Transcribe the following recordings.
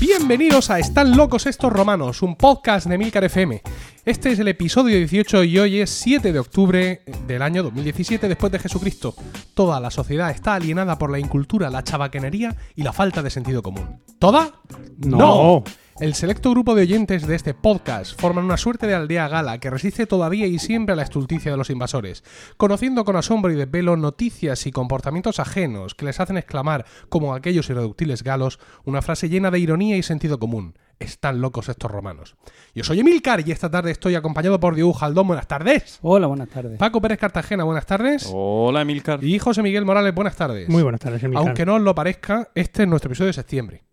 Bienvenidos a Están locos estos romanos, un podcast de Milcar FM. Este es el episodio 18 y hoy es 7 de octubre del año 2017 después de Jesucristo. Toda la sociedad está alienada por la incultura, la chabaquenería y la falta de sentido común. ¿Toda? No. El selecto grupo de oyentes de este podcast forman una suerte de aldea gala que resiste todavía y siempre a la estulticia de los invasores, conociendo con asombro y desvelo noticias y comportamientos ajenos que les hacen exclamar, como aquellos irreductibles galos, una frase llena de ironía y sentido común. Están locos estos romanos. Yo soy Emilcar y esta tarde estoy acompañado por Diego Jaldón. Buenas tardes. Hola, buenas tardes. Paco Pérez Cartagena, buenas tardes. Hola, Emilcar. Y José Miguel Morales, buenas tardes. Muy buenas tardes, Emilcar. Aunque no os lo parezca, este es nuestro episodio de septiembre.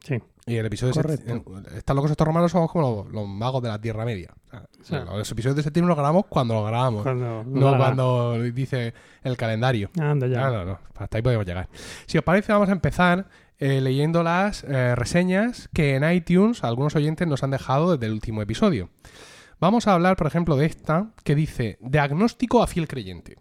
Sí. Y el episodio de Correcto. septiembre. Están locos estos romanos, somos como los, los magos de la Tierra Media. O sea, Ah. Los episodios de septiembre los grabamos cuando los grabamos. Cuando, no cuando dice el calendario. Anda ya. No, no. Hasta ahí podemos llegar. Si os parece, vamos a empezar eh, leyendo las eh, reseñas que en iTunes algunos oyentes nos han dejado desde el último episodio. Vamos a hablar, por ejemplo, de esta que dice Diagnóstico a fiel creyente.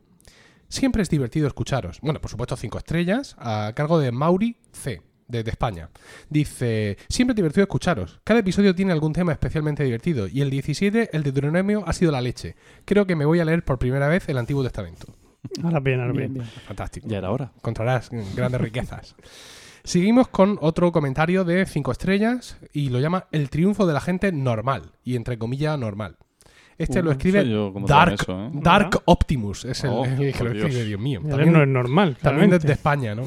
Siempre es divertido escucharos. Bueno, por supuesto, cinco estrellas a cargo de Mauri C. Desde España. Dice, siempre es divertido escucharos. Cada episodio tiene algún tema especialmente divertido y el 17, el de Deuteronomio, ha sido la leche. Creo que me voy a leer por primera vez el Antiguo Testamento. Ahora bien, ahora bien. Bien, bien. Fantástico Ya era hora. encontrarás grandes riquezas. Seguimos con otro comentario de 5 estrellas y lo llama El triunfo de la gente normal y entre comillas normal. Este Uh, lo escribe yo te llaman Dark, eso, ¿eh? Dark Optimus, es el, Oh, el que lo escribe, Dios. Dios mío. También, no es normal, también claramente. desde España, ¿no?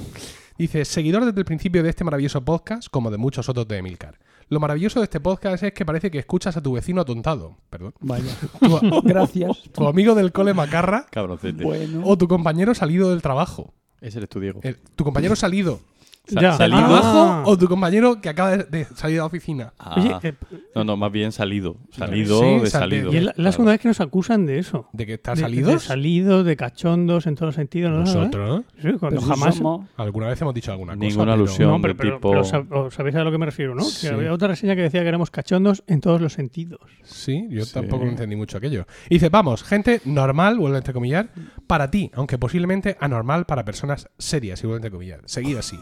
Dice, seguidor desde el principio de este maravilloso podcast, como de muchos otros de Emilcar. Lo maravilloso de este podcast es que parece que escuchas a tu vecino atontado, perdón, Vaya. tu, Gracias. tu amigo del cole macarra Cabroncete. Bueno. o tu compañero salido del trabajo. Ese eres tú, Diego. El- tu compañero salido Sa- Ya. Salido. Ah. o tu compañero que acaba de, de salir de la oficina. Ah. Oye, eh, no, no, más bien salido. Salido Sí, de sal- salido. y es la, la Claro. segunda vez que nos acusan de eso. ¿De que estás De- salidos? De salidos, de cachondos, en todos los sentidos. ¿no? Nosotros. Sí, cuando Pero jamás... somos- Alguna vez hemos dicho alguna cosa. Ninguna pero- alusión. No, pero, de pero- tipo- pero sab- o sabéis a lo que me refiero, ¿no? Sí. Que había otra reseña que decía que éramos cachondos en todos los sentidos. Sí, yo Sí. tampoco entendí mucho aquello. Y dice, vamos, gente normal, vuelve a entrecomillar, para ti, aunque posiblemente anormal para personas serias, y vuelve a entrecomillar. Seguid así.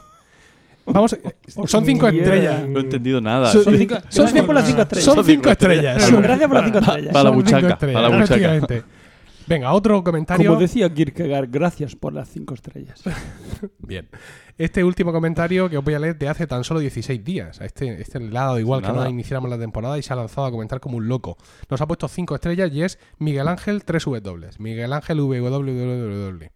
Vamos, eh, son cinco Yeah. estrellas. No he entendido nada. Son- Son cinco- son gracias por las cinco estrellas. Son cinco cinco estrellas. Son- Gracias por las cinco estrellas. Para la cinco buchaca, para la buchaca. Venga, otro comentario. Como decía Kierkegaard, gracias por las cinco estrellas. Bien. Este último comentario que os voy a leer de hace tan solo 16 días. A este, este le ha dado igual que Nada. no iniciáramos la temporada y se ha lanzado a comentar como un loco. Nos ha puesto 5 estrellas y es Miguel Ángel 3W. Miguel Ángel WWW.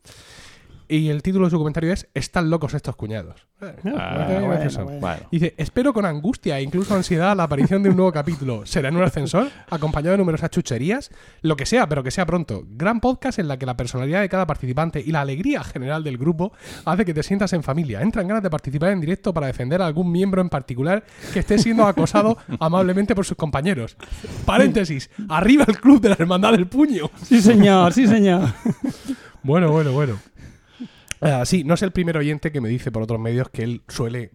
Y el título de su comentario es Están locos estos cuñados. Ah, bueno. Bueno. Dice, espero con angustia e incluso ansiedad la aparición de un nuevo capítulo. ¿Será en un ascensor? ¿Acompañado de numerosas chucherías? Lo que sea, pero que sea pronto. Gran podcast en la que la personalidad de cada participante y la alegría general del grupo hace que te sientas en familia. Entran ganas de participar en directo para defender a algún miembro en particular que esté siendo acosado amablemente por sus compañeros. Paréntesis. Arriba el club de la hermandad del puño. Sí, señor, sí, señor. Bueno, bueno, bueno. Ah, sí, no es el primer oyente que me dice por otros medios que él suele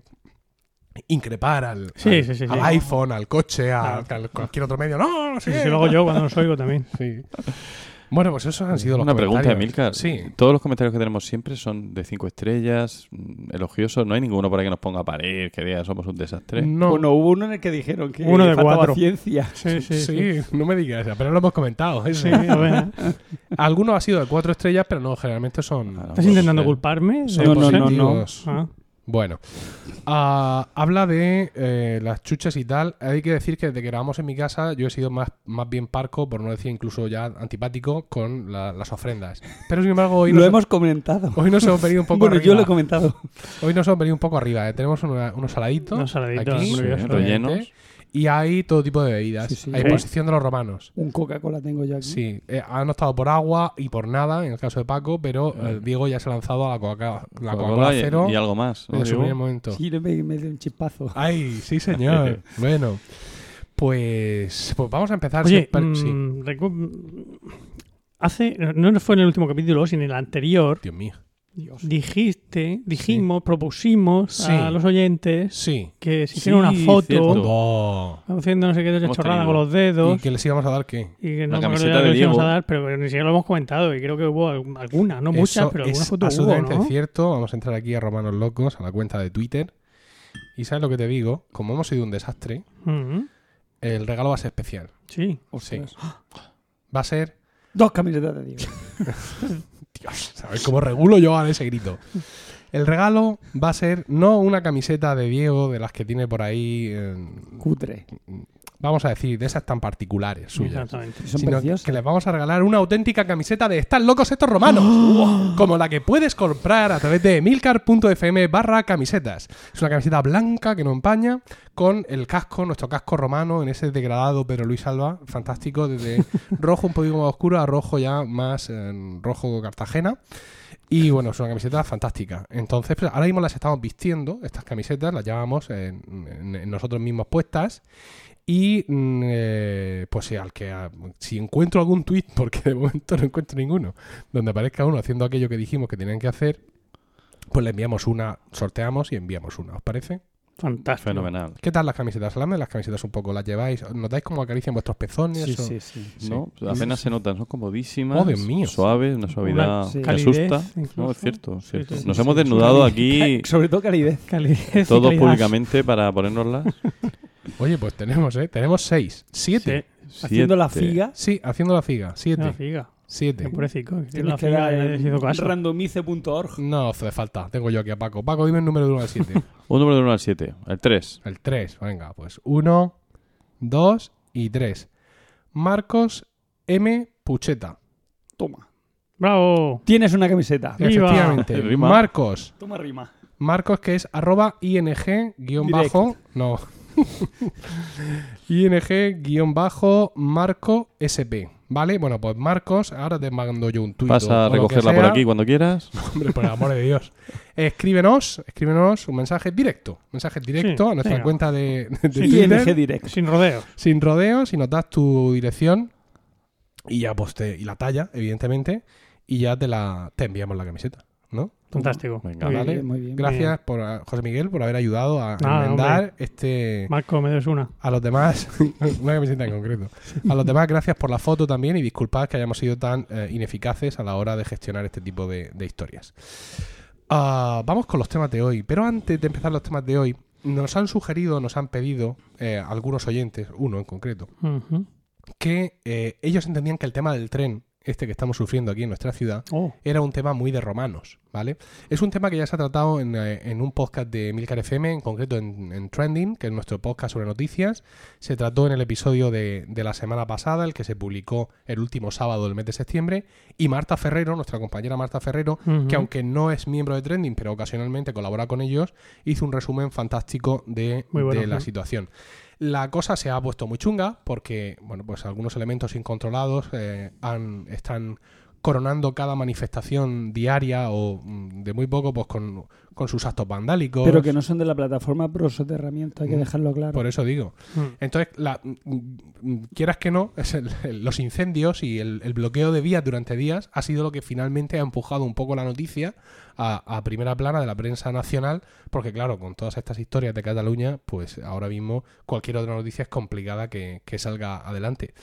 increpar al, Sí, al, sí, sí, al sí. iPhone, al coche, a, a cualquier otro medio. No, Sí, hago yo cuando los oigo también. Sí. Bueno, pues esos han sido los Una pregunta. Emilcar. Sí. Todos los comentarios que tenemos siempre son de cinco estrellas, mm, elogiosos. No hay ninguno por ahí que nos ponga a parir, que diga somos un desastre. No. Bueno, hubo uno en el que dijeron que Uno de faltaba cuatro. ciencia. Sí, sí, sí. Sí, no me digas eso, pero lo hemos comentado. eso. Sí, a ver. Algunos ha sido de cuatro estrellas, pero no, generalmente son, Ah, ¿Estás intentando Eh, culparme? son No, no, no. Ah. Bueno, ah, habla de eh, las chuches y tal. Hay que decir que desde que grabamos en mi casa yo he sido más, más bien parco, por no decir incluso ya antipático, con la- las ofrendas. Pero sin embargo hoy Lo nos, hemos comentado. hoy nos hemos venido un poco Bueno, arriba. yo lo he comentado. Hoy nos hemos venido un poco arriba. ¿eh? Tenemos una- unos saladitos, Unos saladitos, aquí, muy bien, rellenos. Y hay todo tipo de bebidas. Sí, sí. Hay Sí. posición de los romanos. Un Coca-Cola tengo yo aquí. Sí, eh, han optado por agua y por nada, en el caso de Paco, pero eh, Diego ya se ha lanzado a la Coca- la Coca-Cola Coca-Cola y- cero y, algo más. ¿no, en su primer momento. Sí, me, me dio un chispazo. Ay, sí, señor. bueno, pues, pues vamos a empezar. Oye, sí. mm, hace, no fue en el último capítulo, sino en el anterior, Dios mío. Dios. Dijiste, dijimos, propusimos Sí. a los oyentes Sí. que si Sí, hicieran una foto haciendo no sé qué de chorrada con los dedos ¿Y que les íbamos a dar qué? y que La no me acuerdo camiseta de Diego. a dar, pero ni siquiera lo hemos comentado y creo que hubo alg- algunas, no muchas, Eso pero algunas fotos hubo, absolutamente ¿no? cierto. Vamos a entrar aquí a Romanos Locos, a la cuenta de Twitter. Y ¿sabes lo que te digo? Como hemos sido un desastre, Ujú. el regalo va a ser especial. Sí. Ostras. Va a ser... Dos camisetas de Dios. ¿sabes cómo regulo yo a ese grito? El regalo va a ser no una camiseta de Diego de las que tiene por ahí, eh, Cutre. vamos a decir, de esas tan particulares suyas. Exactamente. Son sino preciosas. que les vamos a regalar una auténtica camiseta de Están locos estos romanos, como la que puedes comprar a través de emilcar.fm barra camisetas. Es una camiseta blanca que no empaña, con el casco, nuestro casco romano, en ese degradado Pedro Luis Alba, fantástico, desde rojo un poquito más oscuro a rojo ya más eh, rojo Cartagena. Y bueno, es una camiseta fantástica. Entonces, pues, ahora mismo las estamos vistiendo, estas camisetas, las llevamos en- nosotros mismos puestas. Y mm, eh, pues sí, al que a- si encuentro algún tweet, porque de momento no encuentro ninguno, donde aparezca uno haciendo aquello que dijimos que tenían que hacer, pues le enviamos una, sorteamos y enviamos una, ¿os parece? Fantástico. Fenomenal. ¿Qué tal las camisetas? Hablame de las camisetas un poco, ¿las lleváis? ¿Notáis cómo acarician vuestros pezones? Sí, o- sí, sí. Sí. ¿No? Apenas se notan, son comodísimas. Oh, Dios mío. Suaves, una suavidad Una sí. que calidez, asusta. incluso. No, es cierto, es Sí, cierto. Nos sí, hemos sí. desnudado aquí Sobre todo calidez. Calidez todos calidad. públicamente para ponernoslas. Oye, pues tenemos, ¿eh? Tenemos seis. Siete. Sí, Haciendo la Siete. figa. Sí, haciendo la figa. Siete. una figa. Siete. Pobrecito, que la hizo en randomice.org. No hace falta. Tengo yo aquí a Paco. Paco, dime el número de 1 al 7. Un número de 1 al 7. El 3. el 3. Venga, pues 1, 2 y 3. Marcos M. Pucheta. Toma. ¡Bravo! Tienes una camiseta. Viva. Efectivamente. Rima. Marcos. Toma rima. Marcos que es arroba ing guion bajo. No. ing guion bajo marco sp. ¿Vale? Bueno, pues Marcos, ahora te mando yo un tuit. Pasa a recogerla por aquí cuando quieras. Hombre, por el amor de Dios. Escríbenos, escríbenos un mensaje directo. Mensaje directo Sí, a nuestra venga. cuenta de, de Sí, Twitter. Sin rodeos. sin rodeos y nos das tu dirección y ya pues te, y la talla, evidentemente, y ya te la te enviamos la camiseta, ¿no? Fantástico. Venga, Muy bien. Muy bien. Gracias por a- José Miguel por haber ayudado a Ah, enmendar este Marco, me des una. a los demás una camiseta en concreto. A los demás gracias por la foto también y disculpad que hayamos sido tan eh, ineficaces a la hora de gestionar este tipo de, de historias. Ah, vamos con los temas de hoy, pero antes de empezar los temas de hoy nos han sugerido, nos han pedido eh, algunos oyentes, uno en concreto, que eh, ellos entendían que el tema del tren, este que estamos sufriendo aquí en nuestra ciudad, Oh, era un tema muy de romanos, ¿vale? Es un tema que ya se ha tratado en, eh, en un podcast de Milcar FM, en concreto en, en Trending, que es nuestro podcast sobre noticias. Se trató en el episodio de, de la semana pasada, el que se publicó el último sábado del mes de septiembre. Y Marta Ferrero, nuestra compañera Marta Ferrero, que aunque no es miembro de Trending, pero ocasionalmente colabora con ellos, hizo un resumen fantástico de, Muy bueno, de la sí. situación. La cosa se ha puesto muy chunga porque, bueno, pues algunos elementos incontrolados eh, han, están coronando cada manifestación diaria o mm, de muy poco, pues con, con sus actos vandálicos. Pero que no son de la plataforma pro soterramiento, hay que Mm. dejarlo claro. Por eso digo. Mm. Entonces, la- quieras que no, es el- el- los incendios y el, el bloqueo de vías durante días ha sido lo que finalmente ha empujado un poco la noticia a, a primera plana de la prensa nacional, porque claro, con todas estas historias de Cataluña, pues ahora mismo cualquier otra noticia es complicada que, que salga adelante.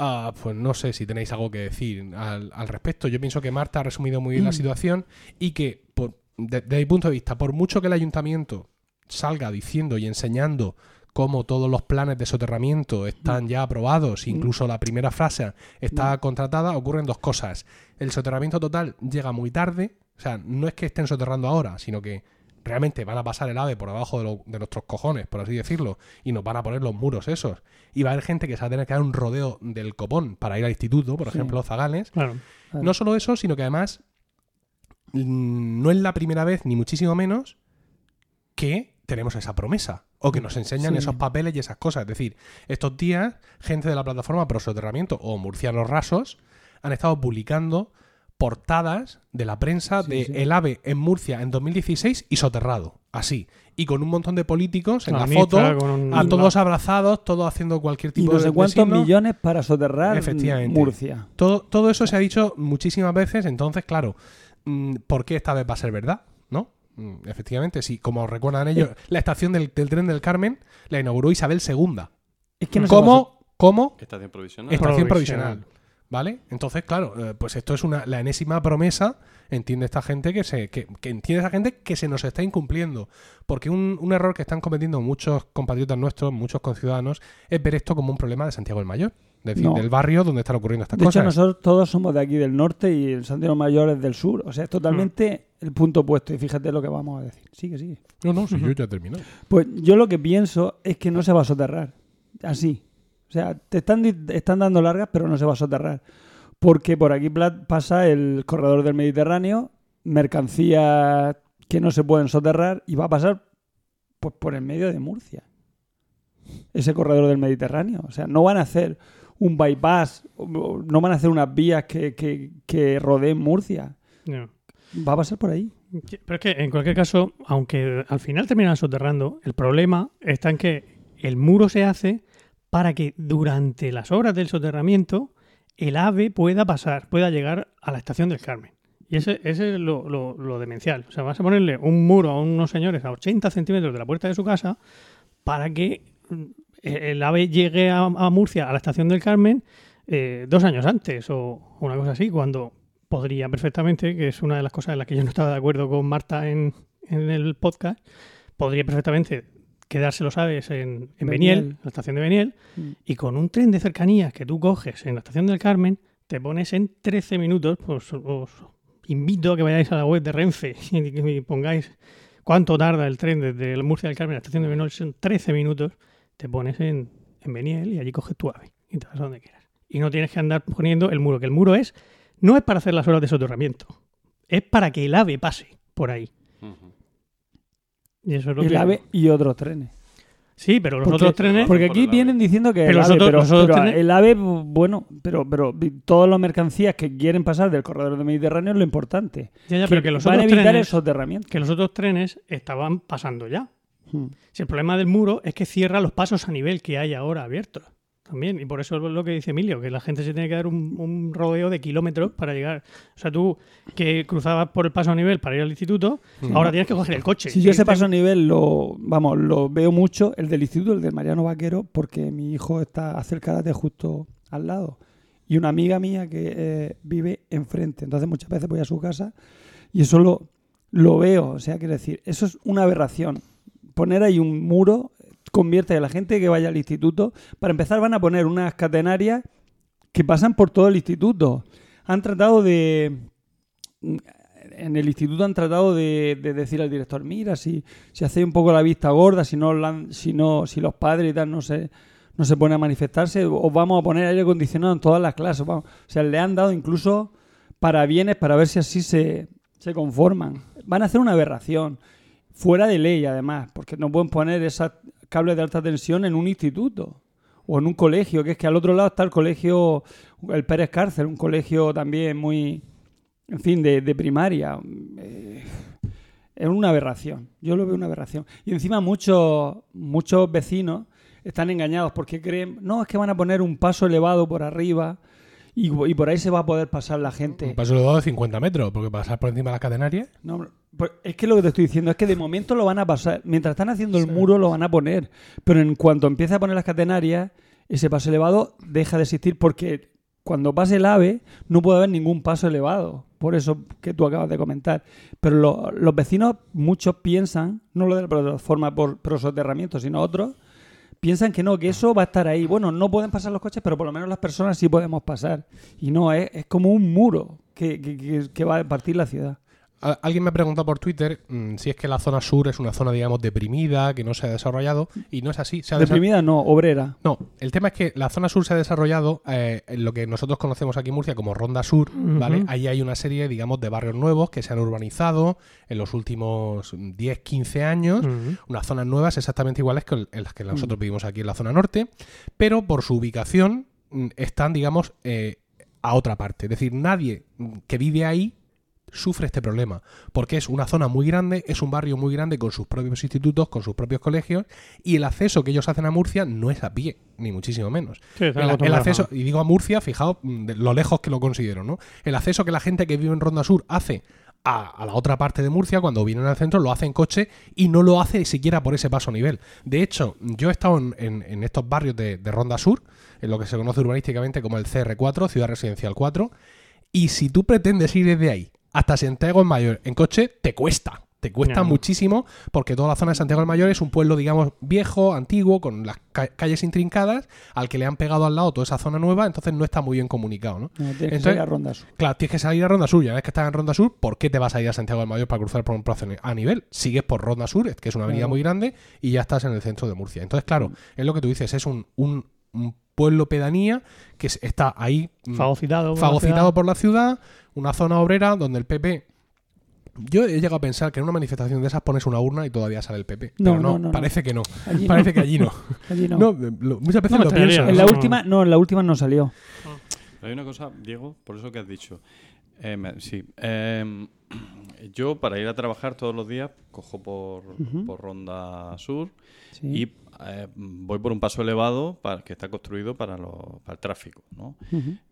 Ah, pues no sé si tenéis algo que decir al, al respecto. Yo pienso que Marta ha resumido muy bien la situación y que, por, de- desde mi punto de vista, por mucho que el ayuntamiento salga diciendo y enseñando cómo todos los planes de soterramiento están ya aprobados, incluso la primera frase está contratada, ocurren dos cosas. El soterramiento total llega muy tarde, o sea, no es que estén soterrando ahora, sino que realmente van a pasar el ave por debajo de, lo- de nuestros cojones, por así decirlo, y nos van a poner los muros esos. Y va a haber gente que se va a tener que dar un rodeo del copón para ir al instituto, por Sí. ejemplo, Zagales, Claro. No solo eso, sino que además mm, no es la primera vez, ni muchísimo menos, que tenemos esa promesa. O que nos enseñan Sí. esos papeles y esas cosas. Es decir, estos días, gente de la plataforma Pro Soterramiento o Murcianos Rasos han estado publicando portadas de la prensa Sí, de sí. el AVE en Murcia en 2016 y soterrado. Así. Y con un montón de políticos en La la ministra foto, un- a todos abrazados, todos haciendo cualquier y tipo no de sé de cuántos signo. millones para soterrar Efectivamente. Murcia. Todo, todo eso se ha dicho muchísimas veces, entonces, claro, mm, ¿por qué esta vez va a ser verdad? ¿No? Mm, Efectivamente, sí, como recuerdan ellos, la estación del, del tren del Carmen la inauguró Isabel II. Es que no como, como Estación provisional. estación Provisional. provisional. ¿Vale? Entonces, claro, eh, pues esto es una, la enésima promesa, entiende esta gente que se, que, que entiende esa gente que se nos está incumpliendo. Porque un, un error que están cometiendo muchos compatriotas nuestros, muchos conciudadanos, es ver esto como un problema de Santiago del Mayor. Es decir, No. del barrio donde están ocurriendo estas De hecho, cosas. nosotros todos somos de aquí del norte y el Santiago Mayor es del sur. O sea, es totalmente Mm. el punto opuesto. Y fíjate lo que vamos a decir. Sigue, sigue. No, no, si yo ya he terminado. Pues yo lo que pienso es que no se va a soterrar. Así. O sea, te están, están dando largas, pero no se va a soterrar. Porque por aquí pasa el corredor del Mediterráneo, mercancías que no se pueden soterrar y va a pasar pues, por el medio de Murcia. Ese corredor del Mediterráneo. O sea, no van a hacer un bypass, no van a hacer unas vías que, que, que rodeen Murcia. No. Va a pasar por ahí. Pero es que en cualquier caso, aunque al final terminan soterrando, el problema está en que el muro se hace para que durante las obras del soterramiento el ave pueda pasar, pueda llegar a la estación del Carmen. Y ese, es lo, demencial. O sea, vas a ponerle un muro a unos señores a 80 centímetros de la puerta de su casa para que mm, el ave llegue a, a Murcia, a la estación del Carmen, eh, dos años antes o una cosa así, cuando podría perfectamente, que es una de las cosas en las que yo no estaba de acuerdo con Marta en, en el podcast, podría perfectamente quedarse los aves en, en Beniel, Beniel. en la estación de Beniel, Mm. y con un tren de cercanías que tú coges en la estación del Carmen, te pones en 13 minutos, pues os invito a que vayáis a la web de Renfe y pongáis cuánto tarda el tren desde el Murcia del Carmen a la estación de Beniel, son 13 minutos, te pones en, en Beniel y allí coges tu ave y te vas a donde quieras. Y no tienes que andar poniendo el muro, que el muro es no es para hacer las horas de soterramiento, es para que el ave pase por ahí. Y eso es lo El que- ave y otros trenes. Sí, pero los Porque- otros trenes... Porque Por aquí ave. vienen diciendo que Pero el ave, otros- pero, los otros pero trenes- el ave, bueno, pero, pero todas las mercancías que quieren pasar del corredor del Mediterráneo es lo importante. Ya, ya, pero que los van a evitar el trenes... soterramiento. que los otros trenes estaban pasando ya. Hmm. Si el problema del muro es que cierra los pasos a nivel que hay ahora abiertos también. Y por eso es lo que dice Emilio, que la gente se tiene que dar un, un rodeo de kilómetros para llegar. O sea, tú que cruzabas por el paso a nivel para ir al instituto, ahora tienes que coger el coche. Si yo ese paso a nivel lo, vamos, lo veo mucho, el del instituto, el del Mariano Vaquero, porque mi hijo está hace el karate justo al lado. Y una amiga mía que eh, vive enfrente. Entonces muchas veces voy a su casa y eso lo, lo veo. O sea, quiero decir, eso es una aberración. Poner ahí un muro convierte a la gente que vaya al instituto. Para empezar van a poner unas catenarias que pasan por todo el instituto. Han tratado de en el instituto han tratado de, de decir al director, mira, si, si hacéis un poco la vista gorda, si no, si no, si los padres y tal no se, no se ponen a manifestarse, os vamos a poner aire acondicionado en todas las clases. O sea, le han dado incluso para bienes para ver si así se, se conforman. Van a hacer una aberración. Fuera de ley, además, porque no pueden poner esos cables de alta tensión en un instituto o en un colegio, que es que al otro lado está el colegio, el Pérez Cárcel, un colegio también muy, en fin, de, de primaria. Eh, es una aberración. Yo lo veo una aberración. Y encima muchos, muchos vecinos están engañados porque creen, no, es que van a poner un paso elevado por arriba y, y por ahí se va a poder pasar la gente. Un paso elevado de 50 metros, porque pasar por encima de las catenarias. No, pues es que lo que te estoy diciendo es que de momento lo van a pasar. Mientras están haciendo el muro lo van a poner. Pero en cuanto empiece a poner las catenarias, ese paso elevado deja de existir porque cuando pase el ave no puede haber ningún paso elevado. Por eso que tú acabas de comentar. Pero lo- los vecinos, muchos piensan, no lo de la plataforma por, por soterramiento, sino otros, piensan que no, que eso va a estar ahí. Bueno, no pueden pasar los coches, pero por lo menos las personas sí podemos pasar. Y no, es, es como un muro que, que- que- va a partir la ciudad. Alguien me ha preguntado por Twitter mm, si es que la zona sur es una zona, digamos, deprimida, que no se ha desarrollado, y no es así. Se ha desa- Deprimida no, obrera. No, el tema es que la zona sur se ha desarrollado eh, en lo que nosotros conocemos aquí en Murcia como Ronda Sur, ¿vale? Ahí hay una serie, digamos, de barrios nuevos que se han urbanizado en los últimos 10, 15 años. Unas zonas nuevas exactamente iguales que el- en las que nosotros vivimos aquí en la zona norte, pero por su ubicación mm, están, digamos, eh, a otra parte. Es decir, nadie mm, que vive ahí sufre este problema, porque es una zona muy grande, es un barrio muy grande con sus propios institutos, con sus propios colegios, y el acceso que ellos hacen a Murcia no es a pie, ni muchísimo menos. Sí, El, acceso, y digo a Murcia, fijaos mm, de lo lejos que lo considero, ¿no? El acceso que la gente que vive en Ronda Sur hace a, la otra parte de Murcia, cuando vienen al centro, lo hace en coche y no lo hace siquiera por ese paso nivel. De hecho, yo he estado en, en- en estos barrios de, de Ronda Sur, en lo que se conoce urbanísticamente como el CR4, Ciudad Residencial 4, y si tú pretendes ir desde ahí hasta Santiago del Mayor en coche, te cuesta. Te cuesta muchísimo porque toda la zona de Santiago del Mayor es un pueblo, digamos, viejo, antiguo, con las ca- calles intrincadas, al que le han pegado al lado toda esa zona nueva, entonces no está muy bien comunicado, ¿no? No, tienes que salir a Ronda Sur. Claro, tienes que salir a Ronda Sur. Ya ves que estás en Ronda Sur, ¿por qué te vas a ir a Santiago del Mayor para cruzar por un plazo a nivel? Sigues por Ronda Sur, que es una avenida Claro. muy grande, y ya estás en el centro de Murcia. Entonces, claro, es lo que tú dices, es un, un- un pueblo pedanía que es- está ahí mm, Fagocitado. por la fagocitado ciudad. por la ciudad, una zona obrera donde el PP. Yo he llegado a pensar que en una manifestación de esas pones una urna y todavía sale el PP. No, Pero no, no, no, no. parece que no. Allí no. Parece que allí no. Allí no. No, lo- muchas veces lo pienso. en la no. última, no, en la última no salió. Hay una cosa, Diego, por eso que has dicho. Eh, me- sí. eh, yo para ir a trabajar todos los días cojo por, por Ronda Sur Sí. y eh, voy por un paso elevado para, que está construido para, lo- para el tráfico. ¿no?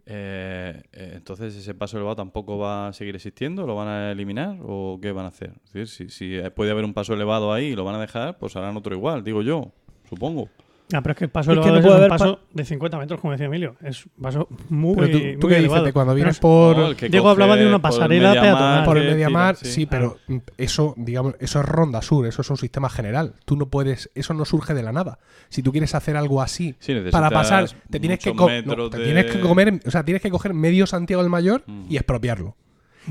Eh, eh, entonces, ¿ese paso elevado tampoco va a seguir existiendo? ¿Lo van a eliminar o qué van a hacer? Es decir, si, si puede haber un paso elevado ahí y lo van a dejar, pues harán otro igual, digo yo, supongo. Ah, pero es que el paso Es que no es puede un haber paso de 50 metros, como decía Emilio. Es un paso muy, Pero tú, muy tú qué dices, de cuando vienes es- por, No, Diego coge hablaba de una por el pasarela Mediamar, peatonal. por el Mediamar, tira, sí, pero eso, digamos, eso es Ronda Sur, eso es un sistema general. Tú no puedes, eso no surge de la nada. Si tú quieres hacer algo así Sí, para pasar, te tienes que, no, te de- tienes que comer, o sea, tienes que coger medio Santiago del Mayor Mm. y expropiarlo.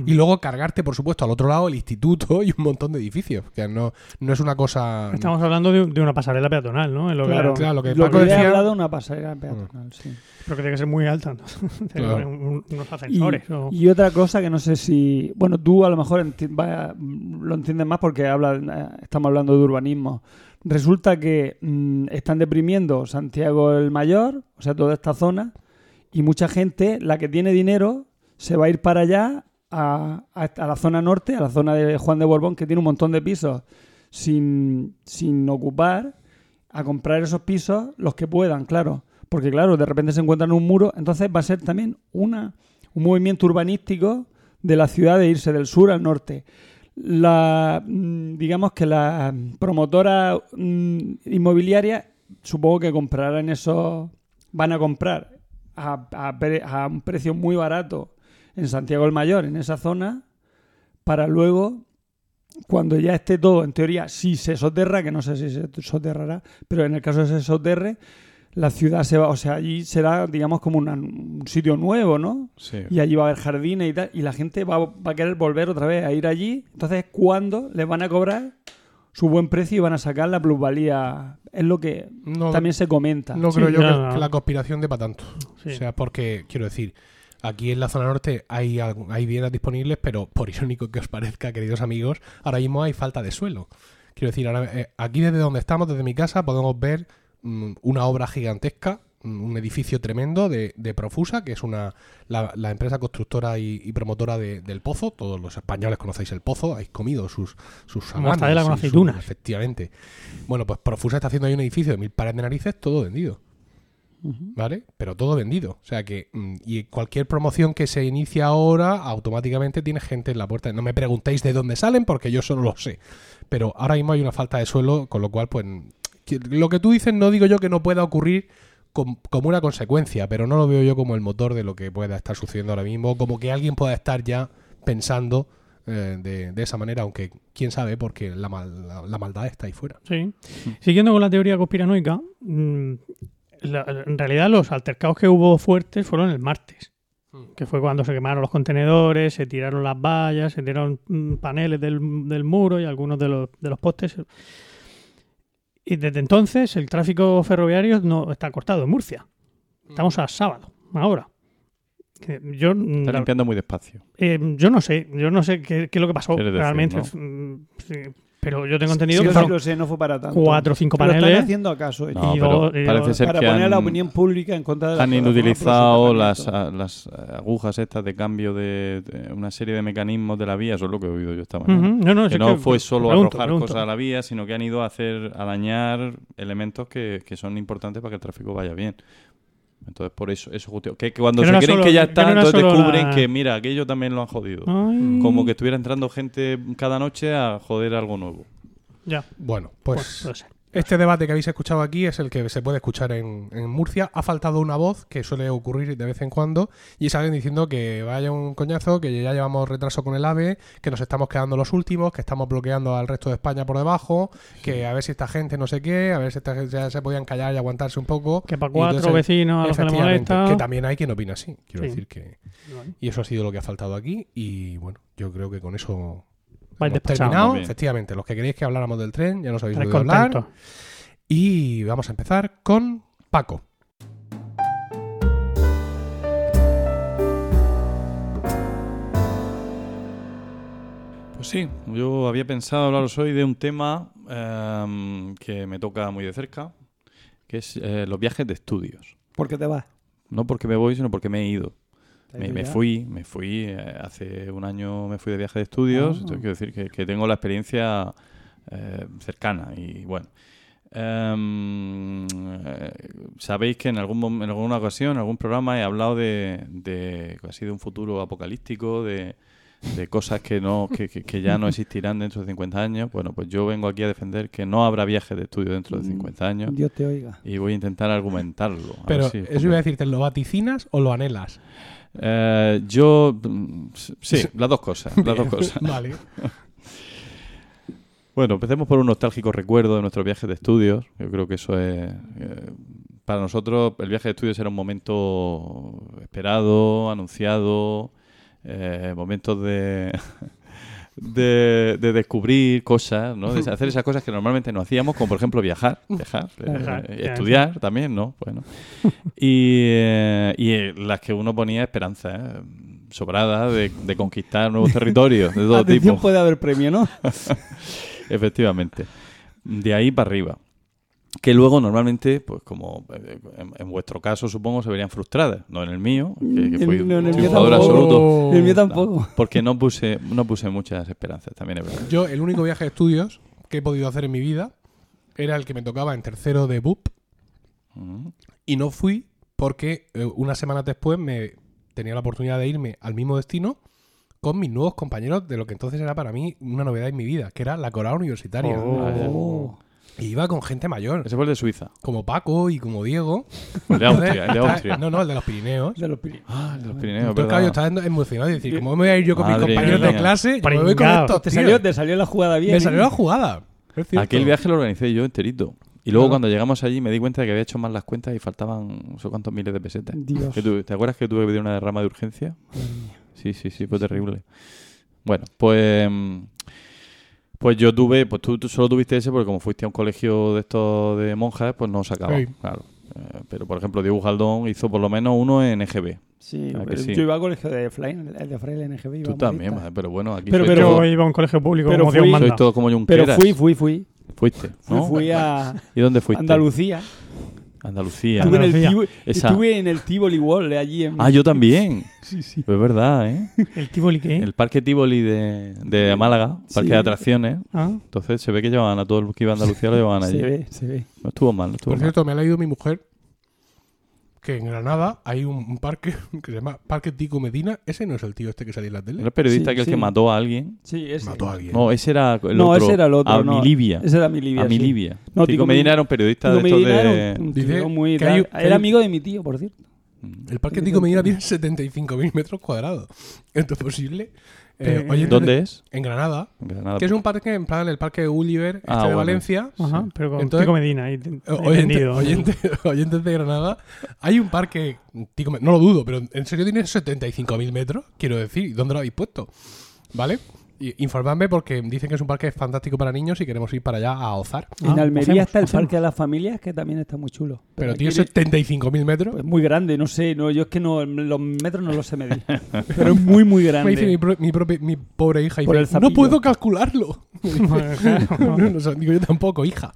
Y luego cargarte, por supuesto, al otro lado el instituto y un montón de edificios. Que no, no es una cosa. Estamos hablando de, de una pasarela peatonal, ¿no? En lo que- Claro, claro, lo que lo Paco que le he decía- hablado una pasarela peatonal, sí. Pero que tiene que ser muy alta. ¿no? Claro. un- unos Y, ascensores. o- y otra cosa que no sé si. Bueno, tú a lo mejor enti- vaya- lo entiendes más porque habla, eh, estamos hablando de urbanismo. Resulta que mm, están deprimiendo Santiago el Mayor, o sea, toda esta zona, y mucha gente, la que tiene dinero, se va a ir para allá, a, la zona norte, a la zona de Juan de Borbón, que tiene un montón de pisos sin, sin ocupar, a comprar esos pisos los que puedan, claro. Porque, claro, de repente se encuentran un muro, entonces va a ser también una, un movimiento urbanístico de la ciudad de irse del sur al norte. La, mm, digamos que la promotora mm, inmobiliaria supongo que comprarán esos, van a comprar a, a un precio muy barato en Santiago el Mayor, en esa zona, para luego, cuando ya esté todo, en teoría, si se soterra, que no sé si se soterrará, pero en el caso de que se soterre, la ciudad se va, o sea, allí será, digamos, como una- un sitio nuevo, ¿no? Sí. Y allí va a haber jardines y tal, y la gente va, va a querer volver otra vez a ir allí. Entonces, ¿cuándo les van a cobrar su buen precio y van a sacar la plusvalía? Es lo que No, también se comenta. no Sí, creo yo no, que, no. que la conspiración de para tanto. Sí. O sea, porque, quiero decir, aquí en la zona norte hay, hay viviendas disponibles, pero por irónico que os parezca, queridos amigos, ahora mismo hay falta de suelo. Quiero decir, ahora, eh, aquí desde donde estamos, desde mi casa, podemos ver mm, una obra gigantesca, mm, un edificio tremendo de, de Profusa, que es una la, la empresa constructora y, y promotora de- del Pozo. Todos los españoles conocéis el Pozo, habéis comido sus sus Mortadela con aceitunas. efectivamente. Bueno, pues Profusa está haciendo ahí un edificio de mil pares de narices, todo vendido. ¿Vale? Pero todo vendido. O sea que. mm, Y cualquier promoción que se inicia ahora, automáticamente tiene gente en la puerta. No me preguntéis de dónde salen, porque yo solo lo sé. Pero ahora mismo hay una falta de suelo, con lo cual, pues. Lo que tú dices, no digo yo que no pueda ocurrir com- como una consecuencia, pero no lo veo yo como el motor de lo que pueda estar sucediendo ahora mismo. Como que alguien pueda estar ya pensando eh, de, de esa manera, aunque quién sabe, porque la, mal- la- la maldad está ahí fuera. Sí. Siguiendo con la teoría conspiranoica, mm, la- en realidad los altercados que hubo fuertes fueron el martes, que fue cuando se quemaron los contenedores, se tiraron las vallas, se tiraron mm, paneles del, del muro y algunos de los, de los postes. Y desde entonces el tráfico ferroviario no está cortado en Murcia. Estamos a sábado, ahora. Yo, mm, Está la- limpiando muy despacio. eh, yo no sé, yo no sé qué, qué es lo que pasó decir, realmente. ¿no? Pero yo tengo entendido Sí, que sí, lo sé, no fue para tanto. cuatro o cinco Pero están paneles. haciendo acaso. No, Y pero parece ser para que poner a la han- opinión pública en contra de la han inutilizado las, a- las eh, agujas estas de cambio de, de una serie de mecanismos de la vía, eso es lo que he oído yo esta mañana. No, no, que no que- fue solo pregunto, arrojar pregunto. cosas a la vía, sino que han ido a hacer a dañar elementos que, que son importantes para que el tráfico vaya bien. Entonces, por eso, eso justo. Que, que cuando Que no se creen solo- que ya que no está, era entonces descubren la- que, mira, aquello también lo han jodido. Ay, Como que estuviera entrando gente cada noche a joder algo nuevo. Ya, Bueno, pues, pues puede ser. Este debate que habéis escuchado aquí es el que se puede escuchar en, en Murcia. Ha faltado una voz que suele ocurrir de vez en cuando y es alguien diciendo que vaya un coñazo, que ya llevamos retraso con el AVE, que nos estamos quedando los últimos, que estamos bloqueando al resto de España por debajo, que a ver si esta gente no sé qué, a ver si esta gente ya se podían callar y aguantarse un poco. Que para cuatro entonces, vecinos a los que le Efectivamente, molesta. que también hay quien opina así. Quiero Sí. decir que... Y eso ha sido lo que ha faltado aquí y bueno, yo creo que con eso... Vais hemos terminado. Efectivamente, los que queréis que habláramos del tren ya nos habéis oído hablar. Y vamos a empezar con Paco. Pues sí, yo había pensado hablaros hoy de un tema em, que me toca muy de cerca, que es eh, los viajes de estudios. ¿Por qué te vas? No porque me voy, sino porque me he ido. ¿Te has Me, fui, me fui, eh, hace un año me fui de viaje de estudios, Ah. quiero decir que, que tengo la experiencia eh, cercana y bueno. Em, eh, Sabéis que en, algún, en alguna ocasión, en algún programa he hablado de, de casi de un futuro apocalíptico, de, de cosas que, no, que, que- que ya no existirán dentro de 50 años. Bueno, pues yo vengo aquí a defender que no habrá viajes de estudio dentro de 50 años Dios te oiga. y voy a intentar argumentarlo. Pero si- eso iba a decirte, ¿lo vaticinas o lo anhelas? Eh, yo, mm, sí, las dos cosas, las dos cosas. vale. Bueno, empecemos por un nostálgico recuerdo de nuestros viajes de estudios. Yo creo que eso es... eh, para nosotros el viaje de estudios era un momento esperado, anunciado, eh, momentos de... De, de descubrir cosas, ¿no? De hacer esas cosas que normalmente no hacíamos, como por ejemplo viajar, viajar, eh, Viajar, eh, estudiar también, ¿no? Bueno. Y, eh, y las que uno ponía esperanza, sobrada de, de conquistar nuevos territorios de todo Atención, tipo. puede haber premio, ¿no? Efectivamente. De ahí para arriba. Que luego normalmente, pues como eh, en, en vuestro caso supongo, se verían frustradas. No en el mío, que, que En- fui no, en el mío tampoco. absoluto. El mío tampoco. Porque no puse, no puse muchas esperanzas, también es verdad. Yo, el único viaje de estudios que he podido hacer en mi vida era el que me tocaba en tercero de BUP y no fui porque eh, unas semanas después me tenía la oportunidad de irme al mismo destino con mis nuevos compañeros de lo que entonces era para mí una novedad en mi vida, que era la coral universitaria. Oh. Y iba con gente mayor, Ese fue el de Suiza. como Paco y como Diego. El de Austria, el de Austria. No, no, el de los Pirineos. De los Pirineos. Ah, el de los Pirineos, Entonces, claro, yo estaba emocionado y decir, ¿cómo me voy a ir yo con mis Madre compañeros de clase? Yo me voy con estos Te salió, te salió la jugada bien. Me ¿eh? salió la jugada. Aquel viaje lo organicé yo enterito. Y luego Claro. cuando llegamos allí me di cuenta de que había hecho mal las cuentas y faltaban no sé cuántos miles de pesetas. Dios. ¿Te acuerdas que tuve que pedir una derrama de urgencia? Sí, sí, sí, fue terrible. Bueno, pues mm, pues yo tuve, pues tú, tú solo tuviste ese porque como fuiste a un colegio de estos de monjas, pues no sacaba, Sí. claro. Eh, pero por ejemplo, Diego Galdón hizo por lo menos uno en EGB. Sí, que pero sí. yo iba al colegio de Fraile, el de Fraile NGB. Tú íbamos también, madre, pero bueno, aquí Pero- pero- todo- Yo iba a un colegio público pero como Dios fui- manda. sois todo como Pero fui, fui, fui. Fuiste, Fui, ¿no? fui a ¿Y dónde fuiste? Andalucía. Andalucía. Estuve en, el Esa. estuve en el Tivoli World allí en... Ah, yo también. Sí, sí. Pues es verdad, ¿eh? El Tivoli, ¿qué? El parque Tivoli de, de Málaga, parque Sí. de atracciones. Ah, Entonces se ve que llevaban a todo el que iba a Andalucía, lo llevaban allí. Se ve, se ve. No estuvo mal, no estuvo Por mal. cierto, me ha leído mi mujer que en Granada hay un, parque que se llama Parque Tico Medina. Ese no es el tío este que salía en la tele. ¿Era el periodista Sí, que el sí. que mató a alguien? Sí, ese. Mató a alguien. No, ese era el No, otro. ese era el otro. A no. Milivia. Ese era Milivia. A sí. Milivia. No, Tico Tico Medina era un periodista Tico de estos Medina de... era un tío muy... que hay- que hay- Era amigo de mi tío, por cierto. El Parque Tico Medina tiene 75.000 metros cuadrados. ¿Esto es posible? Eh, Eh, ¿Dónde de- es? En Granada. En Granada. Que es un parque, en plan, el Parque Gulliver este Ah, de bueno. Valencia. ajá, pero con Entonces- Tico Medina. Ahí, te- Eh, oyente- oyentes de Granada. Hay un parque, Tico no lo dudo, pero en serio tiene 75.000 metros, quiero decir. ¿Dónde lo habéis puesto? ¿Vale? Y, informadme porque dicen que es un parque fantástico para niños y queremos ir para allá a ozar. Ah, en Almería hacemos, está el hacemos. Parque de las Familias, que también está muy chulo. Pero tiene le- 75.000 metros. pues muy grande, no sé, no, yo es que no, los metros no los sé medir. pero es muy, muy Me dice mi, grande. pro- mi propia- mi pobre hija, Por dice, no puedo calcularlo. no, no, no, digo yo tampoco, hija.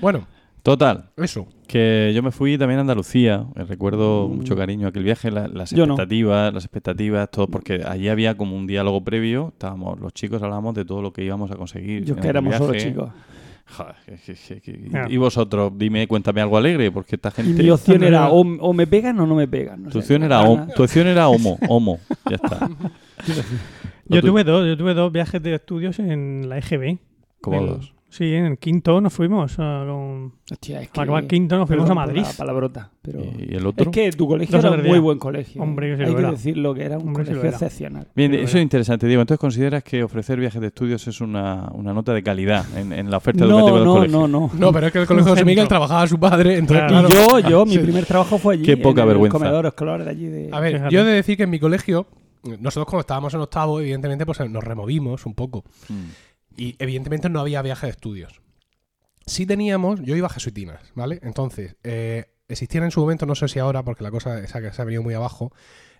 Bueno, Total, eso. que yo me fui también a Andalucía. eh, Recuerdo con mucho cariño aquel viaje, la- las no. expectativas, las expectativas, todo, porque allí había como un diálogo previo. Estábamos, los chicos hablábamos de todo lo que íbamos a conseguir. Yo que el éramos solo viaje. chicos. Joder, Claro. y vosotros, dime, cuéntame algo alegre, porque esta gente... mi opción era o, o me pegan o no me pegan. no Tu sé. opción era, hom- tu opción era homo, homo, ya está. Yo tuve dos, yo tuve dos viajes de estudios en la EGB. Como En- dos. Sí, en el quinto nos fuimos a, con, Hostia, es para acabar quinto nos fuimos perdón a Madrid. la palabrota, pero... ¿Y el otro? Es que tu colegio era un muy buen colegio. Hombre, que sí Hay lo que era. decirlo, que era un Hombre, colegio era. excepcional. Bien, Pero eso era. es interesante, Diego. Entonces consideras que ofrecer viajes de estudios es una, una nota de calidad en, en la oferta educativa No, del no, colegio. no, no. No, pero es que el colegio de José centro. Miguel trabajaba a su padre, entonces Claro. claro. Y yo, yo, mi Sí. primer trabajo fue allí. Qué poca en vergüenza. El comedor escolar de allí de... A ver, Fíjate. yo he de decir que en mi colegio, nosotros cuando estábamos en octavo, evidentemente, pues nos removimos un poco. Mm. Y evidentemente no había viaje de estudios. Sí teníamos, yo iba a jesuitinas, ¿vale? Entonces, eh, existían en su momento, no sé si ahora, porque la cosa esa que se ha venido muy abajo,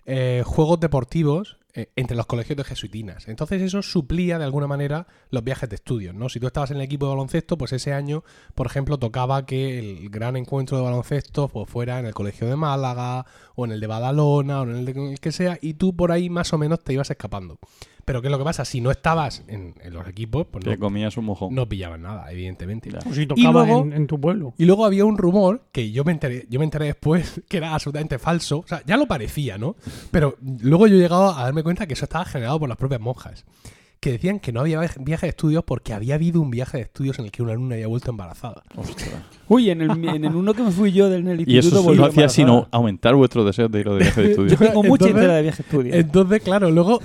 eh, juegos deportivos eh, entre los colegios de jesuitinas. Entonces eso suplía de alguna manera los viajes de estudios, ¿no? Si tú estabas en el equipo de baloncesto, pues ese año, por ejemplo, tocaba que el gran encuentro de baloncesto pues, fuera en el colegio de Málaga, o en el de Badalona, o en el de el que sea, y tú por ahí más o menos te ibas escapando. Pero ¿qué es lo que pasa? Si no estabas en, en los equipos, pues Te no, comías un mojón. no pillaban nada, evidentemente. Ya. O si tocabas luego- en, en tu pueblo. Y luego había un rumor que yo me enteré, yo me enteré después que era absolutamente falso. O sea, ya lo parecía, ¿no? Pero luego yo he llegado a darme cuenta que eso estaba generado por las propias monjas. Que decían que no había viaje de estudios porque había habido un viaje de estudios en el que una alumna había vuelto embarazada. Ostras. Uy, en el, en el uno que me fui yo del en el Y eso instituto no hacía sino aumentar vuestro deseo de ir de viaje de estudio. Yo tengo mucha Entonces- historia de viaje estudio. Entonces, claro, luego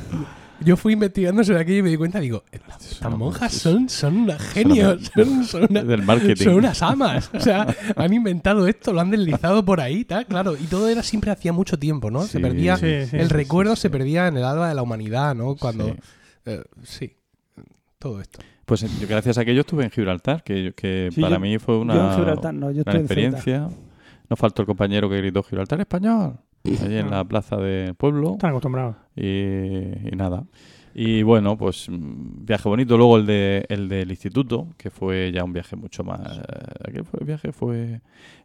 yo fui investigando sobre aquello y me di cuenta, digo, estas una- monjas son, son unas genios, son, son una- del marketing. Son unas amas. O sea, han inventado esto, lo han deslizado por ahí, tal, claro. Y todo era siempre hacía mucho tiempo, ¿no? se perdía. Sí, sí. el sí, recuerdo sí, se perdía en el alba de la humanidad, ¿no? Cuando. Sí. eh, sí. Todo esto. Pues eh, yo gracias a aquello estuve en Gibraltar, que, que Sí, para yo- mí fue una, yo en Gibraltar no, yo una en experiencia. Nos faltó el compañero que gritó Gibraltar español, allí en la plaza del pueblo. Están acostumbrados. Y, y nada. Y bueno, pues mm, viaje bonito. Luego el, de, el del instituto, que fue ya un viaje mucho más... ¿A qué fue el viaje? Fue,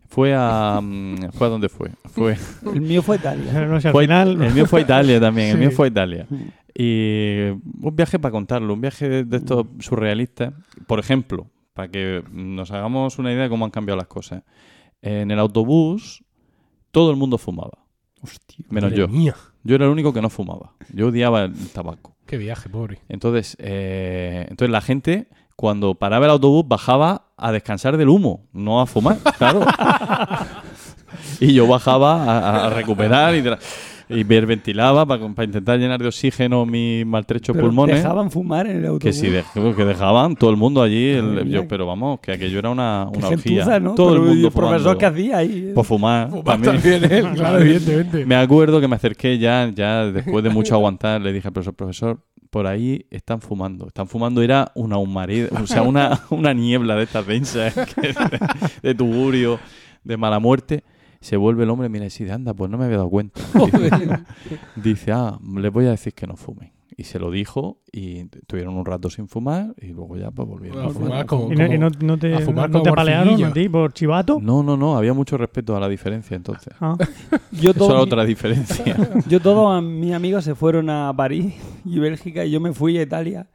fue a... mm, ¿Fue a dónde fue? Fue, El mío fue Italia. No sé, al fue- final. El mío fue a Italia también, el mío fue a Italia. Y un viaje para contarlo, un viaje de, de estos surrealistas. Por ejemplo, para que nos hagamos una idea de cómo han cambiado las cosas. En el autobús, todo el mundo fumaba, Hostia. menos yo. mía, Yo era el único que no fumaba. Yo odiaba el tabaco. qué viaje, pobre. Entonces, eh, entonces la gente, cuando paraba el autobús, bajaba a descansar del humo, no a fumar, claro. y yo bajaba a, a recuperar y, y ventilaba para, intentar llenar de oxígeno mis maltrechos Pero pulmones. dejaban fumar en el autobús. Que sí, que dejaban todo el mundo allí. el- yo, pero vamos, que aquello era una, Qué una orgía. gentuza, ¿no? Todo el Pero, ¿y mundo el profesor fumando. que hacía ahí? Pues fumar. Fumar también. también él, claro, evidentemente. Me acuerdo que me acerqué ya, ya después de mucho aguantar, le dije al profesor, profesor, por ahí están fumando. Están fumando, era una humareda, o sea, una, una niebla de estas densas, de tugurio, de mala muerte. Se vuelve el hombre, mira, y dice, anda, pues no me había dado cuenta. Dice, ah, les voy a decir que no fumen. Y se lo dijo y tuvieron un rato sin fumar y luego ya pues volvieron A a fumar. fumar como- ¿Y no, y no- te, a fumar no te a ti por chivato? No, no, no, había mucho respeto a la diferencia entonces. Ah, Yo Eso era otra diferencia. yo todos mis amigos se fueron a París y Bélgica y yo me fui a Italia.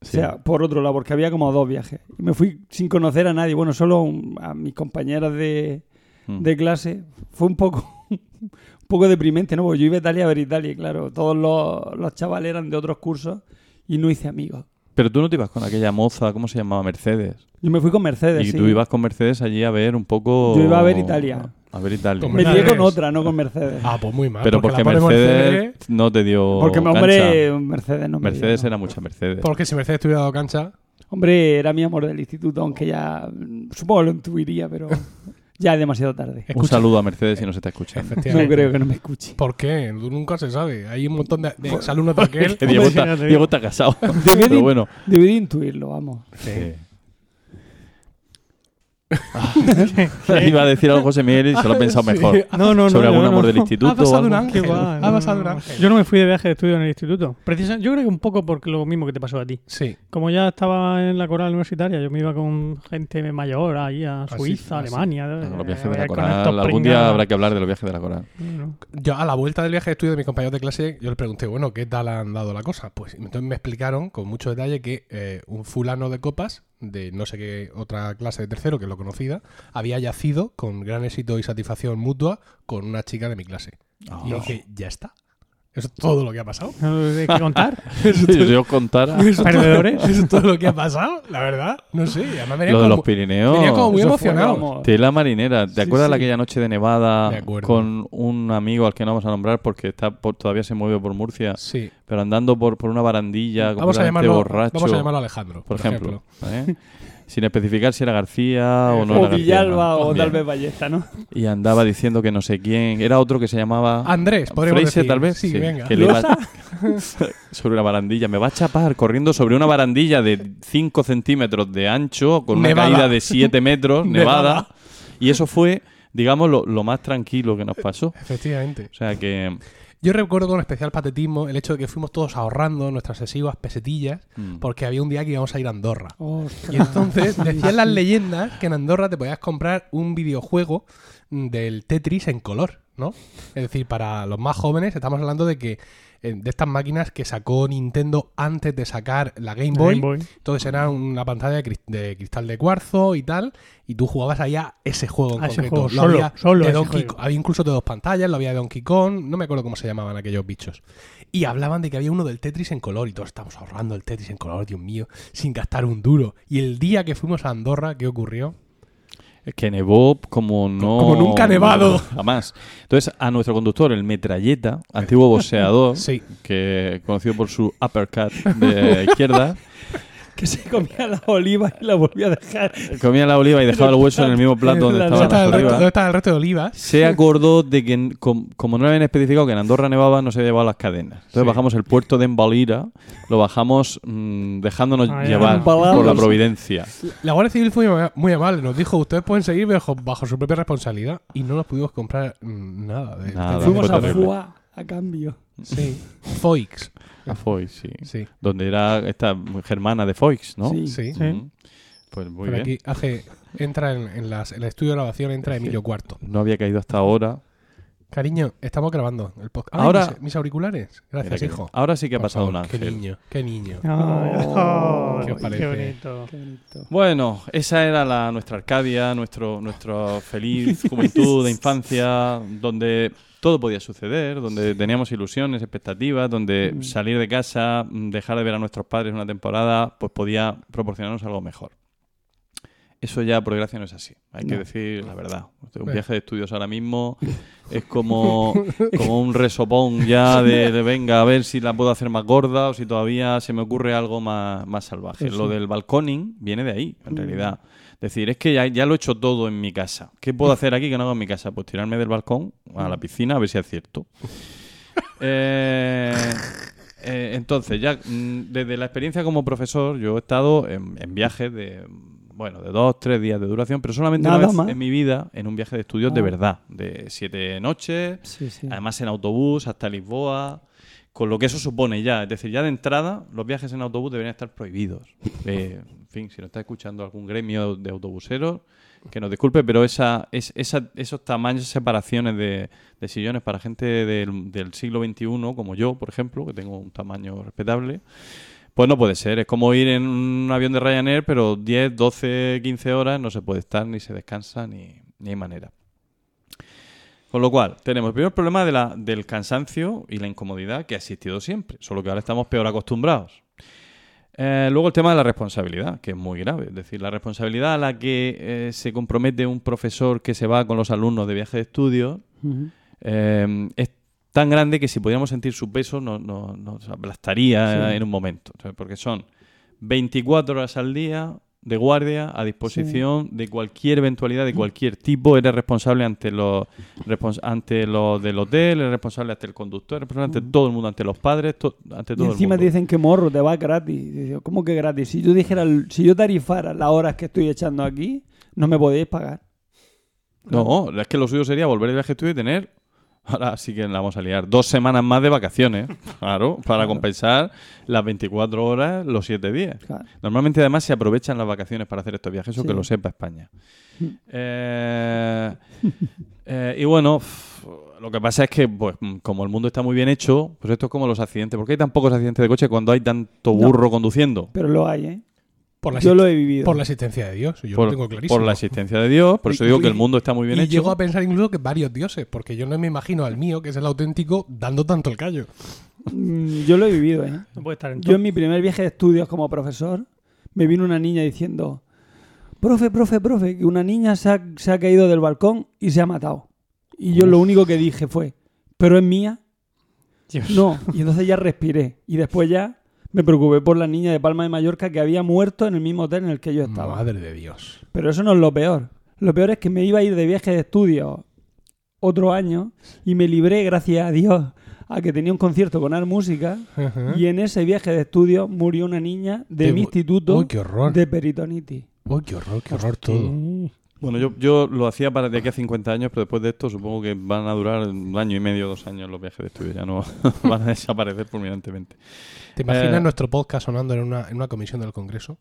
Sí. O sea, por otro lado, porque había como dos viajes. Y me fui sin conocer a nadie. Bueno, solo un- a mis compañeras de, Mm. de clase. Fue un poco, un poco deprimente, ¿no? Porque yo iba a Italia a ver Italia y claro, todos los, los chavales eran de otros cursos y no hice amigos. Pero tú no te ibas con aquella moza, ¿cómo se llamaba? Mercedes. Yo me fui con Mercedes. Y sí. tú ibas con Mercedes allí a ver un poco. Yo iba a ver Italia. A ver Italia. Me lié con otra, no con Mercedes. Ah, pues muy mal. Pero porque, Mercedes, no te dio. porque, cancha. hombre, Mercedes no me dio, Mercedes no. era mucha Mercedes. Porque si Mercedes tuviera dado cancha. Hombre, era mi amor del instituto, aunque ya supongo lo intuiría, pero ya es demasiado tarde. Un saludo a Mercedes si nos está escuchando. No Efectivamente. creo que no me escuche. ¿Por qué? Tú nunca se sabe. Hay un montón de, de exalumnos de aquel. Que Diego, está. Diego está casado. Debí de- Pero bueno. Debí de intuirlo, vamos. Sí. Iba a decir algo José Miguel y se lo he pensado Sí. mejor. No, no, no. Sobre yo algún no. amor del Ha instituto. o pasado un algo. ángel. Ha no, pasado no, un no. ángel. Yo no me fui de viaje de estudio en el instituto. Precisa- yo creo que un poco porque lo mismo que te pasó a ti. Sí. Como ya estaba en la coral universitaria, yo me iba con gente mayor ahí a Así, Suiza, así. Alemania. Bueno, Los viajes de eh, la coral. Algún día habrá que hablar de los viajes de la coral. No, Yo a la vuelta del viaje de estudio de mis compañeros de clase, yo les pregunté, bueno, ¿qué tal han dado la cosa? Pues entonces me explicaron con mucho detalle que eh, un fulano de copas de no sé qué otra clase de tercero, que es lo conocida, había yacido con gran éxito y satisfacción mutua con una chica de mi clase. Ah. Y dije, ya está. Eso es todo lo que ha pasado. ¿No hay que contar? Si yo contara Eso es todo- ¿Perdedores? Eso es todo lo que ha pasado, la verdad. No sé. Además venía lo de como- los Pirineos. venía como muy Eso emocionado. Tela marinera. ¿Te Sí, acuerdas sí. aquella noche de nevada acuerdo. con un amigo al que no vamos a nombrar porque está por- todavía se mueve por Murcia, Sí. pero andando por, por una barandilla Vamos a, llamarlo, borracho? vamos a llamarlo Alejandro, por ejemplo. ¿eh? Sin especificar si era García o no o era García, Villalba ¿no? o tal vez Ballesta, ¿no? Y andaba diciendo que no sé quién. Era otro que se llamaba... Andrés, podríamos Fraser, decir. tal vez. Sí, venga. Que le iba sobre una barandilla. Me va a chapar corriendo sobre una barandilla de 5 centímetros de ancho, con una Nevada. caída de 7 metros, nevada. Nevada. Y eso fue, digamos, lo, lo más tranquilo que nos pasó. Efectivamente. O sea que. Yo recuerdo con especial patetismo el hecho de que fuimos todos ahorrando nuestras excesivas pesetillas mm, porque había un día que íbamos a ir a Andorra. Ostras. Y entonces decían las leyendas que en Andorra te podías comprar un videojuego del Tetris en color, ¿no? Es decir, para los más jóvenes estamos hablando de que de estas máquinas que sacó Nintendo antes de sacar la Game Boy. Game Boy. Entonces era una pantalla de, cris- de cristal de cuarzo y tal, y tú jugabas ahí a ese juego en A concreto. juego, Lo solo, había solo de Donkey juego. Había incluso de dos pantallas, lo había de Donkey Kong, no me acuerdo cómo se llamaban aquellos bichos. Y hablaban de que había uno del Tetris en color y todos estamos ahorrando el Tetris en color, Dios mío, sin gastar un duro. Y el día que fuimos a Andorra, ¿qué ocurrió? Que nevó como no. Como nunca ha nevado. Jamás. Entonces, a nuestro conductor, el metralleta, antiguo boxeador, Sí. que conocido por su uppercut de izquierda, Que se comía las olivas y las volvía a dejar. comía la oliva y dejaba el hueso en el mismo plato donde La- ¿Dónde estaban estaba, resto, olivas. dónde estaba el resto de olivas? se acordó de que, como no le habían especificado que en Andorra nevaba, no se llevaba las cadenas. Entonces Sí. bajamos el puerto de Embalira, lo bajamos mm, dejándonos llevar Embalados. por la providencia. La Guardia Civil fue muy- amable, nos dijo, ustedes pueden seguir bajo, bajo su propia responsabilidad y no nos pudimos comprar mm, nada. De, Nada, Fuimos a. FUA a cambio. Sí. Foix. A Foix, sí. Sí. Donde era esta germana de Foix, ¿no? Sí. Sí. Sí. Mm. Pues muy Por bien. aquí hace, entra en, en las- en el estudio de grabación, entra Emilio Cuarto. No había caído hasta ahora. Cariño, estamos grabando el podcast. Ahora- mis, mis auriculares. Gracias, que- hijo. Ahora sí que ha Por pasado favor, un ángel. Qué niño, qué niño. Oh, ¿qué os qué parece? bonito. Qué bonito. Bueno, esa era la, nuestra Arcadia, nuestro, nuestra feliz juventud de infancia, donde todo podía suceder, donde teníamos ilusiones, expectativas, donde Mm. salir de casa, mm, dejar de ver a nuestros padres una temporada, pues podía proporcionarnos algo mejor. Eso ya, por desgracia, no es así. Hay que decir la verdad. Un viaje de estudios ahora mismo es como, como un resopón ya de, de, venga, a ver si la puedo hacer más gorda o si todavía se me ocurre algo más, más salvaje. Eso. Lo del balconing viene de ahí, en Mm. Decir, es que ya, ya lo he hecho todo en mi casa. ¿Qué puedo hacer aquí que no hago en mi casa? Pues tirarme del balcón a la piscina a ver si es cierto. Eh, eh, entonces, ya mm, desde la experiencia como profesor, yo he estado en, en viajes de, mm, bueno, de dos, tres días de duración, pero solamente una vez más. en mi vida en un viaje de estudios de Ah. verdad, de siete noches, Sí, sí. además en autobús hasta Lisboa, con lo que eso supone ya. Es decir, ya de entrada, los viajes en autobús deberían estar prohibidos. Eh, fin, si nos está escuchando algún gremio de autobuseros, que nos disculpe, pero esa, es, esa, esos tamaños, separaciones de, sillones para gente del, del siglo XXI, como yo, por ejemplo, que tengo un tamaño respetable, pues no puede ser. Es como ir en un avión de Ryanair, pero 10, 12, 15 horas no se puede estar, ni se descansa, ni, ni hay manera. Con lo cual, tenemos el primer problema de la, del cansancio y la incomodidad que ha existido siempre, solo que ahora estamos peor acostumbrados. Eh, luego el tema de la responsabilidad, que es muy grave. Es decir, la responsabilidad a la que eh, se compromete un profesor que se va con los alumnos de viaje de estudio eh, es tan grande que si pudiéramos sentir su peso no- no- nos aplastaría Sí. en un momento. Porque son 24 horas al día de guardia a disposición de cualquier eventualidad de cualquier tipo. Eres responsable ante los respons- ante los del hotel, eres responsable ante el conductor, eres responsable ante todo el mundo, ante los padres, to- ante Y todo el encima mundo. te dicen que morro, te va gratis. Y ¿Cómo que gratis? Si yo dijera, si yo tarifara las horas que estoy echando aquí, no me podéis pagar. No, es que lo suyo sería volver de viaje estudio y tener. Ahora sí que la vamos a liar. Dos semanas más de vacaciones. Claro, para compensar las 24 horas, los 7 días. Claro. Normalmente, además, se aprovechan las vacaciones para hacer estos viajes, eso Sí. que lo sepa España. Mm. Eh, eh, y bueno, lo que pasa es que, pues, mm, como el mundo está muy bien hecho, pues esto es como los accidentes. ¿Por qué hay tan pocos accidentes de coche cuando hay tanto No. burro conduciendo? Pero lo hay, ¿eh? Por la, Yo lo he vivido. por la existencia de Dios. Yo por, lo tengo clarísimo. por la existencia de Dios, por eso Y- digo que el mundo está muy bien y hecho. llego a pensar incluso que varios dioses, porque yo no me imagino al mío, que es el auténtico, dando tanto el callo. Mm, Yo lo he vivido, ¿eh? No puede estar en Yo en mi primer viaje de estudios como profesor, me vino una niña diciendo, profe, profe, profe, que una niña se ha, se ha caído del balcón y se ha matado. Y yo lo único que dije fue, ¿pero es mía? Dios. No. Y entonces ya respiré. Y después ya me preocupé por la niña de Palma de Mallorca que había muerto en el mismo hotel en el que yo estaba. Madre de Dios. Pero eso no es lo peor. Lo peor es que me iba a ir de viaje de estudio otro año y me libré, gracias a Dios, a que tenía un concierto con Art Música. Ajá. Y en ese viaje de estudio murió una niña de De- mi instituto Uy, qué horror. de peritonitis. Uy, qué horror, qué horror todo. Bueno, yo, yo lo hacía para de aquí a 50 años, pero después de esto supongo que van a durar un año y medio, dos años los viajes de estudio. Ya no van a desaparecer fulminantemente. ¿Te imaginas Eh, nuestro podcast sonando en una, en una comisión del Congreso?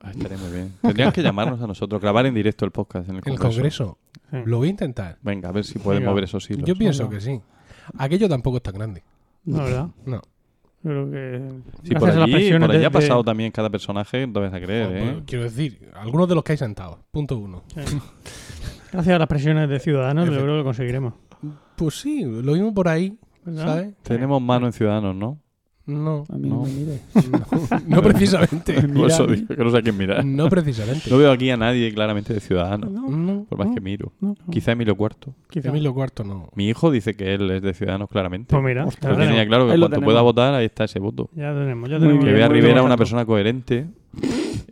Ah, estaría muy bien. Tendrían que llamarnos a nosotros, grabar en directo el podcast en el ¿En Congreso. el Congreso? Sí. Lo voy a intentar. Venga, a ver si pueden mover esos hilos. Yo pienso Venga. que sí. Aquello tampoco es tan grande. No, ¿verdad? No. Yo creo que. Sí, por a las allí, por allí de- ha pasado de- también cada personaje, no te vas a creer, ¿eh? pues, Quiero decir, algunos de los que hay sentados. Punto uno. Sí. Gracias a las presiones de Ciudadanos, yo creo que lo conseguiremos. Pues sí, lo mismo por ahí, ¿verdad? ¿sabes? Tenemos mano en Ciudadanos, ¿no? No, A mí No. no, me mire. no, no precisamente. Mira, eso digo que no sé a quién mirar. No precisamente. No veo aquí a nadie claramente de Ciudadanos, No, No, por más no, que miro. no, no. Quizá Emilio Cuarto. Quizá. Emilio Cuarto no. Mi hijo dice que él es de Ciudadanos claramente. Pues mira, Porque tenía claro que cuando pueda votar, ahí está ese voto. Ya tenemos, ya tenemos. Que vea a Rivera una persona coherente.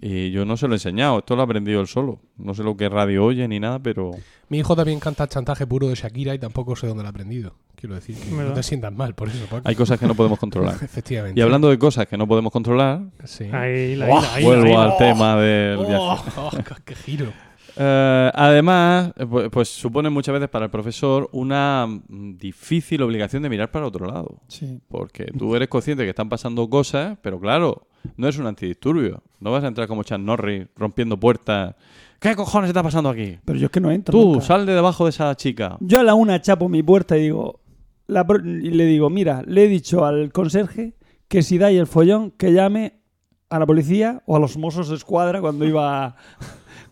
Y yo no se lo he enseñado, esto lo ha aprendido él solo. No sé lo que radio oye ni nada, pero Mi hijo también canta chantaje puro de Shakira y tampoco sé dónde lo ha aprendido. Quiero decir que no te sientas mal por eso, Paco. hay cosas que no podemos controlar. Efectivamente. Y hablando de cosas que no podemos controlar, Sí. Ahí, la, ahí, la, ahí, vuelvo la, ahí, al la. tema del viaje. Oh, oh, qué giro. Eh, además, pues, pues supone muchas veces para el profesor una mm, difícil obligación de mirar para otro lado. Sí. Porque tú eres consciente que están pasando cosas, pero claro, no es un antidisturbio. No vas a entrar como Chan Norris rompiendo puertas. ¿Qué cojones está pasando aquí? Pero yo es que no entro. Tú, nunca. sal de debajo de esa chica. Yo a la una chapo mi puerta y digo, la y le digo, mira, le he dicho al conserje que si dais el follón, que llame a la policía o a los mozos de escuadra cuando iba,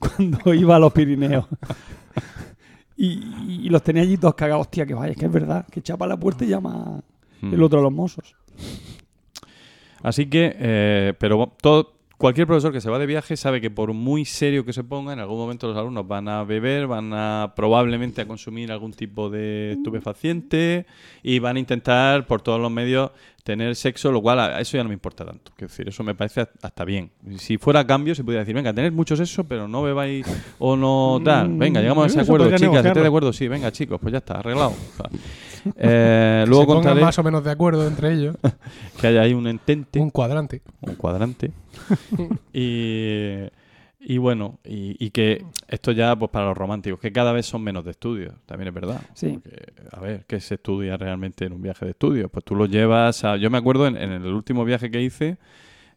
cuando iba a los Pirineos. Y, y los tenía allí todos cagados, hostia, que vaya, que es verdad, que chapa la puerta y llama Mm. el otro a los mozos. Así que, eh, pero todo, cualquier profesor que se va de viaje sabe que por muy serio que se ponga, en algún momento los alumnos van a beber, van a probablemente a consumir algún tipo de estupefaciente y van a intentar por todos los medios tener sexo, lo cual a eso ya no me importa tanto. Quiero decir, eso me parece hasta bien. Si fuera a cambio, se podría decir, venga, tener mucho sexo, pero no bebáis o no tal. Venga, llegamos a ese acuerdo, chicas, ¿estáis negociarlo. de acuerdo? Sí, venga, chicos, pues ya está, arreglado. Eh, luego se contaré más o menos de acuerdo entre ellos. que haya ahí un entente Un cuadrante. un cuadrante. y, y bueno, y, y que esto ya pues para los románticos, que cada vez son menos de estudios, también es verdad. Sí. Porque, a ver, ¿qué se estudia realmente en un viaje de estudios? Pues tú lo llevas a... Yo me acuerdo en, en el último viaje que hice,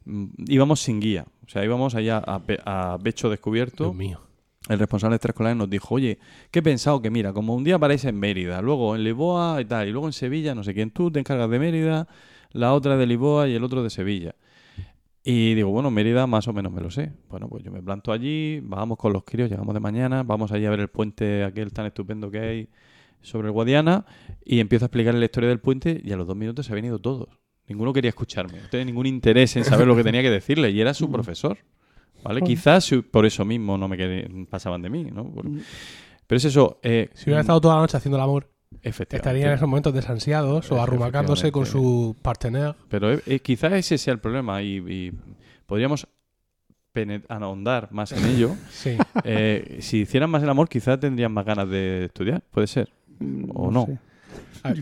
mm, íbamos sin guía. O sea, íbamos allá a, pe- a pecho descubierto Dios mío. el responsable de extraescolares nos dijo, oye, que he pensado que mira, como un día paráis en Mérida, luego en Lisboa y tal, y luego en Sevilla, no sé quién, tú te encargas de Mérida, la otra de Lisboa y el otro de Sevilla. Y digo, bueno, Mérida más o menos me lo sé. Bueno, pues yo me planto allí, bajamos con los críos, llegamos de mañana, vamos allí a ver el puente aquel tan estupendo que hay sobre el Guadiana y empiezo a explicarle la historia del puente y a los dos minutos se habían ido todos. Ninguno quería escucharme, no tenía ningún interés en saber lo que tenía que decirle y era su profesor. ¿Vale? Quizás por eso mismo no me querían- pasaban de mí, ¿no? Por- Pero es eso. eh, Si hubiera estado toda la noche haciendo el amor, efectivamente. estaría en esos momentos desansiados o arrumacándose con su partener. Pero eh, eh, quizás ese sea el problema y, y podríamos ahondar más en ello. Sí. Eh, si hicieran más el amor, quizás tendrían más ganas de estudiar. Puede ser. O no. sé.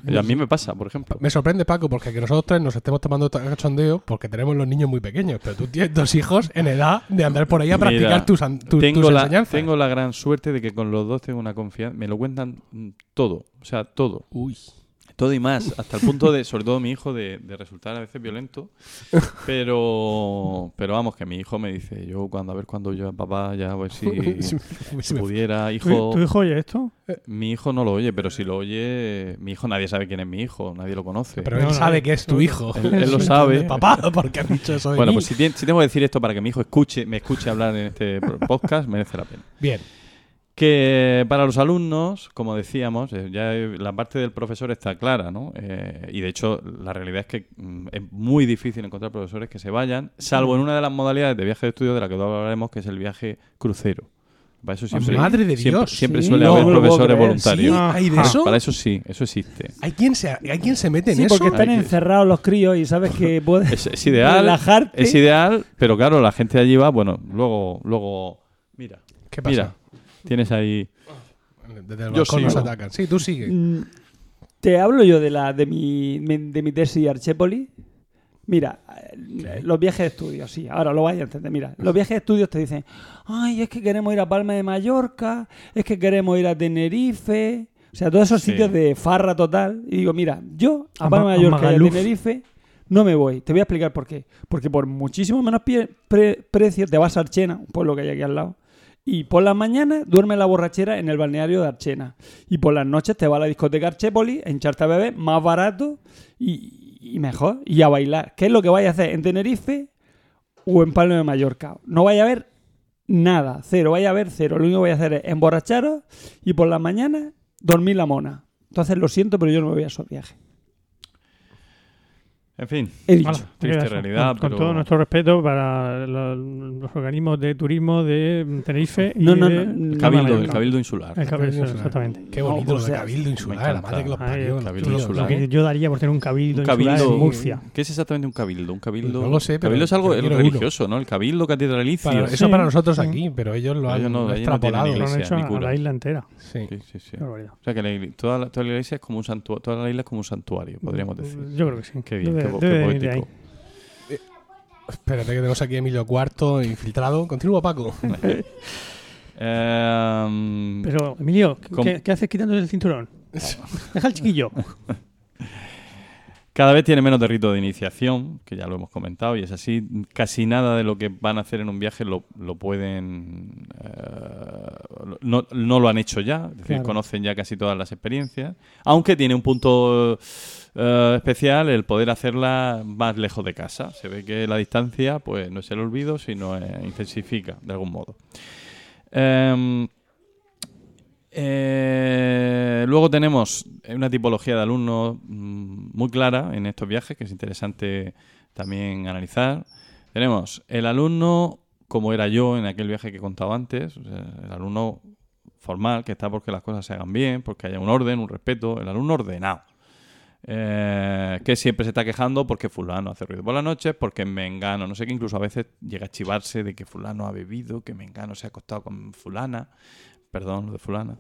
Y a mí me pasa, por ejemplo. Me sorprende, Paco, porque que nosotros tres nos estemos tomando cachondeo porque tenemos los niños muy pequeños, pero tú tienes dos hijos en edad de andar por ahí a practicar Mira, tus, tu- tengo, tus la, enseñanzas. tengo la gran suerte de que con los dos tengo una confianza. Me lo cuentan todo. O sea, todo. Uy. Todo y más, hasta el punto de, sobre todo mi hijo, de, de resultar a veces violento. Pero, pero vamos, que mi hijo me dice, yo cuando a ver cuando yo papá ya a ver si, pudiera, ¿Tu, hijo. tu hijo oye esto? Mi hijo no lo oye, pero si lo oye, mi hijo nadie sabe quién es mi hijo, nadie lo conoce. Pero él no, sabe eh, que es tu no, hijo. Él, él lo sabe. Papá, porque has dicho eso de Bueno, mí? pues si, si tengo que decir esto para que mi hijo escuche, me escuche hablar en este podcast, merece la pena. Bien. Que para los alumnos, como decíamos, eh, ya la parte del profesor está clara, ¿no? Eh, y de hecho, la realidad es que mm, es muy difícil encontrar profesores que se vayan, salvo en una de las modalidades de viaje de estudio de la que hablaremos, que es el viaje crucero. Para eso siempre, madre de siempre, Dios, siempre sí. suele No haber profesores voluntarios. ¿Sí? ¿Hay de Ah, eso? Para eso sí, eso existe. ¿Hay quien se, hay quien se mete en Sí, eso? porque están Hay que- encerrados los críos y sabes que puedes Es, es ideal, relajarte. es ideal, pero claro, la gente allí va, bueno, luego, luego, mira, ¿Qué pasa? mira, tienes ahí Desde el Yo balcón nos sigo. atacan. Sí, tú sigue. Mm, Te hablo yo de la de mi, de mi tesis Archépoli. Mira, eh, los viajes de estudio, sí, ahora lo vais a entender. Mira, los viajes de estudios te dicen, ay, es que queremos ir a Palma de Mallorca, es que queremos ir a Tenerife, o sea, todos esos Sí. sitios de farra total. Y digo, mira, yo a A Palma Ma- de a Mallorca y a Magaluf. Tenerife no me voy. Te voy a explicar por qué. Porque por muchísimo menos pie- pre- precio te vas a Archena, un pueblo que hay aquí al lado. Y por las mañanas duerme la borrachera en el balneario de Archena. Y por las noches te va a la discoteca Archépoli, a hincharte a más barato y, y mejor. Y a bailar. ¿Qué es lo que vais a hacer en Tenerife o en Palma de Mallorca? No vais a ver nada, cero. Vais a ver cero. Lo único que vais a hacer es emborracharos y por las mañanas dormir la mona. Entonces lo siento, pero yo no me voy a esos viajes. En fin, He dicho. Triste realidad, Con, con pero- todo nuestro respeto para lo- los organismos de turismo de Tenerife y No, no, de no, el cabildo, no, el cabildo insular. El cabildo, Cabildo exactamente. Qué No, bonito o lo de sea, Cabildo me Insular, la madre que los parió. el Cabildo. Insular. Lo que yo daría por tener un cabildo, Un insular cabildo, en Murcia. ¿Qué es exactamente un cabildo? Un cabildo. No lo sé, pero cabildo es algo religioso, ¿no? El cabildo catedralicio. Para- Sí, eso para nosotros sí. aquí, pero ellos lo han ellos extrapolado. Lo han hecho a la isla entera. Sí. Sí, sí, sí. O sea que toda, la, toda la iglesia es como un santuario, toda la isla es como un santuario, podríamos decir. Yo creo que sí. Qué bien, qué, bo- debe qué de venir de ahí. poético. Espérate que tenemos aquí a Emilio Cuarto infiltrado. Continúa, Paco. Em, Pero, Emilio, ¿qué- Com- ¿qué, qué haces quitándote el cinturón? Deja al chiquillo. Cada vez tiene menos de rito de iniciación, que ya lo hemos comentado, y es así. Casi nada de lo que van a hacer en un viaje lo, lo pueden. eh, no, no lo han hecho ya, es decir, Claro. conocen ya casi todas las experiencias. Aunque tiene un punto eh, especial el poder hacerla más lejos de casa. Se ve que la distancia pues no es el olvido, sino eh, intensifica de algún modo. Em, eh, luego tenemos una tipología de alumnos mm, muy clara en estos viajes que es interesante también analizar. Tenemos el alumno como era yo en aquel viaje que he contado antes, el alumno formal que está porque las cosas se hagan bien, porque haya un orden, un respeto, el alumno ordenado. Eh, que siempre se está quejando porque fulano hace ruido por las noches, porque mengano, no sé qué, incluso a veces llega a chivarse de que fulano ha bebido, que mengano se ha acostado con fulana, perdón, lo de fulana.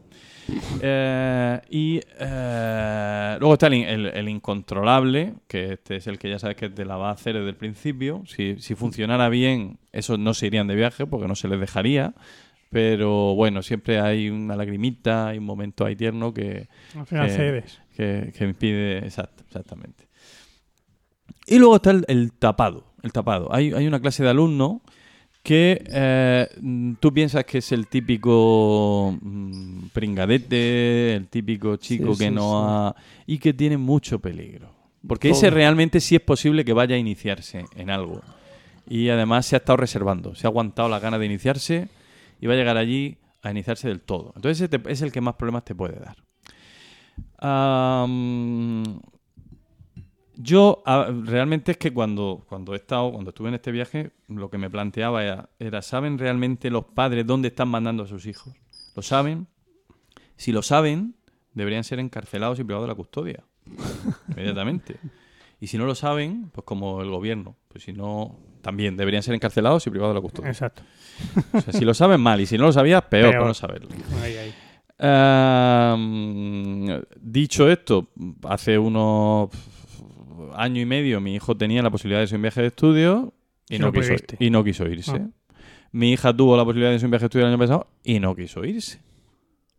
Eh, y eh, luego está el, el- el incontrolable, que este es el que ya sabes que te la va a hacer desde el principio. Si, si funcionara bien, esos no se irían de viaje porque no se les dejaría. Pero bueno, siempre hay una lagrimita, hay un momento ahí tierno que, Al final Eh, cedes. Que, que impide. Exacto, exactamente. Y luego está el, el tapado. El tapado. Hay, hay una clase de alumno que eh, tú piensas que es el típico mm, pringadete, el típico chico Sí, que sí, no sí. ha. y que tiene mucho peligro. Porque Todo. ese realmente sí es posible que vaya a iniciarse en algo. Y además se ha estado reservando, se ha aguantado la gana de iniciarse y va a llegar allí a iniciarse del todo. Entonces ese te- es el que más problemas te puede dar. Am, yo realmente es que cuando, cuando he estado, cuando estuve en este viaje, lo que me planteaba era, era, ¿saben realmente los padres dónde están mandando a sus hijos? ¿Lo saben? Si lo saben, deberían ser encarcelados y privados de la custodia. Inmediatamente. Y si no lo saben, pues como el gobierno. Pues si no, también deberían ser encarcelados y privados de la custodia. Exacto. O sea, si lo saben mal y si no lo sabías, peor, Peor. por no saberlo. Ahí, ahí. Ehm, dicho esto, hace unos año y medio mi hijo tenía la posibilidad de ir a un viaje de estudio y, no, no quiso, pudiste. y no quiso irse. Ah. Mi hija tuvo la posibilidad de ir a un viaje de estudio el año pasado y no quiso irse.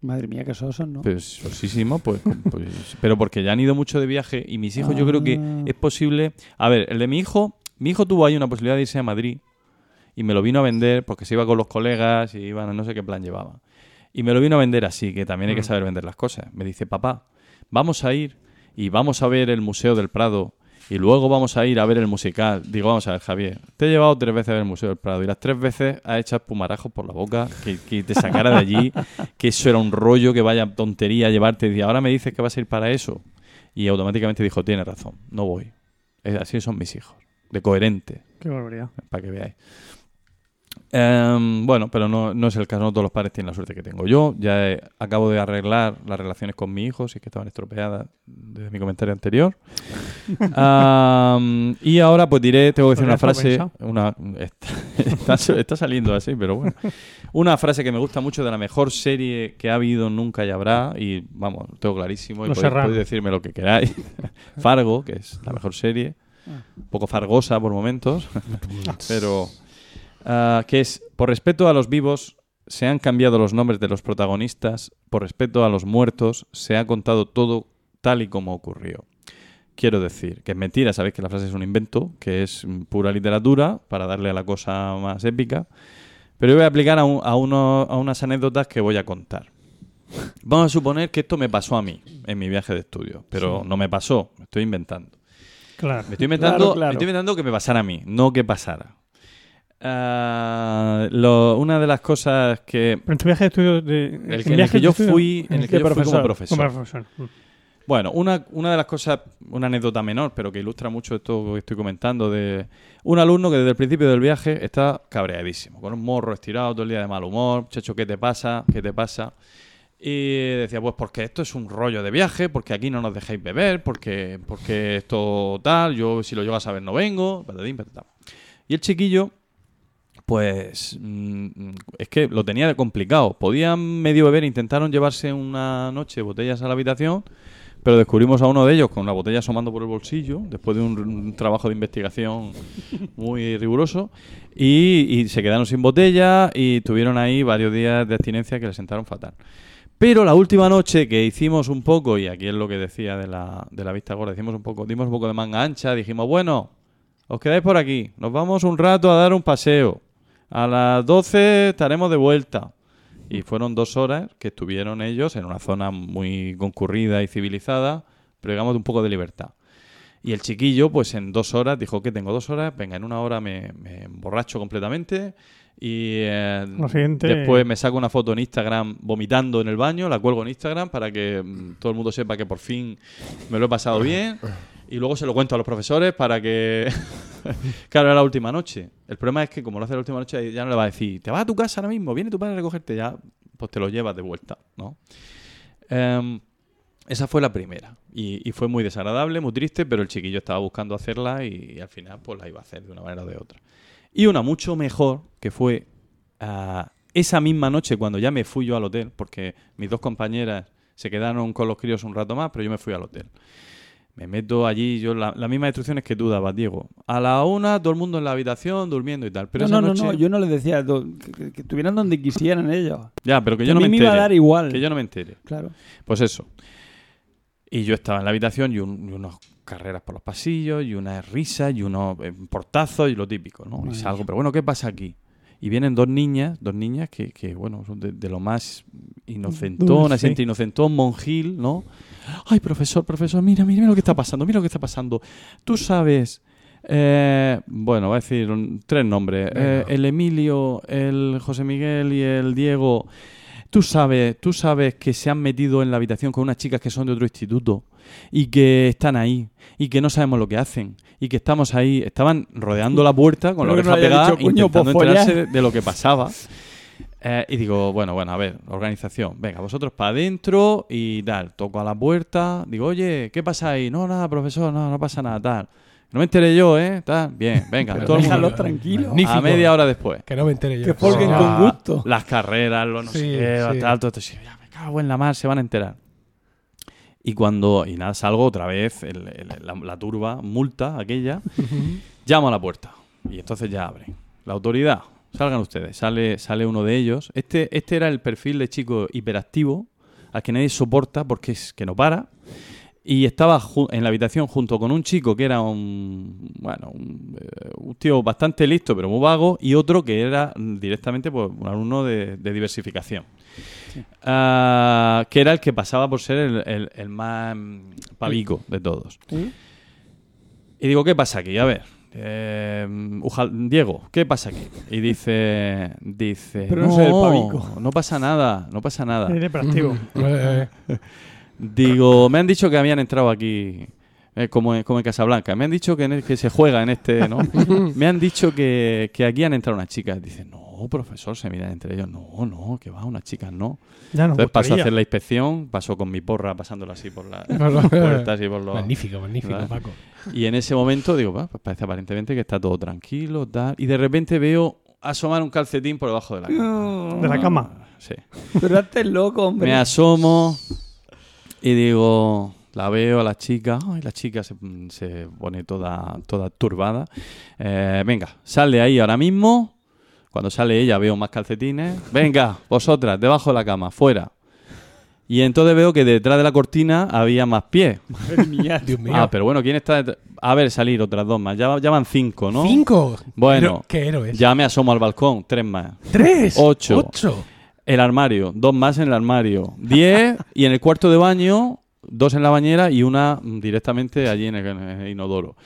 Madre mía, qué sosos, ¿no? Pues sosísimo, pues, pues- Pero porque ya han ido mucho de viaje y mis hijos yo creo que Ah. es posible... A ver, el de mi hijo... Mi hijo tuvo ahí una posibilidad de irse a Madrid y me lo vino a vender porque se iba con los colegas y iban, no sé qué plan llevaba. Y me lo vino a vender así, que también hay que Mm. saber vender las cosas. Me dice, papá, vamos a ir y vamos a ver el Museo del Prado y luego vamos a ir a ver el musical. Digo, vamos a ver, Javier, te he llevado tres veces a ver el Museo del Prado y las tres veces has hecho pumarajos por la boca, que, que te sacara de allí, que eso era un rollo, que vaya tontería llevarte. Y ahora me dices que vas a ir para eso. Y automáticamente dijo, tienes razón, no voy. Es- Así son mis hijos, de coherente Qué barbaridad. para que veáis. Em, bueno, pero no, no es el caso, no todos los padres tienen la suerte que tengo yo. Ya he- acabo de arreglar las relaciones con mi hijo, si es que estaban estropeadas desde mi comentario anterior. Am, y ahora pues diré, tengo que decir ¿Lo una frase, una, está, está- está saliendo así, pero bueno. Una frase que me gusta mucho de la mejor serie que ha habido, nunca y habrá, y vamos, lo tengo clarísimo, y podéis, podéis decirme lo que queráis. Fargo, que es la mejor serie, un poco fargosa por momentos, pero ah, que es, por respeto a los vivos, se han cambiado los nombres de los protagonistas, por respeto a los muertos, se ha contado todo tal y como ocurrió. Quiero decir, que es mentira, sabéis que la frase es un invento, que es pura literatura, para darle a la cosa más épica, pero yo voy a aplicar a, un- a uno- a unas anécdotas que voy a contar. Vamos a suponer que esto me pasó a mí en mi viaje de estudio, pero no me pasó, me estoy inventando. Claro. Me estoy inventando, Claro, claro. me estoy inventando que me pasara a mí, no que pasara. Ah, lo- una de las cosas que Pero en tu viaje de estudio... De, el que, en el que yo fui, en el que de yo fui como profesor. Como profesor. profesor. Mm. Bueno, una, una de las cosas, una anécdota menor, pero que ilustra mucho esto que estoy comentando, de un alumno que desde el principio del viaje está cabreadísimo, con un morro estirado todo el día de mal humor, muchacho, ¿qué te pasa? ¿Qué te pasa? Y decía, pues porque esto es un rollo de viaje, porque aquí no nos dejáis beber, porque, porque esto tal, yo si lo llego a saber no vengo, patatín, patatán. Y el chiquillo, pues mm, es que lo tenía complicado. Podían medio beber, intentaron llevarse una noche botellas a la habitación, pero descubrimos a uno de ellos con la botella asomando por el bolsillo, después de un, trabajo de investigación muy riguroso, y, y se quedaron sin botella y tuvieron ahí varios días de abstinencia que les sentaron fatal. Pero la última noche que hicimos un poco, y aquí es lo que decía de la, de la vista gorda, hicimos un poco, dimos un poco de manga ancha, dijimos, bueno, os quedáis por aquí, nos vamos un rato a dar un paseo. A las 12 estaremos de vuelta. Y fueron dos horas que estuvieron ellos en una zona muy concurrida y civilizada, pero digamos de un poco de libertad. Y el chiquillo, pues en dos horas, dijo que tengo dos horas, venga, en una hora me, me emborracho completamente y eh, Lo siguiente- después me saco una foto en Instagram vomitando en el baño, la cuelgo en Instagram para que mm, todo el mundo sepa que por fin me lo he pasado bien y luego se lo cuento a los profesores para que... claro, era la última noche. El problema es que como lo hace la última noche ya no le va a decir, te vas a tu casa ahora mismo, viene tu padre a recogerte, ya pues te lo llevas de vuelta, ¿no? Em, esa fue la primera. Y, y fue muy desagradable, muy triste, pero el chiquillo estaba buscando hacerla y, al final pues la iba a hacer de una manera o de otra. Y una mucho mejor, que fue ah, esa misma noche cuando ya me fui yo al hotel, porque mis dos compañeras se quedaron con los críos un rato más, pero yo me fui al hotel. Me meto allí, yo la- las mismas instrucciones que tú dabas, Diego. A la una, todo el mundo en la habitación, durmiendo y tal. Pero no, esa no, noche... no, yo no les decía que, que- que estuvieran donde quisieran ellos. Ya, pero que Que yo a no mí me me entere. iba a dar igual. Que yo no me entere. Claro. Pues eso. Y yo estaba en la habitación y, un- y unas carreras por los pasillos y unas risas y unos eh, portazos y lo típico, ¿no? Y salgo, pero bueno, ¿qué pasa aquí? Y vienen dos niñas, dos niñas que, que bueno, son de, de lo más inocentón, entre inocentón, monjil, ¿no? Ay, profesor, profesor, mira, mira, mira lo que está pasando, mira lo que está pasando. Tú sabes, eh, bueno, voy a decir un- tres nombres. Eh, el Emilio, el José Miguel y el Diego. Tú sabes, tú sabes que se han metido en la habitación con unas chicas que son de otro instituto y que están ahí y que no sabemos lo que hacen y que estamos ahí, estaban rodeando la puerta con la no oreja haya pegada dicho, "Coño, intentando pues follar". enterarse de lo que pasaba. Eh, y digo, bueno, bueno, a ver, organización. Venga, vosotros para adentro y tal. Toco a la puerta. Digo, oye, ¿qué pasa ahí? No, nada, profesor, no, no pasa nada, tal. No me enteré yo, ¿eh? Tal. Bien, venga, Pero todo el mundo. tranquilos. Magnífico. A media hora después. Que no me entere yo. Que folguen Ah, con gusto. Las carreras, lo no Sí, sé qué, sí. tal, todo esto. Sí, ya me cago en la mar, se van a enterar. Y cuando, y nada, salgo otra vez, el- el- la, la turba, multa aquella, llamo a la puerta. Y entonces ya abren. La autoridad, salgan ustedes. Sale, sale uno de ellos. Este, este era el perfil de chico hiperactivo, al que nadie soporta porque es que no para. Y estaba en la habitación junto con un chico que era un, bueno, un, eh, un tío bastante listo pero muy vago y otro que era directamente pues, un alumno de, de diversificación. Ah, que era el que pasaba por ser el, el- el más pavico de todos. Y digo, ¿qué pasa aquí? A ver, eh, Ujal- Diego, ¿qué pasa aquí? Y dice, dice, Pero no soy el pavico". no pasa nada, no pasa nada. Es Digo, me han dicho que habían entrado aquí eh, como, en, como en Casablanca. Me han dicho que, en el- que se juega en este, ¿no? me han dicho que, que aquí han entrado unas chicas. Dice, no, profesor, se miran entre ellos. No, no, que va, unas chicas no. Ya no Entonces pasó a gustaría. hacer la inspección, pasó con mi porra pasándola así por las puertas y por los... Magnífico, magnífico, ¿Verdad? Paco. Y en ese momento digo, "Va, pues parece aparentemente que está todo tranquilo, tal. Y de repente veo asomar un calcetín por debajo de la cama. De la cama. Sí. Pero este es loco, hombre. Me asomo y digo, la veo a la chica, ay, la chica se, se pone toda, toda turbada. Eh, venga, sale ahí ahora mismo. Cuando sale ella veo más calcetines. Venga, vosotras, debajo de la cama, fuera. Y entonces veo que detrás de la cortina había más pies. Madre mía. Dios mío. Ah, pero bueno, ¿quién está detrás? A ver, salir otras dos más. Ya, ya van cinco, ¿no? ¿Cinco? Bueno. ¿Qué héroes? Ya me asomo al balcón, tres más. ¿Tres? Ocho. Ocho. El armario, dos más en el armario. Diez y en el cuarto de baño, dos en la bañera y una directamente allí en el, en el inodoro.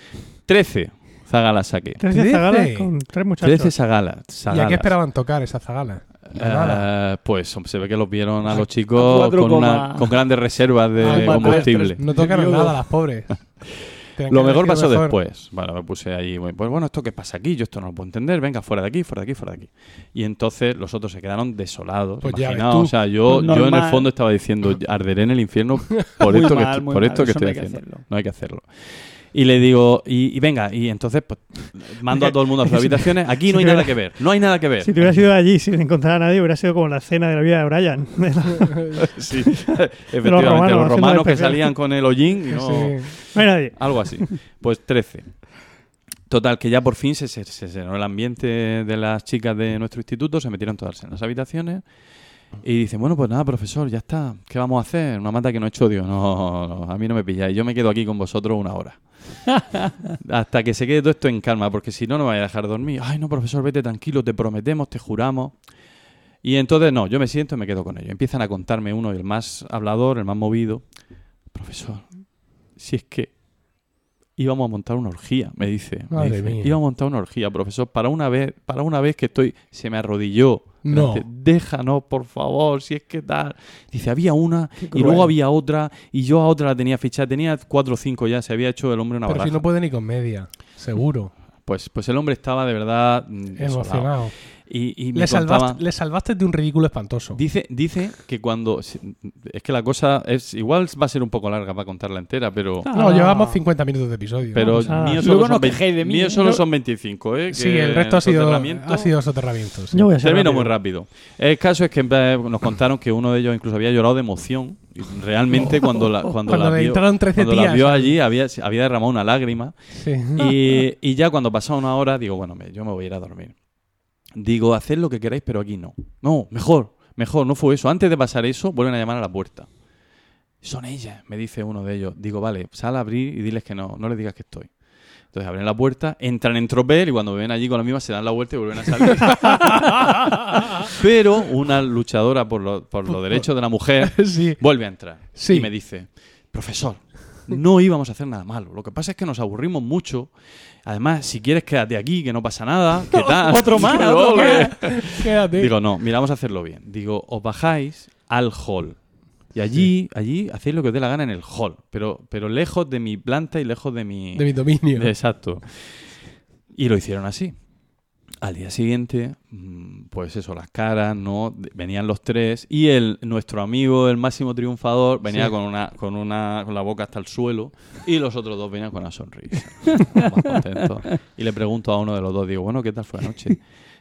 Trece zagalas saqué. Trece zagalas con tres muchachos. Trece zagalas. ¿Y a zagalas. qué esperaban tocar esa zagala? Nada. Eh, pues se ve que los vieron a los chicos con, una- con grandes reservas de combustible. No tocaron nada las pobres. Lo mejor pasó mejor. después. Bueno, me puse muy- Pues bueno, ¿esto qué pasa aquí? Yo esto no lo puedo entender. Venga, fuera de aquí, fuera de aquí, fuera de aquí. Y entonces los otros se quedaron desolados. Pues Imaginaos, o sea, yo, Pues yo en el fondo estaba diciendo, arderé en el infierno por esto que, estoy- por mal, esto que estoy no haciendo. hacerlo. No hay que hacerlo. Y le digo, y, y venga, y entonces pues, mando a todo el mundo a sus habitaciones. Aquí no hay nada que ver. No hay nada que ver. Si te hubieras ido allí sin encontrar a nadie, hubiera sido como la escena de la vida de Brian. Sí, efectivamente. Los romanos romanos, haciendo que salían con el hollín y no... Sí. No hay nadie. Algo así. Pues 13. Total, que ya por fin se, se, se llenó el ambiente de las chicas de nuestro instituto, se metieron todas en las habitaciones y dicen, bueno, pues nada, profesor, ya está. ¿Qué vamos a hacer? Una mata que no he hecho, digo, no, no, a mí no me pilláis, yo me quedo aquí con vosotros una hora. Hasta que se quede todo esto en calma, porque si no, no me voy a dejar dormir. Ay, no, profesor, vete tranquilo, te prometemos, te juramos. Y entonces, no, yo me siento y me quedo con ellos. Empiezan a contarme uno, el más hablador, el más movido. Profesor, si es que íbamos a montar una orgía, me dice. me Madre dice, mía. íbamos a montar una orgía, profesor, para una vez, para una vez que estoy, se me arrodilló. No. Dice, Déjanos, por favor, si es que tal. Dice, había una y luego había otra y yo a otra la tenía fichada. Tenía cuatro o cinco ya, se había hecho el hombre una Pero baraja. si no puede ni con media, seguro. pues, pues el hombre estaba de verdad mm, desolado. Y, y me Le contaba- salvaste, le salvaste de un ridículo espantoso. Dice, dice que cuando. Es que la cosa es. Igual va a ser un poco larga para contarla entera, pero. No, llevamos 50 minutos de episodio. Pero mío Luego solo, no son, de mí, mío ¿eh? solo Yo- son 25, ¿eh? sí, Que el resto ha sido, ha sido soterramiento. sí. Termino rápido. muy rápido. El caso es que nos contaron que uno de ellos incluso había llorado de emoción. Y realmente cuando la, cuando Cuando la vio, entraron 13 cuando la tías, vio ¿sabes? allí había, había derramado una lágrima. Sí. Y, y ya cuando pasaba una hora, digo, bueno, me- yo me voy a ir a dormir. Digo, haced lo que queráis, pero aquí no. No, mejor, mejor, no fue eso. Antes de pasar eso, vuelven a llamar a la puerta. Son ellas, me dice uno de ellos. Digo, vale, sal a abrir y diles que no, no les digas que estoy. Entonces abren la puerta, entran en tropel y cuando ven allí con la misma se dan la vuelta y vuelven a salir. Pero una luchadora por, lo- por los derechos de la mujer sí. vuelve a entrar Sí. y me dice, profesor, no íbamos a hacer nada malo. Lo que pasa es que nos aburrimos mucho. Además, si quieres quédate aquí, que no pasa nada. ¿Qué tal? Otro más, otro más. Quédate. Digo, no, mira, vamos a hacerlo bien. Digo, os bajáis al hall. Y allí, allí hacéis lo que os dé la gana en el hall. Pero, pero lejos de mi planta y lejos de mi... de mi dominio. Exacto. Y lo hicieron así. Al día siguiente, mm, pues eso, las caras, ¿no? Venían los tres y el, nuestro amigo, el máximo triunfador, venía Sí. con una, con una, con la boca hasta el suelo y los otros dos venían con una sonrisa. más contentos. Y le pregunto a uno de los dos, digo, bueno, ¿qué tal fue anoche?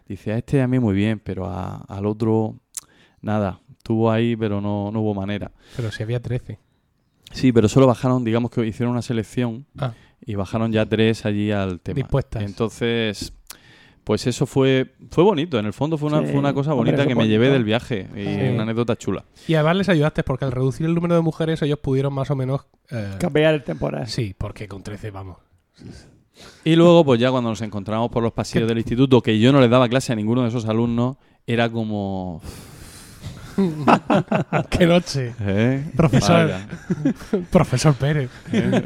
Dice, a este a mí muy bien, pero a- al otro, nada, estuvo ahí, pero no, no hubo manera. Pero si había 13. Sí, pero solo bajaron, digamos que hicieron una selección Ah, y bajaron ya tres allí al tema. Dispuestas. Entonces, Pues eso fue fue bonito, en el fondo fue una, Sí, fue una cosa bonita que me llevé del viaje y Sí. una anécdota chula. Y además les ayudaste porque al reducir el número de mujeres ellos pudieron más o menos... eh, Cambiar el temporal. sí, porque con 13 vamos. Y luego, pues ya cuando nos encontramos por los pasillos ¿Qué? del instituto, que yo no les daba clase a ninguno de esos alumnos, era como... ¡Qué noche! ¿eh? Profesor. Profesor Pérez. ¿eh?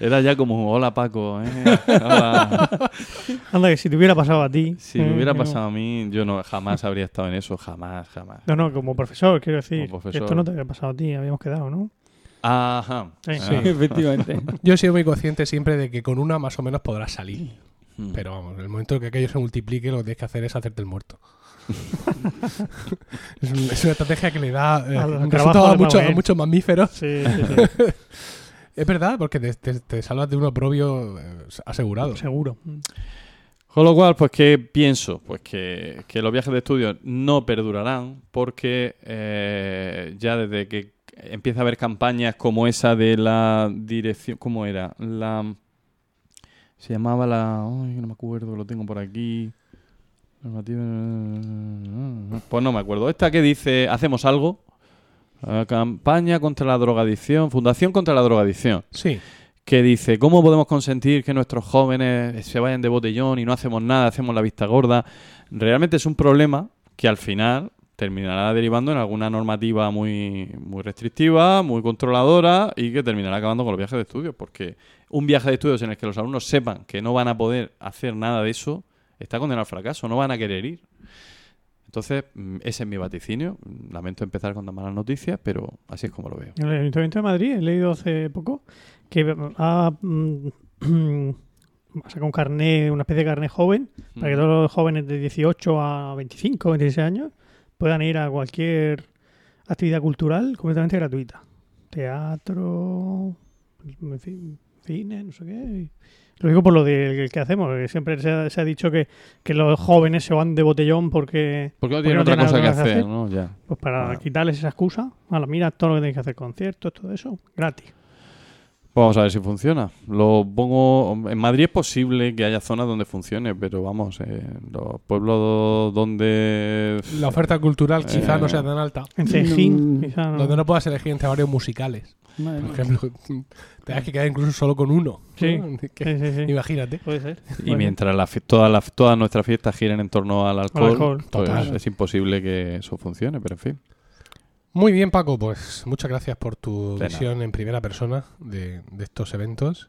Era ya como, hola Paco, ¿eh? Hola. Anda, que si te hubiera pasado a ti. Si me eh, hubiera no. pasado a mí, yo no jamás habría estado en eso, jamás, jamás. No, no, como profesor, quiero decir. Como que profesor. Esto no te había pasado a ti, habíamos quedado, ¿no? Ajá. Sí. Ah. Sí. Efectivamente. Yo he sido muy consciente siempre de que con una más o menos podrás salir. Mm. Pero vamos, en el momento en que aquello se multiplique, lo que tienes que hacer es hacerte el muerto. es, un- es una estrategia que le da eh, A un muchos- a Manuel. muchos mamíferos. Sí, sí, sí. Es verdad, porque te, te- te salvas de un oprobio eh, asegurado. seguro. Con lo cual, pues, ¿qué pienso? Pues que, que los viajes de estudio no perdurarán porque eh, ya desde que empieza a haber campañas como esa de la dirección... ¿Cómo era? La... Se llamaba la... Ay, no me acuerdo, lo tengo por aquí. Pues no me acuerdo. Esta que dice, hacemos algo. Campaña contra la drogadicción, Fundación contra la drogadicción Sí, que dice, ¿cómo podemos consentir que nuestros jóvenes se vayan de botellón y no hacemos nada, hacemos la vista gorda? Realmente es un problema que al final terminará derivando en alguna normativa muy, muy restrictiva, muy controladora y que terminará acabando con los viajes de estudios, porque un viaje de estudios en el que los alumnos sepan que no van a poder hacer nada de eso está condenado al fracaso, no van a querer ir. Entonces, mm, ese es mi vaticinio. Lamento empezar con tan malas noticias, pero así es como lo veo. El Ayuntamiento de Madrid he leído hace poco que ha, mm, sacado un carnet, una especie de carnet joven, para que Mm. todos los jóvenes de 18 a 25, 26 años puedan ir a cualquier actividad cultural completamente gratuita. Teatro, en fin, cine, no sé qué. Lo digo por lo de que hacemos, que siempre se ha, se ha dicho que, que los jóvenes se van de botellón porque Porque no Porque tienen no otra cosa que hacer, hacer. ¿no? Ya. pues para quitarles esa excusa, a la mira todo lo que tenéis que hacer, conciertos, todo eso, gratis. Vamos a ver si funciona. Lo pongo. En Madrid es posible que haya zonas donde funcione, pero vamos, eh, los pueblos donde. la oferta cultural quizá Eh, no sea tan alta. En Cejín, Mm, quizá no. Donde no puedas elegir entre varios musicales. Madre Por ejemplo, te das que quedar incluso solo con uno. Sí. ¿no? Que- Sí, sí, sí. Imagínate. Puede ser. Y mientras la todas las todas nuestras fiestas giren en torno al alcohol, alcohol, pues es imposible que eso funcione, pero en fin. Muy bien, Paco, pues muchas gracias por tu De visión en primera persona de, de estos eventos.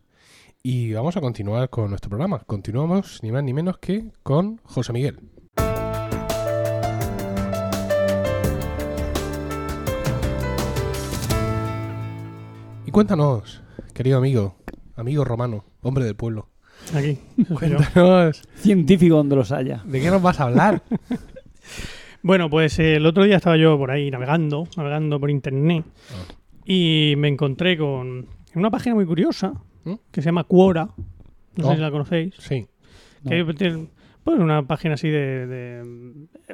Y vamos a continuar con nuestro programa. Continuamos ni más ni menos que con José Miguel. Y cuéntanos, querido amigo, amigo romano, hombre del pueblo. Aquí. Cuéntanos, Científico donde los haya. ¿de qué nos vas a hablar? Bueno, pues eh, el otro día estaba yo por ahí navegando, navegando por internet, Ah. y me encontré con una página muy curiosa ¿Mm? que se llama Quora. No Oh. sé si la conocéis. Sí. Que tiene, pues una página así de, de,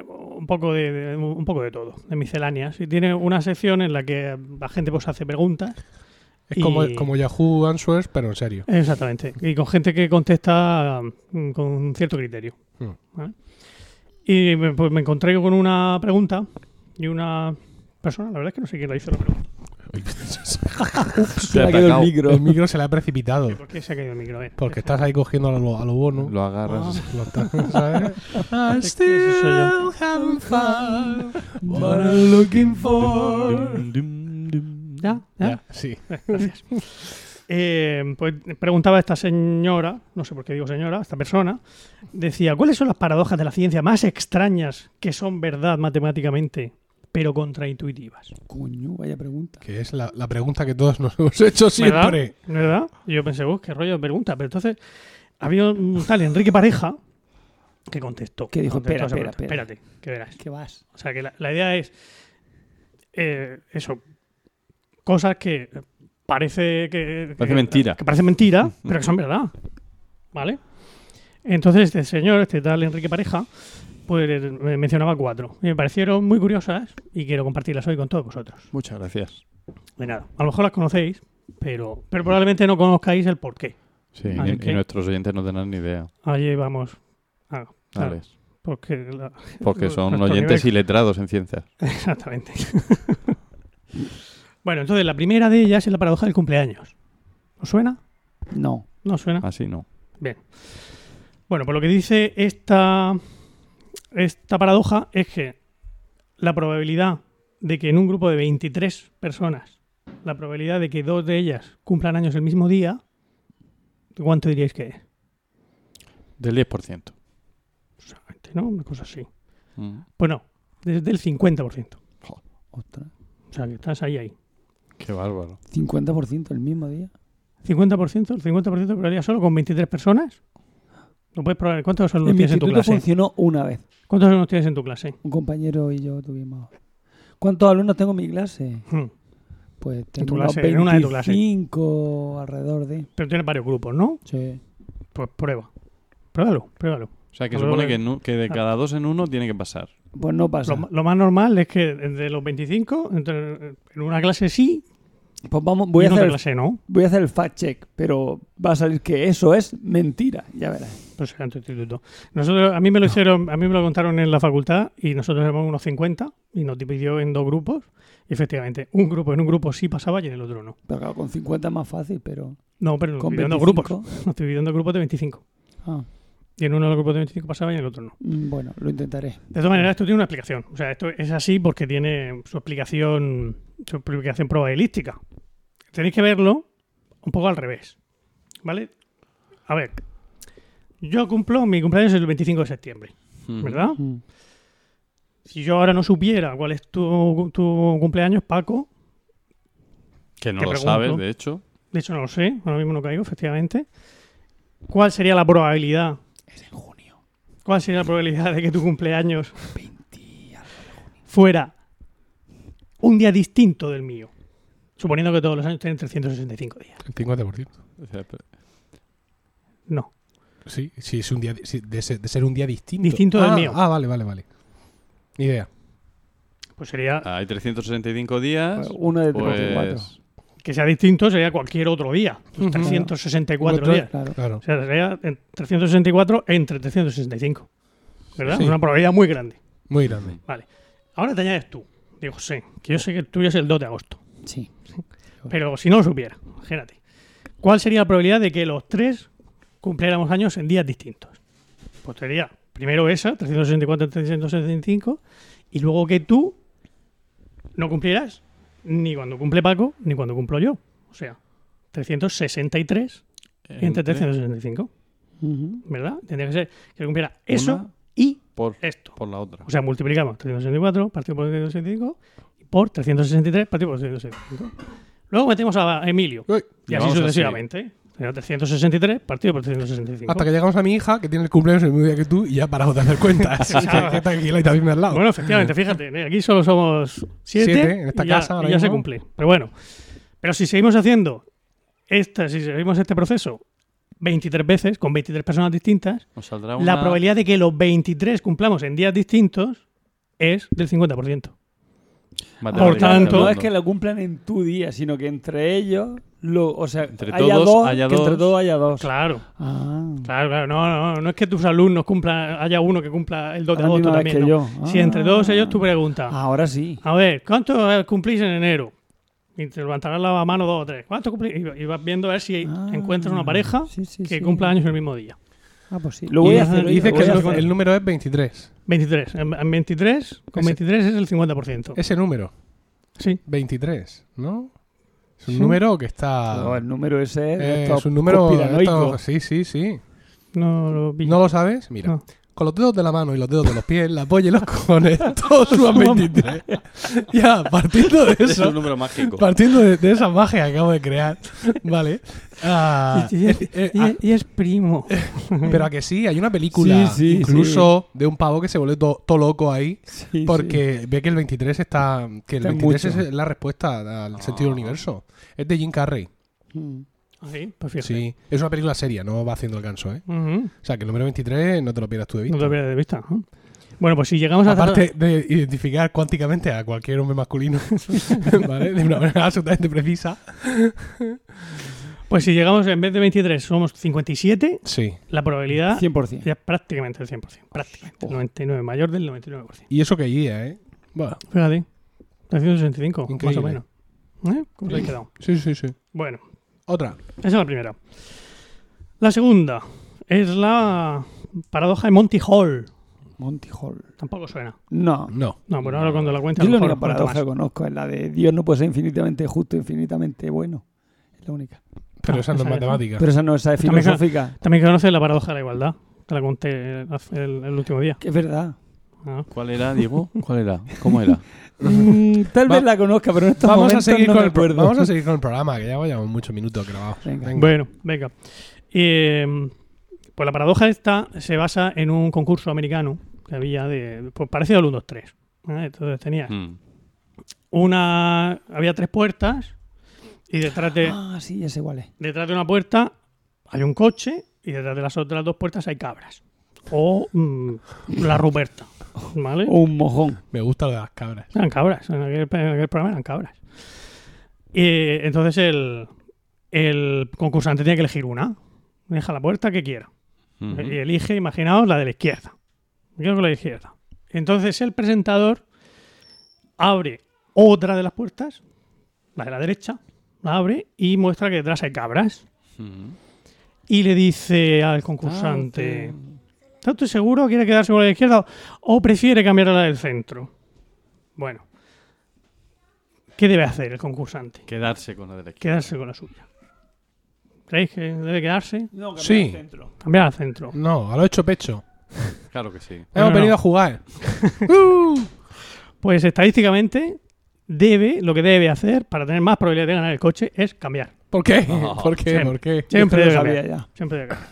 un poco de, de- un poco de todo, de misceláneas. Y tiene una sección en la que la gente pues hace preguntas. Es como, Y- como Yahoo Answers, pero en serio. Exactamente. Y con gente que contesta mm, con cierto criterio. Mm. ¿vale? Y me, pues me encontré con una pregunta y una persona, la verdad es que no sé quién la hizo la pregunta. Se le ha caído el micro. El micro se le ha precipitado. ¿Por qué se ha caído el micro? A ver, Porque estás ahí cogiendo a lo, a lo bono. Lo agarras. Lo estás- ¿sabes? Soy yo. still having fun. What I'm looking for. ¿Ya? ¿Ya? Ya, sí. Gracias. Eh, pues preguntaba esta señora, no sé por qué digo señora, esta persona, decía, ¿cuáles son las paradojas de la ciencia más extrañas que son verdad matemáticamente, pero contraintuitivas? Coño, vaya pregunta. Que es la, la pregunta que todos nos hemos hecho siempre. ¿Verdad? ¿Verdad? Y yo pensé, uy, qué rollo de pregunta. Pero entonces había un tal Enrique Pareja que contestó. Que dijo, Contestó espera, espera. Espérate, que verás. ¿Qué vas? O sea, que la, la idea es eh, eso, cosas que parece que... Parece que- mentira. Que parece mentira, pero que son verdad. ¿Vale? Entonces este señor, este tal Enrique Pareja, pues me mencionaba cuatro. Y me parecieron muy curiosas y quiero compartirlas hoy con todos vosotros. Muchas gracias. De nada. A lo mejor las conocéis, pero, pero probablemente no conozcáis el porqué. Sí, y, y que- nuestros oyentes no tendrán ni idea. Allí vamos a Vale. Porque la- Porque son oyentes nivel- iletrados en ciencias. Exactamente. bueno, entonces la primera de ellas es la paradoja del cumpleaños. ¿Os suena? No. ¿No suena? Así no. Bien. Bueno, pues lo que dice esta, esta paradoja es que la probabilidad de que en un grupo de 23 personas, la probabilidad de que dos de ellas cumplan años el mismo día, ¿cuánto diríais que es? Del 10%. Solamente, ¿no? Una cosa así. Mm. Pues no, desde el 50%. Ostras. O sea, que estás ahí, ahí. Qué bárbaro. 50% el mismo día. 50%, el 50% de probabilidad solo con 23 personas. ¿Lo puedes probar? ¿Cuántos En alumnos mi tienes en tu clase? funcionó una vez. ¿Cuántos alumnos tienes en tu clase? Un compañero y yo tuvimos. ¿Cuántos alumnos tengo en mi clase? Hmm. Pues tengo clase, en una de tu clase. 25 alrededor de. Pero tienes varios grupos, ¿no? Sí. Pues prueba. Pruébalo, pruébalo. O sea, que supone que de cada dos en uno tiene que pasar. Pues no pasa. Lo, más normal es que de los 25, entre- en una clase sí Pues vamos, y voy a, en otra hacer, clase no. voy a hacer el fact check, pero va a salir que eso es mentira. Ya verás. Pues en tu instituto. Nosotros, a mí me lo hicieron, a mí me lo contaron en la facultad y nosotros éramos unos 50 y nos dividió en dos grupos. Y efectivamente, un grupo en un grupo sí pasaba y en el otro no. Pero claro, con 50 es más fácil, pero. No, pero nos dividió en dos 25. grupos. Nos dividió en dos grupos de 25. Ah, Y en uno de los grupos de 25 pasaba y en el otro no. mm, bueno, lo intentaré. De todas maneras, esto tiene una explicación. O sea, esto es así porque tiene su explicación, su explicación probabilística. Tenéis que verlo un poco al revés. ¿Vale? A ver. Yo cumplo, mi cumpleaños es el 25 de septiembre, Mm. ¿verdad? Mm. Si yo ahora no supiera cuál es tu, tu cumpleaños, Paco, Que no lo pregunto. sabes, de hecho. de hecho no lo sé, ahora mismo no caigo, efectivamente. ¿Cuál sería la probabilidad? Es en junio. ¿Cuál sería la probabilidad de que tu cumpleaños 20 algo. fuera un día distinto del mío? Suponiendo que todos los años tienen 365 días. El 50%. O sea, pero- No. Sí, sí, es un día sí, de, ser, de ser un día distinto. Distinto del ah, mío. Ah, vale, vale, vale. Ni idea. Pues sería Hay 365 días. Uno de Pues, 34. Que sea distinto, sería cualquier otro día. Ujú. 364 Otro- días. Claro. Claro. O sea, sería en 364 entre 365. ¿Verdad? Sí. Una probabilidad muy grande. Muy grande. Vale. Ahora te añades tú. Digo, José, que yo sé que el tuyo es el 2 de agosto. Sí. Pero si no lo supiera, imagínate. ¿Cuál sería la probabilidad de que los tres cumpliéramos años en días distintos? Pues sería primero esa, 364 entre 365, y luego que tú no cumplieras ni cuando cumple Paco, ni cuando cumplo yo. O sea, 363 entre 365, Ujú. ¿verdad? Tendría que ser que cumpliera eso Una y por, esto. por la otra. O sea, multiplicamos 364 partido por 365 y por 363 partido por 365. Luego metemos a Emilio. Uy, Y así sucesivamente. Sería 363 partido por 365. Hasta que llegamos a mi hija, que tiene el cumpleaños el mismo día que tú, y ya paramos de hacer cuentas. que, que tranquila y también al lado. Bueno, efectivamente, fíjate, ¿eh? aquí solo somos siete, Siete, en esta y ya, casa ahora y ya se cumple. Pero bueno, pero si seguimos haciendo esta, si seguimos este proceso 23 veces con 23 personas distintas, Nos saldrá la probabilidad de que los 23 cumplamos en días distintos es del 50%. Matemática Por tanto- no es que lo cumplan en tu día, sino que entre ellos, lo, o sea, Entre haya todos dos, haya que entre dos. todos haya dos. Claro, Ah, claro, claro. No, no, no es que tus alumnos cumplan, haya uno que cumpla el 2 a de agosto también. que ¿no? yo. Si entre Ah. todos ellos tú preguntas, Ahora sí. a ver, ¿cuánto eh, cumplís en enero? Y te levantarás la mano dos o tres. ¿Cuánto cumplís? Y y vas viendo a ver si Ah, encuentras una pareja sí, sí, que sí. cumpla años el mismo día. Ah, pues sí. Lo voy y a hacer. dice que el, hacer. el número es 23. 23. En, en 23, con Ese- 23 es el 50%. Ese número, Sí. 23, ¿no? Es un Sí. número que está... No, el número ese eh, es un número... esto- sí, sí, sí. No lo vi. ¿No lo sabes? Mira. No. Con los dedos de la mano y los dedos de los pies, la polla y los cojones, todos suman 23. ya, partiendo de Es eso, un número mágico. partiendo de, de esa magia que acabo de crear, ¿vale? Ah, Y, y es, eh, eh, y ah, es- y es primo. pero a que sí, hay una película Sí, sí, incluso de un pavo que se vuelve todo loco ahí Sí, porque ve que el 23 está que el Está 23 mucho. es la respuesta al sentido del universo. Es de Jim Carrey. sí. Mm. Ahí, pues fíjate. Sí, es una película seria, no va haciendo el ganso, ¿eh? O sea, que el número 23 no te lo pierdas tú de vista. No te lo pierdas de vista. ¿no? Bueno, pues si llegamos a hacer- Aparte de identificar cuánticamente a cualquier hombre masculino, ¿vale? De una manera absolutamente precisa. Pues si llegamos, en vez de 23, somos 57, Sí. la probabilidad 100%. ya prácticamente el 100%. Prácticamente. El 99, mayor del 99%. Y eso que guía, ¿eh? Bueno, Fíjate. 365, más Increíble. o menos. ¿Eh? ¿Cómo os habéis quedado? sí, sí, sí. Bueno, Otra. esa es la primera. La segunda es la paradoja de Monty Hall. Monty Hall. Tampoco suena. No. No. No, pero ahora cuando la cuenta Yo la lo única paradoja que conozco es la de Dios no puede ser infinitamente justo, infinitamente bueno. Es la única. Pero Ah, esa no es esa es. matemática. Pero esa no esa es También- filosófica. También conoces la paradoja de la igualdad. Te la conté el, el último día. Que es verdad. Ah. ¿Cuál era, Diego? ¿Cuál era? ¿Cómo era? Mm, tal Va- vez la conozca, pero en estos Vamos a, momentos seguir no con me el pro- acuerdo. vamos a seguir con el programa, que ya llevamos muchos minutos grabados. Venga. Bueno, venga. Eh, pues la paradoja esta se basa en un concurso americano que había de. Pues parecido al 1, 2, 3. ¿eh? Entonces tenía Mm. una. Había tres puertas y detrás de, Ah, sí, ese igual es. detrás de una puerta hay un coche y detrás de las otras dos puertas hay cabras. O mm, la Ruperta. ¿Vale? O un mojón. Me gusta lo de las cabras. Eran cabras, en aquel, en aquel programa eran cabras. Y entonces el, el concursante tiene que elegir una. Deja la puerta que quiera. Y elige, imaginaos, la de la izquierda. Quedo con la de la izquierda. Entonces el presentador abre otra de las puertas, la de la derecha, la abre y muestra que detrás hay cabras. Y le dice al concursante, Ah, ¿está usted seguro? ¿Quiere quedarse con la izquierda o prefiere cambiar a la del centro? Bueno, ¿qué debe hacer el concursante? Quedarse con la de la izquierda. Quedarse con la suya. ¿Creéis que debe quedarse? No, Sí. cambiar el centro. Cambiar al centro. No, a lo hecho pecho. Claro que sí. Hemos no, venido no. a jugar. Pues estadísticamente debe, lo que debe hacer para tener más probabilidad de ganar el coche es cambiar. ¿Por qué? ¿Por qué? siempre. ¿Por qué? Siempre Yo debe lo sabía cambiar. ya. Siempre debe cambiar.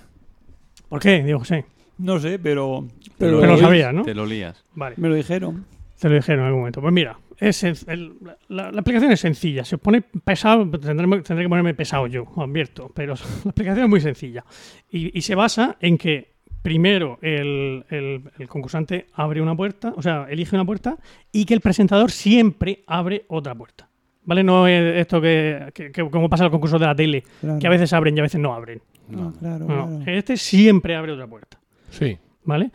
¿Por qué? Digo, sí. No sé, pero. Te Pero, lo, sabía, ¿no? Te lo lías. Vale. me lo dijeron. Te lo dijeron en algún momento. Pues mira, es el- la, la explicación es sencilla. Si os pone pesado, tendré, tendré que ponerme pesado yo, os advierto. Pero la explicación es muy sencilla. Y, y se basa en que primero el, el- el concursante abre una puerta, o sea, elige una puerta, y que el presentador siempre abre otra puerta. ¿Vale? No es esto que, que- que como pasa en el concurso de la tele, Claro. que a veces abren y a veces no abren. No, claro, No, claro. este siempre abre otra puerta. Sí. ¿Vale?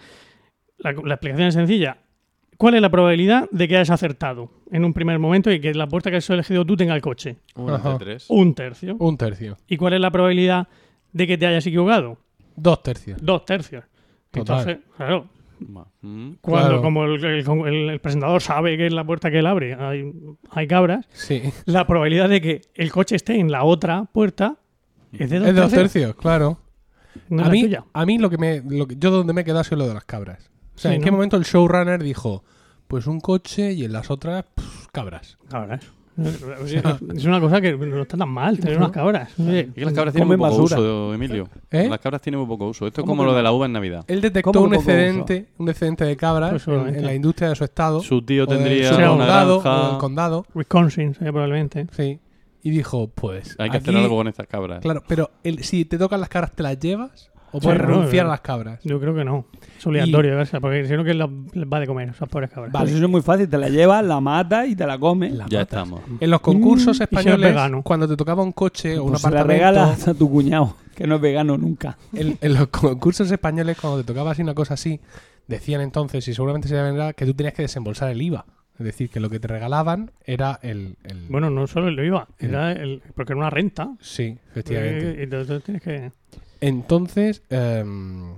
La, la explicación es sencilla. ¿Cuál es la probabilidad de que hayas acertado en un primer momento y que la puerta que has elegido tú tenga el coche? Ajá. Un tercio. Un tercio. ¿Y cuál es la probabilidad de que te hayas equivocado? Dos tercios. Dos tercios. Total. Entonces, claro, Mm. cuando Claro. como el, el- el- el presentador sabe que en la puerta que él abre hay, hay cabras, Sí. la probabilidad de que el coche esté en la otra puerta es de dos Es de dos tercios, claro. No es a, mí, tuya. a mí lo que me. Lo que, yo donde me he quedado ha sido lo de las cabras. O sea, Sí, ¿en ¿no? qué momento el showrunner dijo, pues un coche y en las otras, pff, cabras? Cabras. Es una cosa que no está tan mal tener unas cabras. Oye, Es que las cabras tienen muy poco basura. uso, Emilio. ¿Eh? Las cabras tienen muy poco uso. Esto es ¿Cómo como lo de la uva en Navidad. Él detectó ¿Cómo un excedente, un excedente de cabras Pues en, en la industria de su estado. Su tío tendría su una condado, granja. o del condado. Wisconsin, sí, probablemente. Sí. Y dijo, pues. Hay que aquí- hacer algo con estas cabras. Claro, pero el- si te tocan las cabras, ¿te las llevas? ¿O puedes renunciar no. a las cabras? Yo creo que no. Es obligatorio, ¿verdad? porque si no, que les va de comer esas pobres cabras. Vale. Eso es muy fácil. Te la llevas, la matas y te la comes. La Ya matas. estamos. En los concursos Mm, y si es españoles, vegano. cuando te tocaba un coche o un Pues se la apartamento, regalas a tu cuñado, que no es vegano nunca. en, en los concursos españoles, cuando te tocaba así una cosa así, decían entonces, y seguramente se vendrá, que tú tenías que desembolsar el IVA. Es decir, que lo que te regalaban era el... el- Bueno, no solo el IVA, era el, porque era una renta. Sí, efectivamente. Eh, entonces tienes que. Entonces... em,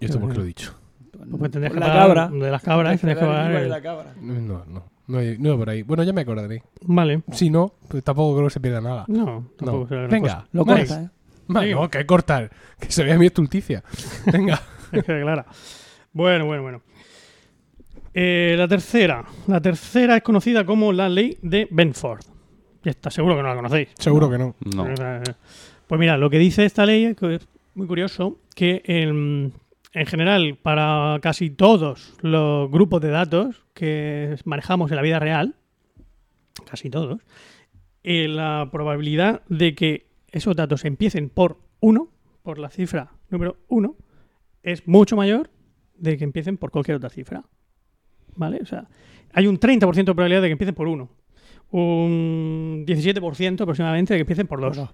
¿Y esto por qué lo he dicho? Pues tendrías que la pagar cabra. De las cabras, tendrías que Pagar el pagar. IVA de el- la cabra. No, no. No, no por ahí. Bueno, ya me acordaré. Vale. Si no, pues tampoco creo que se pierda nada. No, tampoco No. será gran Venga, cosa. Lo corta, ¿eh? Venga. no, que cortar. Que se vea mi estulticia. Venga. Es que clara. Bueno, bueno, bueno. Eh, la tercera. La tercera es conocida como la ley de Benford. Y está seguro que no la conocéis. Seguro que no. No. Eh, Pues mira, lo que dice esta ley es que es muy curioso que en, en general para casi todos los grupos de datos que manejamos en la vida real, casi todos, eh, la probabilidad de que esos datos empiecen por 1, por la cifra número 1, es mucho mayor de que empiecen por cualquier otra cifra. ¿Vale? O sea, hay un 30% de probabilidad de que empiecen por 1. Un 17% aproximadamente de que empiecen por 2.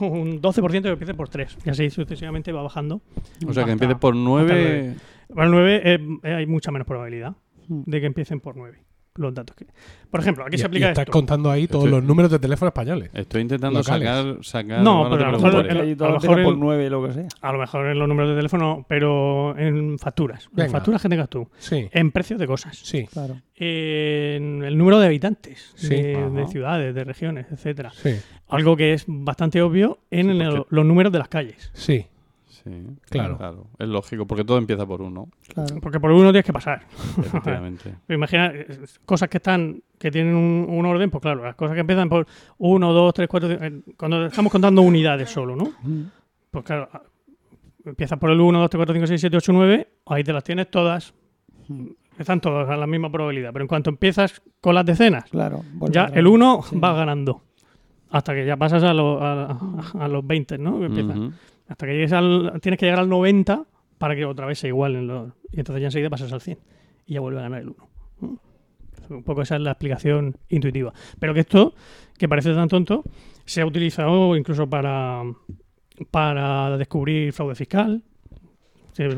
un 12% que empiece por 3. Y así sucesivamente va bajando. O sea, que empiece por 9. Para el 9 eh, hay mucha menos probabilidad Mm. de que empiecen por 9 los datos. Que... Por ejemplo, aquí Y, se y aplica estás esto. contando ahí todos Estoy- los números de teléfono españoles. Estoy intentando sacar, sacar. No, pero a lo mejor- Ahí a lo mejor por el- 9, lo que sea. A lo mejor en los números de teléfono, pero en facturas. Venga. En facturas que tengas tú. Sí, En precios de cosas. sí, Claro. En el número de habitantes. Sí. De, ciudades, de regiones, etcétera. sí, Algo que es bastante obvio en Sí, el- porque- los números de las calles. sí. Sí, Claro. Es lógico, porque todo empieza por uno, Claro. Porque por uno tienes que pasar. efectivamente. Imagina eh, cosas que están que tienen un, un orden, pues claro, las cosas que empiezan por 1, 2, 3, 4, cuando estamos contando unidades solo, ¿no? Pues claro, a- empiezas por el 1, 2, 3, 4, 5, 6, 7, 8, 9, ahí te las tienes todas, están todas a la misma probabilidad, pero en cuanto empiezas con las decenas, Claro. ya el vez. 1 Sí. va ganando. Hasta que ya pasas a, lo- a, a los 20, ¿no? Que empiezan. Hasta que llegues al. Tienes que llegar al 90 para que otra vez se igualen los. Y entonces ya enseguida pasas al 100. Y ya vuelve a ganar el 1. Un poco esa es la explicación intuitiva. Pero que esto, que parece tan tonto, se ha utilizado incluso para. para descubrir fraude fiscal. Se-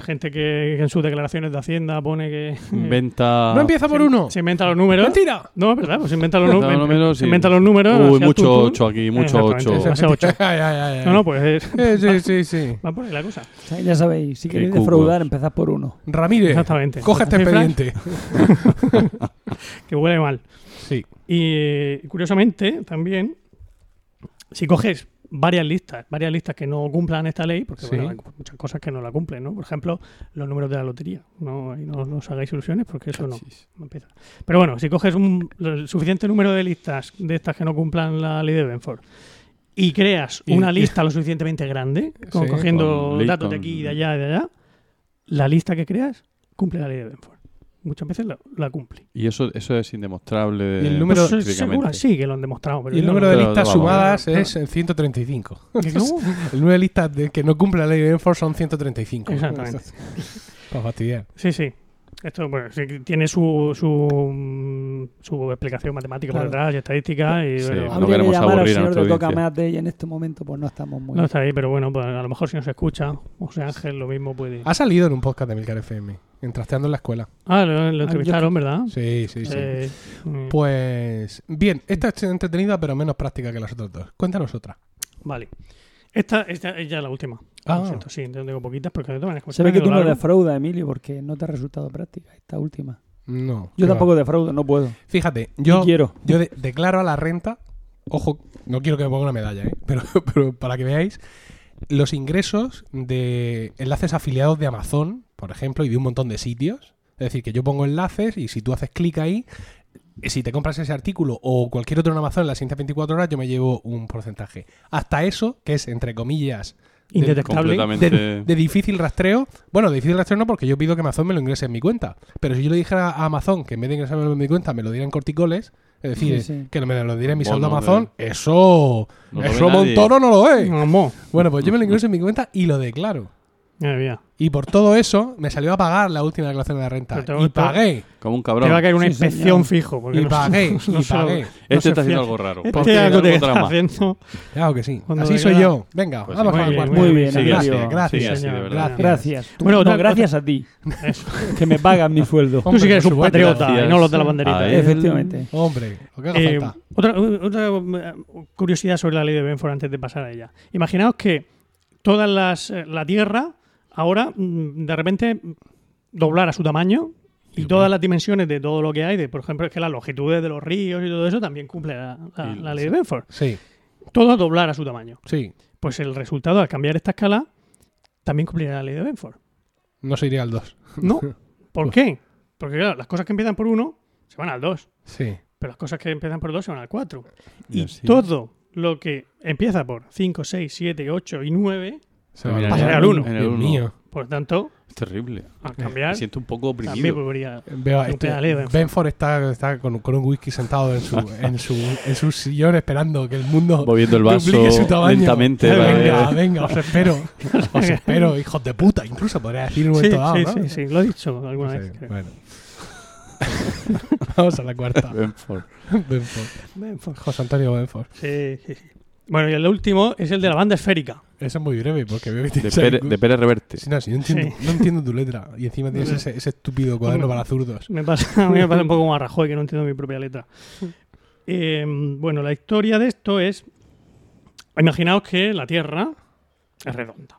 Gente que en sus declaraciones de Hacienda pone que. Venta. No empieza por se- uno. Se inventa los números. ¡Mentira! No, es verdad, pues se inventa los, Inventa los números, se sí. inventa los números. Uy, mucho tuntún. 8 aquí, mucho Exactamente, 8. ese- ocho. Ay, ay, ay, ay. No, no, pues es- Eh, sí, sí, sí. va por ahí la cosa. O sea, ya sabéis, si queréis defraudar, empezad por uno. Ramírez, Exactamente. coge este expediente. Que huele mal. Sí, Y eh, curiosamente, también, si coges varias listas, varias listas que no cumplan esta ley, porque Sí. bueno, hay muchas cosas que no la cumplen, ¿no? Por ejemplo, los números de la lotería. No, ahí no, no os hagáis ilusiones porque eso no, empieza. Pero bueno, si coges un el suficiente número de listas de estas que no cumplan la ley de Benford y creas Y- una y- lista lo suficientemente grande, con- Sí. cogiendo Con datos de aquí, de allá, de allá, la lista que creas cumple la ley de Benford. Muchas veces la, la cumple. Y eso, eso es indemostrable. Y el número- Pues, seguro, sí, que lo han demostrado. Pero y el número no- de Pero listas vamos, sumadas pero- es en 135. ¿Que no? El número de listas de que no cumple la ley de Benford son 135. Exactamente. Para fastidiar. Sí, sí. Esto bueno, sí que tiene su, su, su explicación matemática Claro. por detrás y estadística. Y, Sí, bueno, no queremos aburrir a nuestra de Toca audiencia. Mate y en este momento pues no estamos muy... no está ahí, pero bueno, pues a lo mejor si nos escucha, José Ángel lo mismo puede. Ha salido en un podcast de Milcar FM, en Trasteando en la Escuela. Ah, lo, lo entrevistaron, ¿verdad? Sí, sí, sí. Eh, Pues bien, esta es entretenida pero menos práctica que las otras dos. Cuéntanos otra. Vale. Esta, esta es ya la última. Ah. Sí, tengo poquitas porque de todas maneras, como Se ve que tú no defraudas, Emilio, porque no te ha resultado práctica esta última. No. Yo tampoco va. defraudo, no puedo. Fíjate, Yo quiero. yo de- declaro a la renta, ojo, no quiero que me ponga una medalla, ¿eh? pero, pero para que veáis, los ingresos de enlaces afiliados de Amazon, por ejemplo, y de un montón de sitios. Es decir, que yo pongo enlaces y si tú haces clic ahí, si te compras ese artículo o cualquier otro en Amazon en las siguientes 24 horas, yo me llevo un porcentaje. Hasta eso, que es, entre comillas, Indetectable. Completamente. de, de difícil rastreo. Bueno, de difícil rastreo no, porque yo pido que Amazon me lo ingrese en mi cuenta. Pero si yo le dijera a Amazon que en vez de ingresármelo en mi cuenta me lo diera en corticoles, es decir, Sí, sí. que me lo diera en mi Bueno, saldo Amazon, eso. No eso. Montoro no lo es. Bueno, pues yo me lo ingreso en mi cuenta y lo declaro. Madre mía. Y por todo eso me salió a pagar la última declaración de la renta. Y pagué. Como un Te va a cabrón. caer una Sí, inspección señor. fijo. porque Y no- pagué. no Y pagué. no Este está haciendo algo raro. Este Porque algo te está haciendo. Claro que sí. Cuando Así soy yo. Venga, Pues vamos muy a bien. Muy bien, Sí, Gracias, gracias. sí, gracias. Gracias. Tú- Bueno, no, gracias a ti, que me pagan mi sueldo. Tú sí que eres un patriota Gracias y no los de la banderita. ¿eh? Efectivamente. Hombre, lo que haga Eh, falta. otra otra eh, curiosidad sobre la ley de Benford antes de pasar a ella. Imaginaos que todas las eh, la Tierra ahora mm, de repente mm, doblara su tamaño y todas las dimensiones de todo lo que hay, de por ejemplo, es que las longitudes de los ríos y todo eso también cumple la, la- Y- la ley de Benford. Sí, Todo doblara su tamaño. sí. Pues el resultado al cambiar esta escala también cumplirá la ley de Benford. No se iría al 2. No. ¿Por qué? Porque claro, las cosas que empiezan por 1 se van al 2. Sí. Pero las cosas que empiezan por 2 se van al 4. Y todo lo que empieza por 5, 6, 7, 8 y 9, Se va a al uno. En el Dios uno. mío. por tanto, Es terrible. al Me cambiar, siento un poco también oprimido. volvería. Veo a este, pedaleo, Benford. Benford está, está con, con un whisky sentado en su, en, su, en su sillón esperando que el mundo Moviendo el vaso duplique su tamaño. lentamente. para Venga, ver- venga, os espero. Os espero, hijos de puta. Incluso podría decir en un Sí, momento dado, sí, ¿no? sí, sí, lo he dicho alguna Sí, vez. creo. bueno. Vamos a la cuarta. Benford. Benford. José Antonio Benford. Sí, sí, sí. Bueno, y el último es el de la banda esférica. Ese es muy breve porque veo que De, tienes Pérez, ahí- de Pérez Reverte. Sí, no, sí, no entiendo, Sí. no entiendo tu letra. Y encima tienes ese, ese estúpido cuaderno para zurdos. Me pasa, a mí me pasa un poco como a Rajoy, que no entiendo mi propia letra. Eh, bueno, la historia de esto es... Imaginaos que la Tierra es redonda.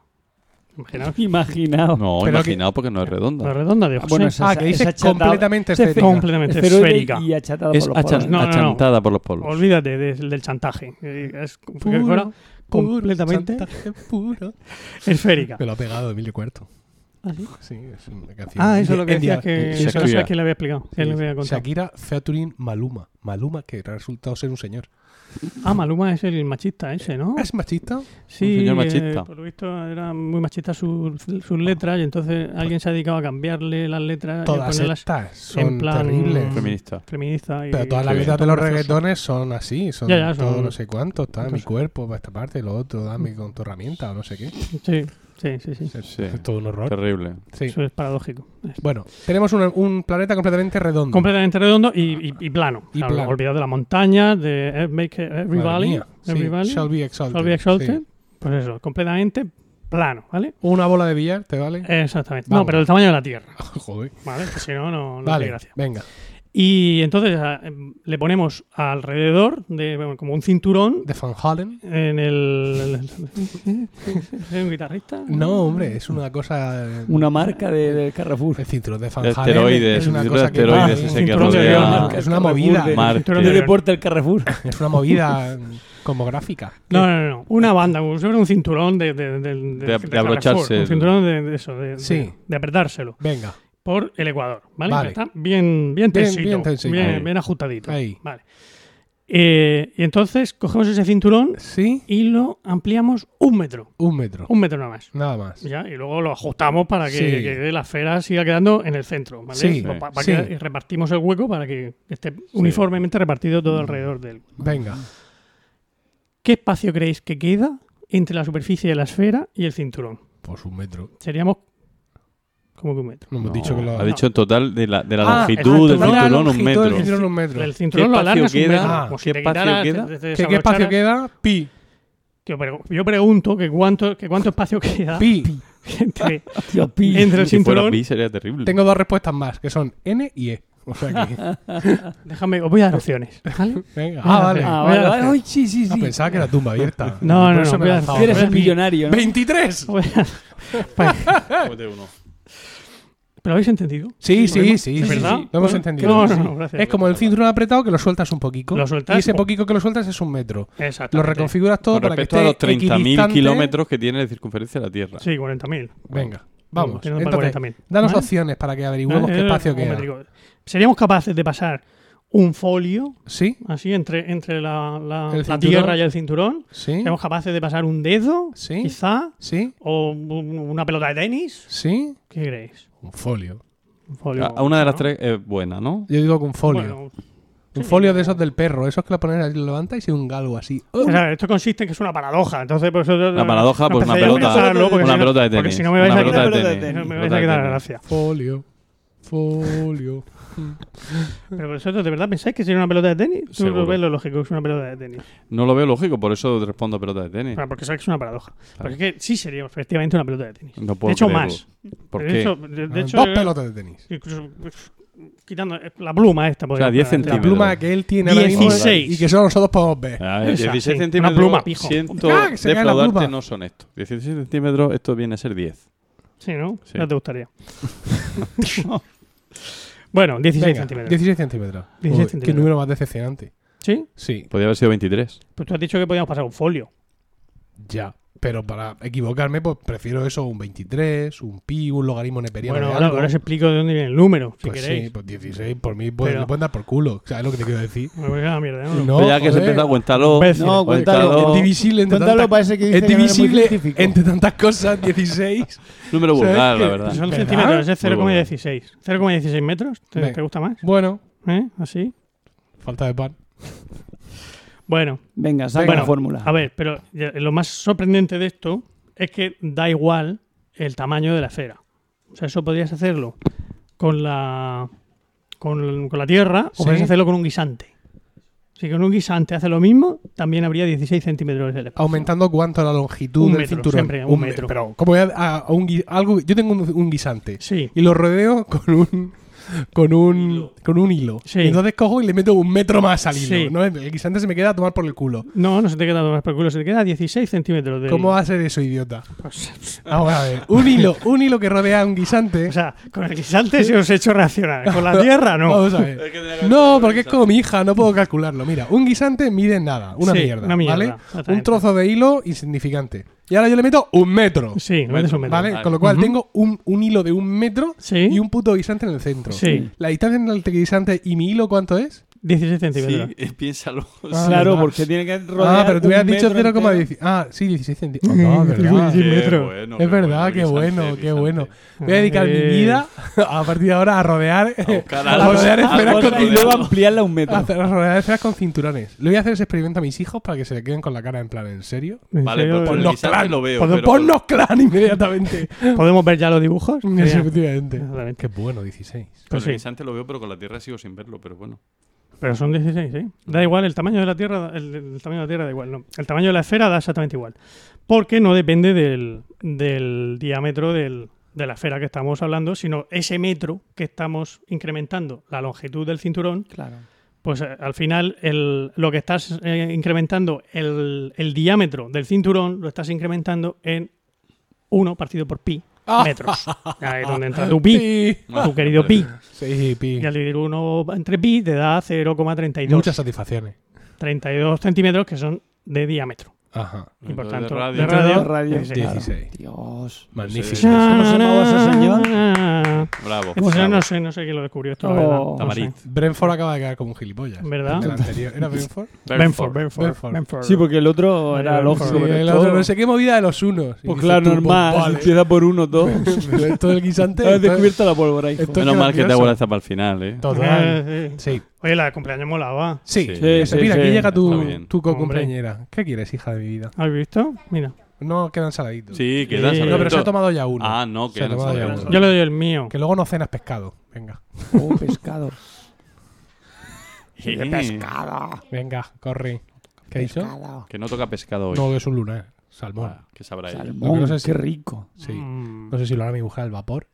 Imaginaos Imaginado. No, Pero imaginado porque no es que es redonda. redonda de José. Bueno, esa- Ah, que dice es completamente es esférica. completamente esférica. y achatada Es por los achan- polos. No, no, no. achantada por los polos. Olvídate de- del chantaje. Eh, Es que Puro, fuera completamente chantaje puro. esférica. Me lo ha pegado Emilio Cuarto. ¿Ah, sí? Sí, es una canción. Ah, eso es lo que dia- que... sí, Eso no sé a quién le había explicado. sí, le había. Shakira featuring Maluma. Maluma, que ha resultado ser un señor. Ah, Maluma es el machista ese, ¿no? ¿Es machista? Sí, señor eh, por lo visto era muy machista sus, sus letras y entonces alguien se ha dedicado a cambiarle las letras y Todas ponerlas estas son plan- terribles. Feminista. feministas. y- Pero todas las letras de los reggaetones son así, son Ya, ya, son- todo no sé cuánto, está mi cuerpo para esta parte, lo otro, dame con tu herramienta o no sé qué. Sí, sí, sí. sí. Sí. es todo un horror. Terrible. Sí. Eso es paradójico. Bueno, tenemos un, un planeta completamente redondo. completamente redondo y, y- y plano. Y Claro, plano. Olvidado de la montaña, de eh, Make Every Valley. Every Valley. Shall be exalted. Shall be exalted. sí. Pues eso, completamente plano, ¿vale? Una bola de billar, ¿te vale? Exactamente. Vamos. No, pero el tamaño de la Tierra, Joder. ¿vale? Que si no, no, no Vale, tiene gracia. venga. Y entonces a- em, le ponemos alrededor de bueno, como un cinturón ¿De Van Halen? en el. ¿Es un guitarrista? No, hombre, es una cosa... Una marca de, del Carrefour. El cinturón de Van De Halen esteroides, es una el cosa de que... Ah, ese de rodea. Es una movida, de, cinturón de de- deporte del Carrefour. es una movida como gráfica. No, no, no. Una banda, un cinturón de. De, de, de- De- de abrocharse Carrefour, el- Un cinturón de, de eso, de, Sí. de, de apretárselo. Venga, Por el Ecuador, ¿vale? Está bien, bien tensito. bien tensito. Bien, Ahí. bien ajustadito. Ahí. Vale. Eh, y entonces cogemos ese cinturón sí, y lo ampliamos un metro. un metro. Un metro nada más. Nada más. Ya, y luego lo ajustamos para que, Sí. que la esfera siga quedando en el centro. ¿vale? Sí, que- y repartimos el hueco para que esté uniformemente repartido todo alrededor del. Venga. ¿Qué espacio creéis que queda entre la superficie de la esfera y el cinturón? Pues un metro. Seríamos como que un metro. No hemos No, dicho que lo... Ha dicho en total de la, de la Ah, longitud del cinturón un metro. cinturón un metro. El cinturón ¿Qué lo espacio alargas un queda? metro. Ah, si ¿qué espacio queda? te- te ¿Qué, qué espacio queda? Pi. Tío, pero yo pregunto que cuánto, que cuánto espacio queda Pi. entre, Tío, pi. entre el Si fuera cinturón. pi sería terrible. Tengo dos respuestas más, que son N y E. O sea que... Déjame, os voy a dar opciones. ¿vale? Venga. Ah, Ah, vale. sí. Ah, vale, vale. Ay, sí, sí, Ah, sí. pensaba que era tumba abierta. No, no, no, eres un millonario, ¿no? ¡23! Voy a- Pues, ¿Pero lo habéis entendido? Sí, sí, ¿Lo sí. sí, ¿Es verdad? sí. Lo hemos entendido. No, no, sí. no, gracias. Es como el cinturón apretado que lo sueltas un poquito. Lo sueltas, y ese poquito que lo sueltas es un metro. Exacto. Lo reconfiguras todo Con para que respecto esté a los 30.000 equidistante. kilómetros que tiene de circunferencia la Tierra. Sí, 40.000. Venga, vamos. Entonces, 40.000. danos ¿Vale? opciones para que averigüemos Eh, qué espacio eh, queda. hombre, digo, ¿Seríamos capaces de pasar un folio ¿Sí? así entre, entre la, la- tierra y el cinturón? ¿Sí? ¿Seríamos capaces de pasar un dedo? Sí. Quizá. ¿Sí? ¿O un- una pelota de tenis? ¿Sí? ¿Qué creéis? Un folio. Un folio. A- a una de las ¿no? tres es buena, ¿no? Yo digo que un folio. Bueno, un folio de esos del perro. Esos que lo pones ahí, lo levantas y un galgo así. ¡Oh! o sea, esto consiste en que es una paradoja. Entonces, pues, La paradoja, pues una pelota, porque una si no- pelota de Porque tenis. si no me vais Una a pelota quitar, la gracia. Folio. Folio. Pero vosotros, ¿de verdad pensáis que sería una pelota de tenis? Tú Seguro. lo ves lo lógico, que es una pelota de tenis. No lo veo lógico, por eso respondo pelota de tenis. Bueno, porque sabes que es una paradoja. Porque es que sí sería efectivamente una pelota de tenis. No puedo de hecho, creerlo. más. ¿Por de qué? Hecho, de, de Ah, hecho, Dos pelotas de tenis. Incluso pues, quitando eh, la pluma esta. sea, 10 La centímetros. pluma que él tiene ahora mismo 16. y que solo nosotros podemos ver. A Esa, 16 sí, una centímetros, pluma, pijo. siento Ah, que se cae la defraudarte, pluma. no son estos. 16 centímetros, esto viene a ser 10. Sí, ¿no? Sí. Ya te gustaría. bueno, 16 Venga, centímetros. 16 centímetros. 16 Uy, Qué centímetros. número más decepcionante. ¿Sí? Sí, Podría haber sido 23. Pues tú has dicho que podíamos pasar un folio. ya. Pero para equivocarme, pues prefiero eso, un 23, un pi, un logaritmo neperiano Bueno, de ahora, algo. ahora os explico de dónde viene el número, si pues queréis. sí, pues 16, por mí pues, Pero- le pueden dar por culo. ¿Sabes lo que te quiero decir? Me voy a la mierda, ¿no? No, Pues ya que se empieza a. Imbécil. No, Cuéntalo. cuéntalo. Es divisible entre Cuéntalo tantas, para ese que dice es que no divisible entre tantas cosas, 16. Número ¿Sabes vulgar, la verdad. Son ¿Verdad? centímetros, es Muy bueno. 0,16. 0,16 metros. ¿Te, Venga. te gusta más? Bueno, ¿Eh? ¿Así? falta de pan. Bueno, Venga, saca Bueno, la fórmula. a ver, pero lo más sorprendente de esto es que da igual el tamaño de la esfera. O sea, eso podrías hacerlo con la con, con la Tierra o Sí. podrías hacerlo con un guisante. Si con un guisante hace lo mismo, también habría 16 centímetros de espacio. ¿Aumentando cuánto la longitud Un del metro, cinturón? siempre, un me- metro. Pero, ¿cómo voy a, a- a un algo? Yo tengo un, un guisante Sí. y lo rodeo con un. Con un, con un hilo. Sí. Y entonces cojo y le meto un metro más al hilo. Sí. ¿no? El guisante se me queda a tomar por el culo. No, no se te queda más por culo, se te queda 16 centímetros de. ¿Cómo va a ser eso, idiota? Pues, Vamos a ver. Un hilo, un hilo que rodea un guisante. o sea, con el guisante se os he hecho reaccionar. Con la tierra, no. Vamos a ver. No, porque es como mi hija, no puedo calcularlo. Mira, un guisante mide nada, una Sí, mierda, una mierda, ¿vale? exactamente. Un trozo de hilo insignificante. Y ahora yo le meto un metro, Sí, metes un metro. ¿vale? Vale. Con lo cual Ujú. tengo un, un hilo de un metro Sí. y un puto guisante en el centro. Sí. La distancia entre el guisante y mi hilo, ¿cuánto es? 16 centímetros. Sí, eh, piénsalo. Ah, claro, verdad. porque tiene que rodear Ah, pero tú habías dicho metro 0,10. entero. Ah, sí, 16 centímetros. No, es verdad. Sí, metro. bueno, Es verdad, qué bueno, qué bueno. Voy a dedicar mi Eh. vida a partir de ahora a rodear, a algo- rodear esferas con alrededor. Y luego ampliarla un metro. A hacer a rodear esferas con cinturones. Le voy a hacer ese experimento a mis hijos para que se le queden con la cara en plan, ¿en serio? ¿En Vale, serio? pues Ponnos clan. lo veo. Pon- pero- Ponnos clan inmediatamente. ¿Podemos ver ya los dibujos? Sí, efectivamente. Qué bueno, 16. Con Pues el sí. guisante lo veo, pero con la tierra sigo sin verlo, pero bueno. Pero son 16, ¿sí? Da igual, el tamaño de la Tierra, el, el tamaño de la Tierra da igual, no. El tamaño de la esfera da exactamente igual. Porque no depende del, del diámetro del- de la esfera que estamos hablando, sino ese metro que estamos incrementando, la longitud del cinturón, Claro. pues eh, al final el- lo que estás eh, incrementando, el, el diámetro del cinturón, lo estás incrementando en 1 partido por pi metros. Ahí es donde entra tu pi, tu querido pi. Sí, pi. Y al dividir 1 entre pi te da 0,32. Muchas satisfacciones. 32 centímetros que son de diámetro. Ajá. Y por tanto, de radio. de radio, radio, 16. claro. 16. Dios. Magnífico. ¿Cómo se llamaba ese señor? Bravo. Ese señor bravo. no sé, no sé quién lo descubrió esto, la Oh. verdad. No Tamarit. sé. Brentford acaba de quedar como un gilipollas. ¿Verdad? El anterior. ¿Era Brentford? Benford, Benford, Benford. Benford. Sí, porque el otro era lógico. Sí, el otro no sé qué movida de los unos. Pues claro, normal. pues, vale. Empieza por uno, todo. todo el guisante. Has descubierto la pólvora, hijo. esto- Menos mal que te esta para el final, ¿eh? Total. Eh, sí. Oye, la de cumpleaños molaba. Sí. Sí. Sí, Mira, sí. aquí llega tu, tu co-cumpleañera. ¿Qué quieres, hija de mi vida? ¿Has visto? Mira. No quedan saladitos. Sí, queda Sí. No, pero se ha tomado ya uno. Ah, no, Se ha que tomado ya uno. Yo le doy el mío. Que luego no cenas pescado. Venga. Oh, pescado. Sí. Venga, corre. ¿Qué ha dicho? Pescado. Que no toca pescado hoy. No, es un lunar. Salmón. Ah, que sabrá que Salmón, no sé si- qué rico. Sí. Mm. No sé si lo hará mi mujer al vapor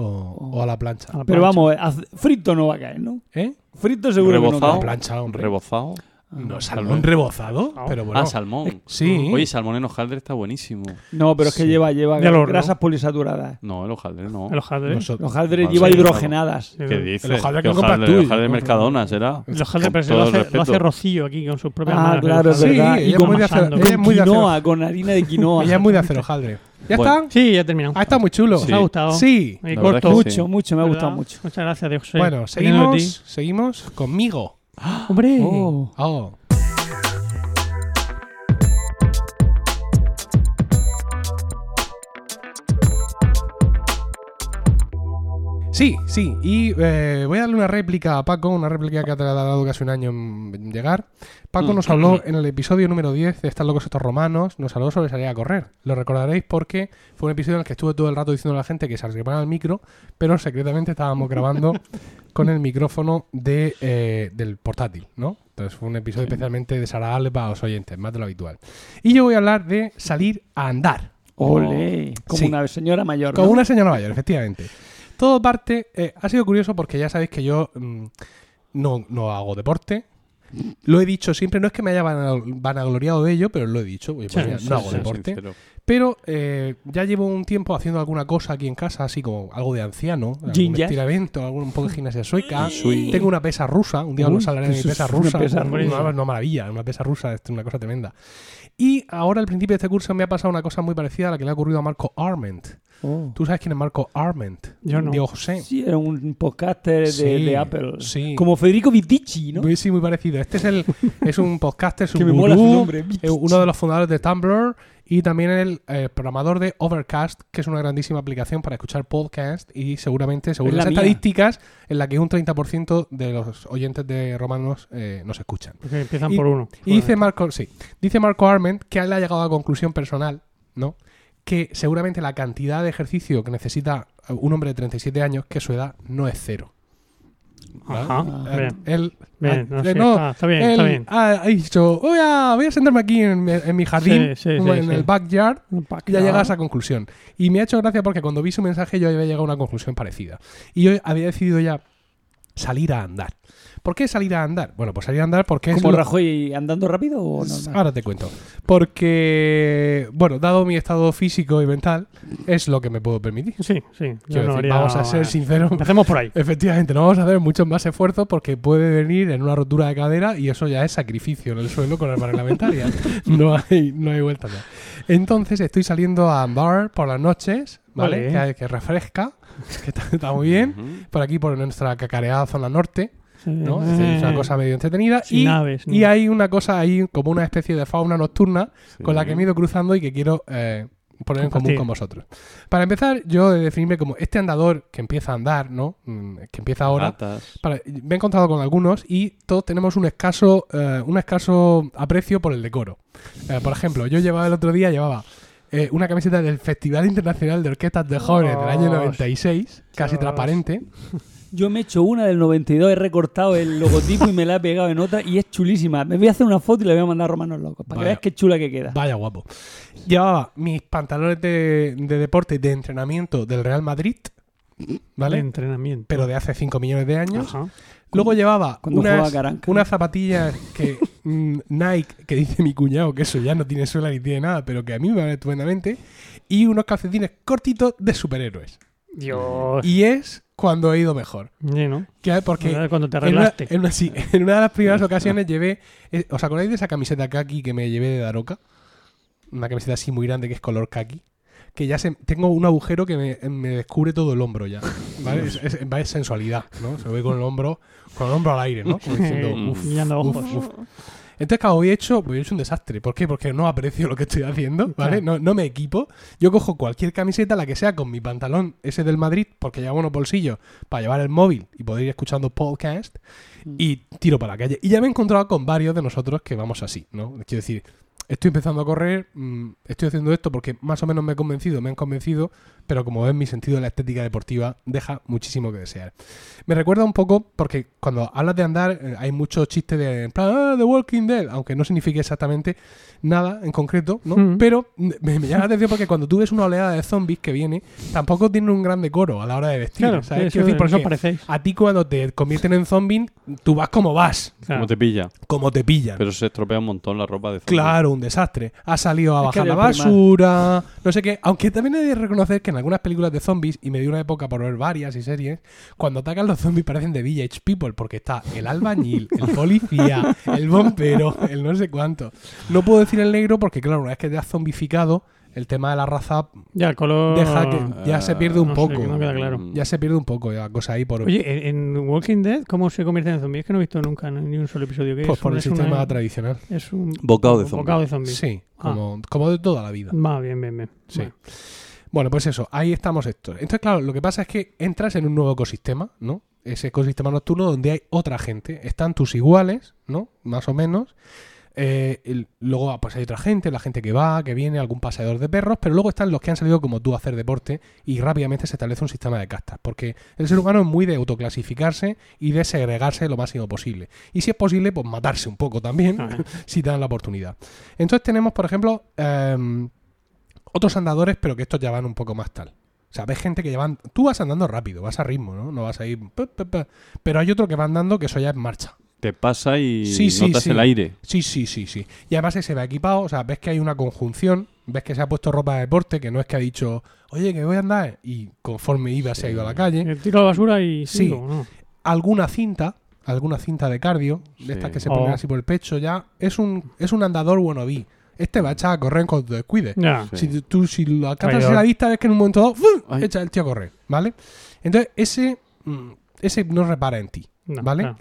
o, o a la plancha. A la Pero plancha. vamos, haz- frito no va a caer, ¿no? ¿Eh? Frito seguro que no Rebozado. Cae. plancha, hombre. ¿Rebozado? No, salmón rebozado. No. Pero bueno. Ah, salmón. Sí. Oye, salmón en hojaldre está buenísimo. No, pero es que Sí. lleva, lleva horno. grasas polisaturadas. No, el hojaldre no. El hojaldre. Nosotros- Los hojaldres Vale, lleva sí, hidrogenadas. ¿Qué dices? El hojaldre que ¿Qué compras hojaldre? tú. El hojaldre de Mercadona será. El hojaldre, Con pero se lo, todo el hace, lo respeto. hace Rocío aquí con sus propias Ah, manos. claro, es Sí, verdad. ella Y es con, muy de hacer- amasando. ella es con muy de hacer- quinoa, con harina de quinoa. Ella es muy de hacer hojaldre. ¿Ya Bueno. está? Sí, ya he terminado. Ah, está muy chulo. ¿Os ha gustado? Sí. Corto. que mucho, sí. mucho, me ha gustado mucho. Muchas gracias, José. Bueno, seguimos, seguimos conmigo. Hombre. Oh. Oh. Sí, sí, y eh, voy a darle una réplica a Paco, una réplica que ha tardado casi un año en llegar. Paco Mm. nos habló en el episodio número 10 de Están locos estos romanos, nos habló sobre salir a correr. Lo recordaréis porque fue un episodio en el que estuve todo el rato diciendo a la gente que se arrimaran al micro, pero secretamente estábamos grabando con el micrófono de, eh, del portátil, ¿no? Entonces fue un episodio especialmente desagradable para los oyentes, más de lo habitual. Y yo voy a hablar de salir a andar. Ole. Como Sí. una señora mayor. Como una señora mayor, efectivamente. Todo parte. eh, ha sido curioso porque ya sabéis que yo mm, no, no hago deporte. Lo he dicho siempre, no es que me haya vana- vanagloriado de ello, pero lo he dicho. oye, pues Sí, sí, no hago sí, deporte. Pero eh, ya llevo un tiempo haciendo alguna cosa aquí en casa, así como algo de anciano, algún estiramiento, algún un poco de gimnasia sueca. Tengo una pesa rusa, un día os hablaré de mi pesa es una rusa. pesa una, rusa. una maravilla, una pesa rusa, es una cosa tremenda. Y ahora al principio de este curso me ha pasado una cosa muy parecida a la que le ha ocurrido a Marco Arment. Oh. ¿Tú sabes quién es Marco Arment? Yo no. Diego José. Sí, era un podcaster de, Sí, de Apple. sí. Como Federico Vitici, ¿no? Sí, muy parecido. Este es el es un podcaster, es un que me mola su nombre. uno de los fundadores de Tumblr y también el eh, programador de Overcast, que es una grandísima aplicación para escuchar podcast y seguramente, según Es las estadísticas, en la que un 30% de los oyentes de Romanos eh, nos escuchan. Porque empiezan Y- por uno. Y dice Marco, sí, dice Marco Arment que él ha llegado a la conclusión personal, ¿no? Que seguramente la cantidad de ejercicio que necesita un hombre de 37 años, que su edad no es cero. Ajá, Eh, él, eh. Ha, ha dicho, voy a, voy a sentarme aquí en, mi- en mi jardín, Sí, sí, sí, en el backyard, pack, y ya ¿no? llega a esa conclusión. Y me ha hecho gracia porque cuando vi su mensaje yo había llegado a una conclusión parecida. Y yo había decidido ya salir a andar. ¿Por qué salir a andar? Bueno, pues salir a andar porque es ¿Como lo- Rajoy andando rápido o no? Ahora te cuento. Porque, bueno, dado mi estado físico y mental, es lo que me puedo permitir. Sí, sí. yo Quiero no decir, haría- vamos a ser sinceros. Empecemos por ahí. Efectivamente, no vamos a hacer muchos más esfuerzos porque puede venir en una rotura de cadera y eso ya es sacrificio en el suelo con arma reglamentaria. no, hay, no hay vuelta ya. Entonces estoy saliendo a bar por las noches, ¿vale? Vale. Que, que refresca, que está, está muy bien. Por aquí, por nuestra cacareada zona norte, ¿no? Es una eh, cosa medio entretenida. sin y, naves, ¿no? y hay una cosa ahí, como una especie de fauna nocturna Sí. con la que me he ido cruzando y que quiero eh, poner en común con vosotros. Para empezar, yo he de definirme como este andador que empieza a andar, ¿no? Mm, Que empieza ahora. Para- me he encontrado con algunos y todos tenemos un escaso, eh, un escaso aprecio por el decoro. Eh, por ejemplo, yo llevaba el otro día, llevaba eh, una camiseta del Festival Internacional de Orquestas de Jóvenes del año Dios. 96, casi Dios. transparente. Yo me he hecho una del 92, he recortado el logotipo y me la he pegado en otra y es chulísima. Me voy a hacer una foto y la voy a mandar a Romanos Locos para que veas qué chula que queda. Vaya guapo. Llevaba mis pantalones de, de deporte de entrenamiento del Real Madrid, de ¿vale? entrenamiento. Pero de hace 5 millones de años. Ajá. Luego llevaba unas, unas zapatillas que mm, Nike, que dice mi cuñado que eso ya no tiene suela ni tiene nada, pero que a mí me van estupendamente, y unos calcetines cortitos de superhéroes. Dios. Y es cuando he ido mejor. Sí, ¿no? Que- Porque Cuando te en una, arreglaste. en, una, sí, en una de las primeras ocasiones llevé. eh, ¿Os acordáis de esa camiseta kaki que me llevé de Daroca? Una camiseta así muy grande que es color kaki. Que ya se, tengo un agujero que me, me descubre todo el hombro ya. ¿Vale? Es, es- sensualidad, ¿no? Se ve con el hombro, con el hombro al aire, ¿no? Como diciendo, Mm. uf, uf. Entonces, claro, hoy he hecho, hoy he hecho un desastre. ¿Por qué? Porque no aprecio lo que estoy haciendo, ¿vale? No, no me equipo. Yo cojo cualquier camiseta, la que sea, con mi pantalón ese del Madrid, porque llevo unos bolsillos para llevar el móvil y poder ir escuchando podcast, y tiro para la calle. Y ya me he encontrado con varios de nosotros que vamos así, ¿no? Quiero decir, estoy empezando a correr, mm, estoy haciendo esto porque más o menos me he convencido, me han convencido, pero como ves, mi sentido de la estética deportiva deja muchísimo que desear. Me recuerda un poco, porque cuando hablas de andar, eh, hay muchos chistes de, en plan, ah, The Walking Dead, aunque no signifique exactamente nada en concreto, ¿no? Mm. Pero me, me llama la atención porque cuando tú ves una oleada de zombies que viene, tampoco tienen un gran decoro a la hora de vestir, Claro, ¿sabes? eso, Quiero decir, eso porque parecéis. a ti cuando te convierten en zombie, tú vas como vas, Claro. ¿Cómo te pilla? como te pillan. Pero se estropea un montón la ropa de zombie. Claro, un desastre. Ha salido a bajar la basura, no sé qué. Aunque también he de reconocer que en algunas películas de zombies, y me dio una época por ver varias y series, cuando atacan los zombies parecen de Village People, porque está el albañil, el policía, el bombero, el no sé cuánto. No puedo decir el negro porque, claro, una vez que te has zombificado, el tema de la raza Ya, el color. deja que ya se pierde un no sé, poco. que no queda claro. Ya se pierde un poco la cosa ahí por, Oye, en en Walking Dead, ¿cómo se convierte en zombie? Es que no he visto nunca ni un solo episodio. que pues es? por el Es sistema una- tradicional. Es un Bocado de zombie. bocado de zombie. Sí, Ah. como, como de toda la vida. Va, bien, bien, bien. Sí. Bueno. Bueno, pues eso, ahí estamos estos. Entonces, claro, lo que pasa es que entras en un nuevo ecosistema, ¿no? Ese ecosistema nocturno donde hay otra gente. Están tus iguales, ¿no? Más o menos. Eh, el- luego, pues hay otra gente, la gente que va, que viene, algún paseador de perros, pero luego están los que han salido como tú a hacer deporte y rápidamente se establece un sistema de castas, porque el ser humano es muy de autoclasificarse y de segregarse lo máximo posible. Y si es posible, pues matarse un poco también, si te dan la oportunidad. Entonces tenemos, por ejemplo, em, otros andadores, pero que estos ya van un poco más tal. O sea, ves gente que llevan... Tú vas andando rápido, vas a ritmo, ¿no? No vas a ir... pe, pe, pe. Pero hay otro que va andando que eso ya es marcha. Te pasa y Sí, sí, notas sí. el aire. Sí, sí, sí, sí. Y además se va equipado, o sea, ves que hay una conjunción, ves que se ha puesto ropa de deporte, que no es que ha dicho, oye, que voy a andar, y conforme iba se ha ido a la calle. Eh, Tiro a la basura y Sí. sigo, ¿no? Alguna cinta, alguna cinta de cardio, de estas que se Oh. ponen así por el pecho, ya es un, es un andador wannabe. Este va a echar a correr cuando te descuides. Sí. Si tú si lo alcanzas en la vista, ves que en un momento dado, echa el tío a correr, ¿vale? Entonces, ese, mm, ese no repara en ti, No, ¿vale?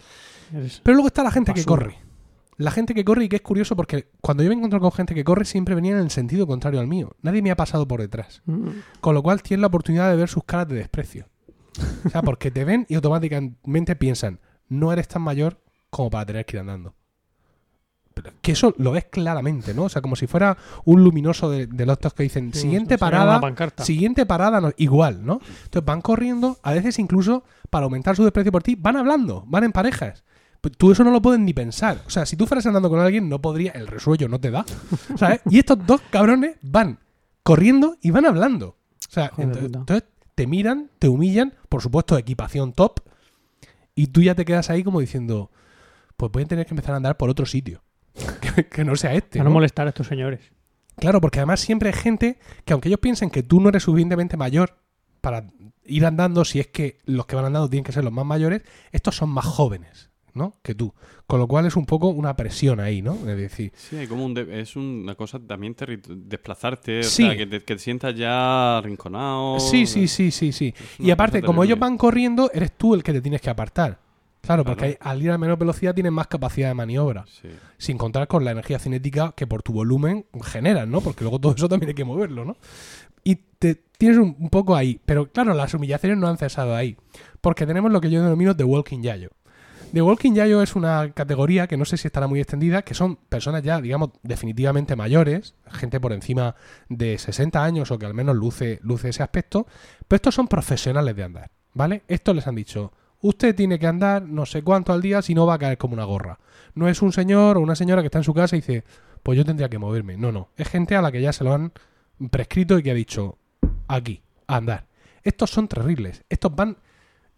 Eres- Pero luego está la gente que corre. La gente que corre y que es curioso porque cuando yo me encuentro con gente que corre siempre venía en el sentido contrario al mío. Nadie me ha pasado por detrás. Mm. Con lo cual tienes la oportunidad de ver sus caras de desprecio. O sea, porque te ven y automáticamente piensan, no eres tan mayor como para tener que ir andando. pero que eso lo ves claramente, ¿no? O sea, como si fuera un luminoso de, de los estos que dicen, Sí, siguiente parada, siguiente parada, no- igual, ¿no? Entonces van corriendo, a veces incluso para aumentar su desprecio por ti, van hablando, van en parejas. Pues tú eso no lo puedes ni pensar. O sea, si tú fueras andando con alguien, no podría, el resuello no te da. ¿Sabes? Y estos dos cabrones van corriendo y van hablando. O sea, Joder, entonces te miran, te humillan, por supuesto, equipación top, y tú ya te quedas ahí como diciendo, pues pueden tener que empezar a andar por otro sitio. que, que no sea este. Para no ¿no? molestar a estos señores. Claro, porque además siempre hay gente que aunque ellos piensen que tú no eres suficientemente mayor para ir andando, si es que los que van andando tienen que ser los más mayores, estos son más jóvenes, ¿no? Que tú. Con lo cual es un poco una presión ahí, ¿no? Es decir, Sí, hay como un de- es una cosa también desplazarte, o sea, que te, que te sientas ya arrinconado. sí, sí, sí, sí, sí. Y aparte, como ellos van corriendo, eres tú el que te tienes que apartar. Claro, porque hay- al ir a menor velocidad tienes más capacidad de maniobra. Sí. sin contar con la energía cinética que por tu volumen generas, ¿no? Porque luego todo eso también hay que moverlo, ¿no? Y te tienes un, un poco ahí. Pero claro, las humillaciones no han cesado ahí. Porque tenemos lo que yo denomino The Walking Yayo. The Walking Yayo es una categoría que no sé si estará muy extendida, que son personas ya, digamos, definitivamente mayores, gente por encima de 60 años o que al menos luce, ese aspecto, pero estos son profesionales de andar, ¿vale? Estos les han dicho, usted tiene que andar no sé cuánto al día si no va a caer como una gorra. No es un señor o una señora que está en su casa y dice, pues yo tendría que moverme. No, no. Es gente a la que ya se lo han prescrito y que ha dicho, aquí, a andar. Estos son terribles. Estos van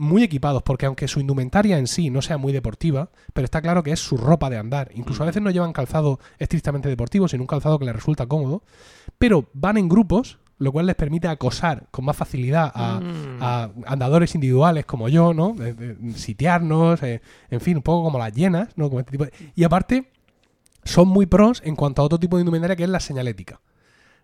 muy equipados porque aunque su indumentaria en sí no sea muy deportiva, pero está claro que es su ropa de andar. Incluso a veces no llevan calzado estrictamente deportivo, sino un calzado que les resulta cómodo. Pero van en grupos, lo cual les permite acosar con más facilidad a, Mm. a andadores individuales como yo, ¿no? De- de- sitiarnos, eh, en fin, un poco como las llenas, ¿no? Como este tipo de- Y aparte, son muy pros en cuanto a otro tipo de indumentaria que es la señalética.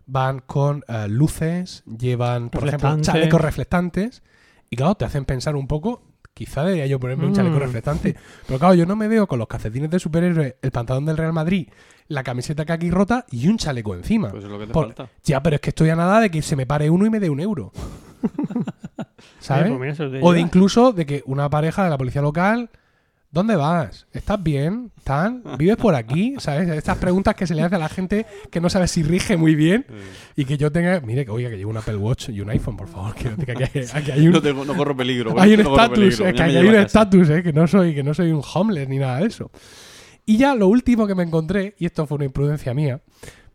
Van con eh, luces, llevan, por ejemplo, chalecos reflectantes, y claro, te hacen pensar un poco. Quizá debería yo ponerme un chaleco Mm. reflectante. Pero claro, yo no me veo con los calcetines de superhéroe, el pantalón del Real Madrid, la camiseta que aquí rota y un chaleco encima. Pues es lo que te Por- falta. Ya, pero es que estoy a nada de que se me pare uno y me dé un euro. ¿Sabes? Eh, pues mira, O de incluso de que una pareja de la policía local, ¿dónde vas? ¿Estás bien? ¿Tal? ¿Vives por aquí? ¿Sabes? Estas preguntas que se le hace a la gente que no sabe si rige muy bien y que yo tenga, mire, que oiga, que llevo un Apple Watch y un iPhone, por favor, que, que aquí, hay- aquí hay un, No, tengo- no corro peligro. hay un estatus, eh, que aquí hay un estatus, eh, que no soy, que no soy un homeless ni nada de eso. Y ya lo último que me encontré, y esto fue una imprudencia mía,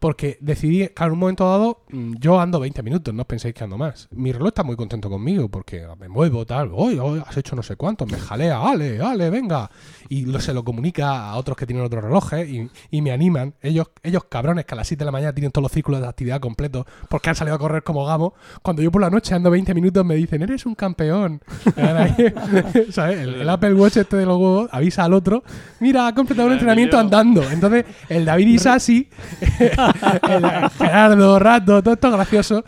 porque decidí, claro, en un momento dado, mm, yo ando 20 minutos, no os penséis que ando más. Mi reloj está muy contento conmigo, porque me muevo, tal, hoy has hecho no sé cuánto, me jalea, ale, ale, venga. Y lo, se lo comunica a otros que tienen otros relojes y, y me animan. Ellos, ellos cabrones que a las 7 de la mañana tienen todos los círculos de actividad completos porque han salido a correr como gamo. Cuando yo por la noche ando 20 minutos me dicen, eres un campeón. ¿Sabes? El, el Apple Watch este de los huevos avisa al otro, mira, ha completado un entrenamiento andando. Entonces, el David Isasi, el Gerardo Rato, todo esto gracioso.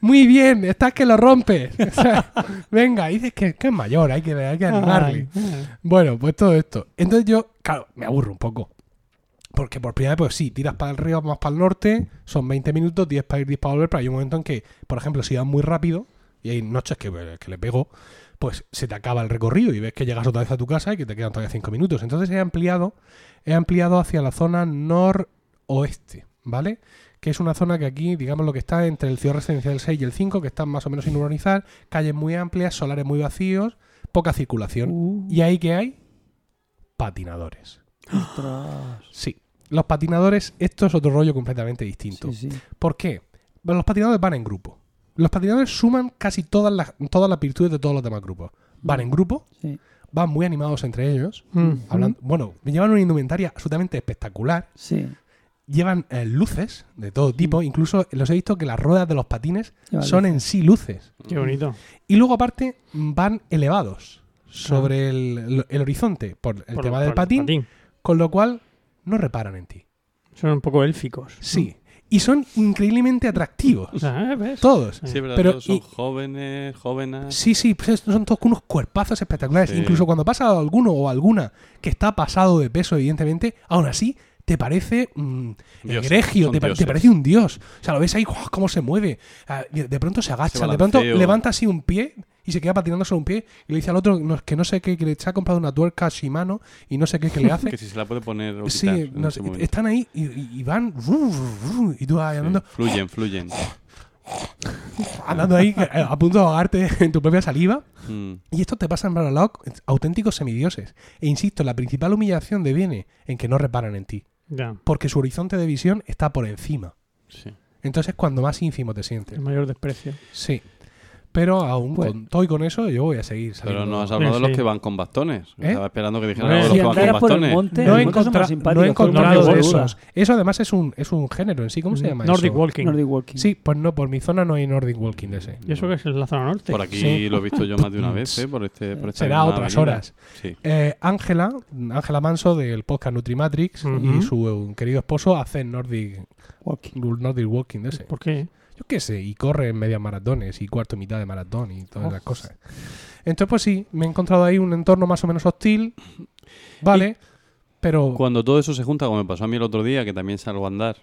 Muy bien, estás que lo rompes. O sea, venga, dices que, que es mayor, hay que, hay que animarle. Bueno, pues todo esto. Entonces yo, claro, me aburro un poco. Porque por primera vez, pues sí, tiras para el río, más para el norte, son 20 minutos, 10 para ir, 10 para volver, pero hay un momento en que, por ejemplo, si vas muy rápido, y hay noches que, que le pego, pues se te acaba el recorrido y ves que llegas otra vez a tu casa y que te quedan todavía 5 minutos. Entonces he ampliado, he ampliado hacia la zona noroeste, ¿vale? Que es una zona que aquí, digamos, lo que está entre el ciudad residencial 6 y el 5, que están más o menos sin urbanizar, calles muy amplias, solares muy vacíos, poca circulación. Uh, ¿Y ahí qué hay? Patinadores. ostras. Sí. Los patinadores, esto es otro rollo completamente distinto. Sí, sí. ¿Por qué? Bueno, los patinadores van en grupo. Los patinadores suman casi todas las, todas las virtudes de todos los demás grupos. Van en grupo, Sí. van muy animados entre ellos. Mm. Hablan, bueno, llevan una indumentaria absolutamente espectacular. Sí. Llevan eh, luces de todo tipo. Incluso los he visto que las ruedas de los patines son en sí luces. Qué bonito. Y luego, aparte, van elevados sobre el, el horizonte por el Por- tema del el patín, con lo cual no reparan en ti. Son un poco élficos. Sí. Y son increíblemente atractivos. ¿eh? ¿ves? Todos. Sí. Pero- Todos son y- jóvenes, jóvenes. Sí, sí, pues son todos con unos cuerpazos espectaculares. Sí. Incluso cuando pasa alguno o alguna que está pasado de peso, evidentemente, aún así te parece mm, egregio, te, parece un dios. O sea, lo ves ahí, ¡guau! cómo se mueve. Ah, De de pronto se agacha, de pronto levanta así un pie y se queda patinando sobre un pie y le dice al otro no, que no sé qué, que le ha comprado una tuerca Shimano y no sé qué que le hace. Que si se la puede poner o sí, quitar no sé, están ahí y, van y tú Sí, andando, Fluyen, fluyen. andando ahí eh, a punto de ahogarte en tu propia saliva. Mm, Y esto te pasa en Baralog, auténticos semidioses. E insisto, la principal humillación deviene en que no reparan en ti, Ya. porque su horizonte de visión está por encima. sí. Entonces es cuando más ínfimo te sientes. El mayor desprecio. Sí. Pero aún Pues- con todo y con eso, yo voy a seguir saliendo. Pero no has hablado de los Sí. que van con bastones. ¿Eh? Estaba esperando que dijeran Bueno, Si los que van con bastones. monte, no encontra- no he encontrado de esos. Eso además es un, es un género en sí. ¿Cómo se llama Nordic eso? Walking. Nordic Walking. Sí, pues no, por mi zona no hay Nordic Walking de ese. ¿Y eso qué es en la zona norte? Por aquí Sí. lo he visto yo más de una vez, ¿eh? Por, este, por esta Será otras avenida. horas. Sí. Eh, Ángela, Ángela Manso del podcast Nutrimatrix y Ujú. su querido esposo hacen Nordic, Walking. Nordic Walking de ese. ¿Por qué? Yo qué sé, y corre en medias maratones y cuarto y mitad de maratón y todas Oh. esas cosas. Entonces, pues sí, me he encontrado ahí un entorno más o menos hostil. Vale, pero. Cuando todo eso se junta, como me pasó a mí el otro día, que también salgo a andar,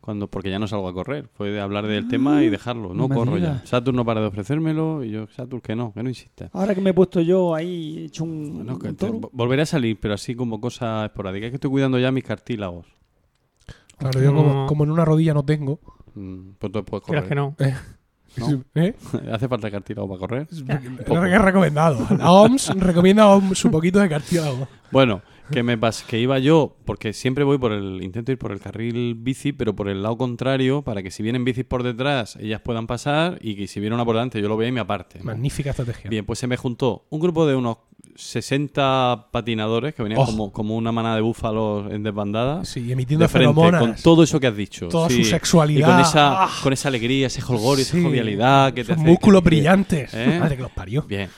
cuando porque ya no salgo a correr, fue de hablar del tema y dejarlo. No, no corro ya. Saturn no para de ofrecérmelo y yo, Saturn, que no, que no insista. Ahora que me he puesto yo ahí, he hecho un, Bueno, que un te- volveré a salir, pero así como cosa esporádica. Es que estoy cuidando ya mis cartílagos. Claro, yo como, No. como en una rodilla no tengo. Mm, Pues entonces puedes correr. que no. No. ¿Eh? ¿Hace falta cartílago para correr? Es es recomendado. La OMS recomienda a OMS un poquito de cartílago. Bueno, que me pas que iba yo, porque siempre voy por el, intento ir por el carril bici, pero por el lado contrario, para que si vienen bicis por detrás, ellas puedan pasar y que si viene una por delante, yo lo vea y me aparte. ¿no? Magnífica estrategia. Bien, pues se me juntó un grupo de unos 60 patinadores que venían Oh. como, como una manada de búfalos en desbandada. Sí, emitiendo de frente, feromonas. con todo eso que has dicho. Toda sí. su sexualidad. Y con esa, Ah. con esa alegría, ese holgor, Sí, esa jovialidad que te hace- músculos brillantes. ¿Eh? Madre que los parió. Bien.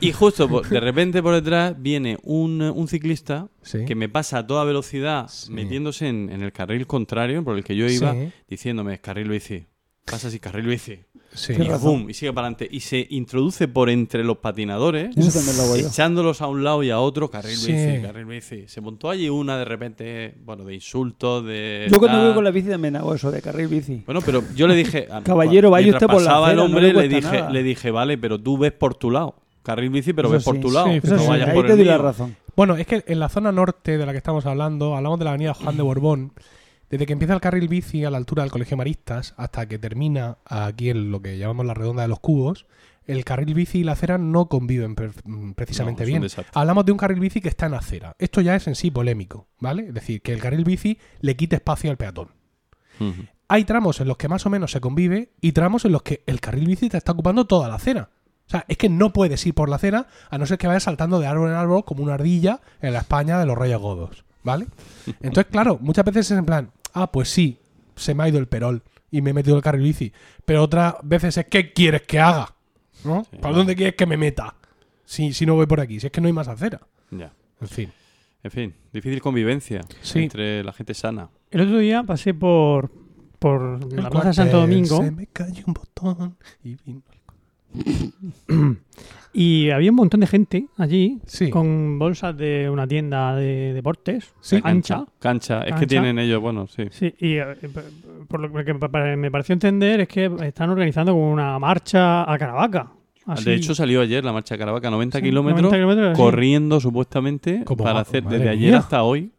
Y justo por- de repente por detrás viene un, un ciclista Sí. que me pasa a toda velocidad Sí. metiéndose en, en el carril contrario por el que yo iba, Sí. diciéndome carril bici. Pasa así, carril bici. Sí. Y pum, y sigue para adelante. Y se introduce por entre los patinadores, lo echándolos a un lado y a otro, carril Sí. bici, carril bici. Se montó allí una de repente, bueno, de insultos, de. Yo cuando voy con la bici también hago eso, de carril bici. Bueno, pero yo le dije. a- Caballero, vaya usted por la el acera, no hombre, le dije, nada. le dije, vale, pero tú ves por tu lado. Carril bici, pero Eso ves por sí. tu lado. Sí, no sí, vayas ahí por te el doy la mío. razón. Bueno, es que en la zona norte de la que estamos hablando, hablamos de la avenida Juan de Borbón, desde que empieza el carril bici a la altura del Colegio Maristas hasta que termina aquí en lo que llamamos la redonda de los cubos, el carril bici y la acera no conviven pre- mm, precisamente No, bien. Hablamos de un carril bici que está en acera. Esto ya es en sí polémico, ¿vale? Es decir, que el carril bici le quite espacio al peatón. Hay tramos en los que más o menos se convive y tramos en los que el carril bici te está ocupando toda la acera. O sea, es que no puedes ir por la acera a no ser que vayas saltando de árbol en árbol como una ardilla en la España de los Reyes Godos, ¿vale? Entonces, claro, muchas veces es en plan, ah, pues sí, se me ha ido el perol y me he metido el carril bici. Pero otras veces es, ¿qué quieres que haga? ¿No? Sí, ¿Para no. dónde quieres que me meta? Si, si no voy por aquí, si es que no hay más acera. Ya. En fin. En fin, difícil convivencia Sí. entre la gente sana. El otro día pasé por, por El la Plaza Santo cuartel, Domingo Se me cayó un botón y vino y había un montón de gente allí Sí. con bolsas de una tienda de deportes Sí. ancha. Cancha. Es que Cancha. tienen ellos, bueno, sí. Sí, y eh, por lo que me pareció entender es que están organizando como una marcha a Caravaca. Así. De hecho, salió ayer la marcha de Caravaca, 90 Sí, kilómetros, 90 kilómetros, sí. corriendo supuestamente Como para hacer desde ayer hasta hoy,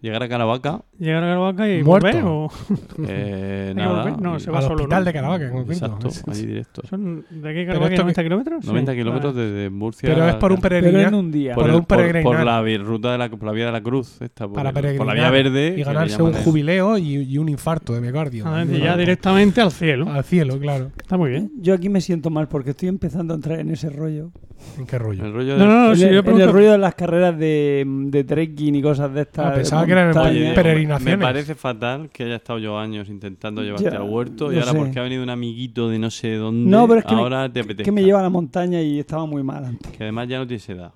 llegar a Caravaca. Llegar a Caravaca y Muerto. volver o Eh, nada. no, se va Al solo, hospital ¿no? de Caravaca, en concreto. Exacto, allí directo. son de aquí a Caravaca esto 90 kilómetros. 90 Sí, kilómetros vale. desde Murcia. Pero es por un Pero en peregrinaje. un día. por, por el- un por- por peregrinar. la ruta de la, por la vía de la cruz, esta, por, para el- por la peregrinar vía verde. y ganarse un jubileo y, y un infarto de miocardio. Ah, ya directamente al cielo. Al cielo, claro. Está muy bien. Yo aquí me siento mal porque estoy empezando a entrar en ese rollo. ¿En qué rollo? El rollo No, de- no, no, en, sí, el, pregunto- el rollo de las carreras de, de trekking y cosas de estas. Ah, de pensaba que eran. Oye, Diego, peregrinaciones. Me parece fatal que haya estado yo años intentando llevarte Ya, al huerto y ahora sé. porque ha venido un amiguito de no sé dónde, No, pero es que me- ahora te apetece. que me lleva a la montaña y estaba muy mal antes. Que además ya no tienes edad.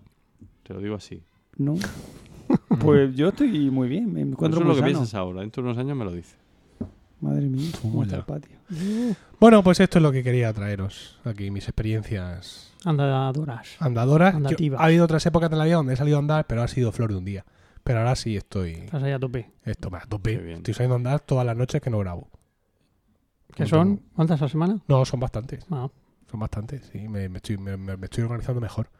Te lo digo así. ¿No? pues yo estoy muy bien. Me Eso encuentro es muy lo que sano. piensas ahora. Dentro de unos años me lo dices. Madre mía, cómo está el patio. Bueno, pues esto es lo que quería traeros aquí, mis experiencias Andadoras. andadoras. Yo- Andativas. ha habido otras épocas de la vida donde he salido a andar, pero ha sido flor de un día. Pero ahora sí estoy. Estás ahí a tope. Esto me a tope. Estoy saliendo a andar todas las noches que no grabo. ¿Qué No son? tengo- ¿Cuántas a la semana? No, son bastantes. Ah, son bastantes, sí, me, me estoy, me- estoy organizando mejor.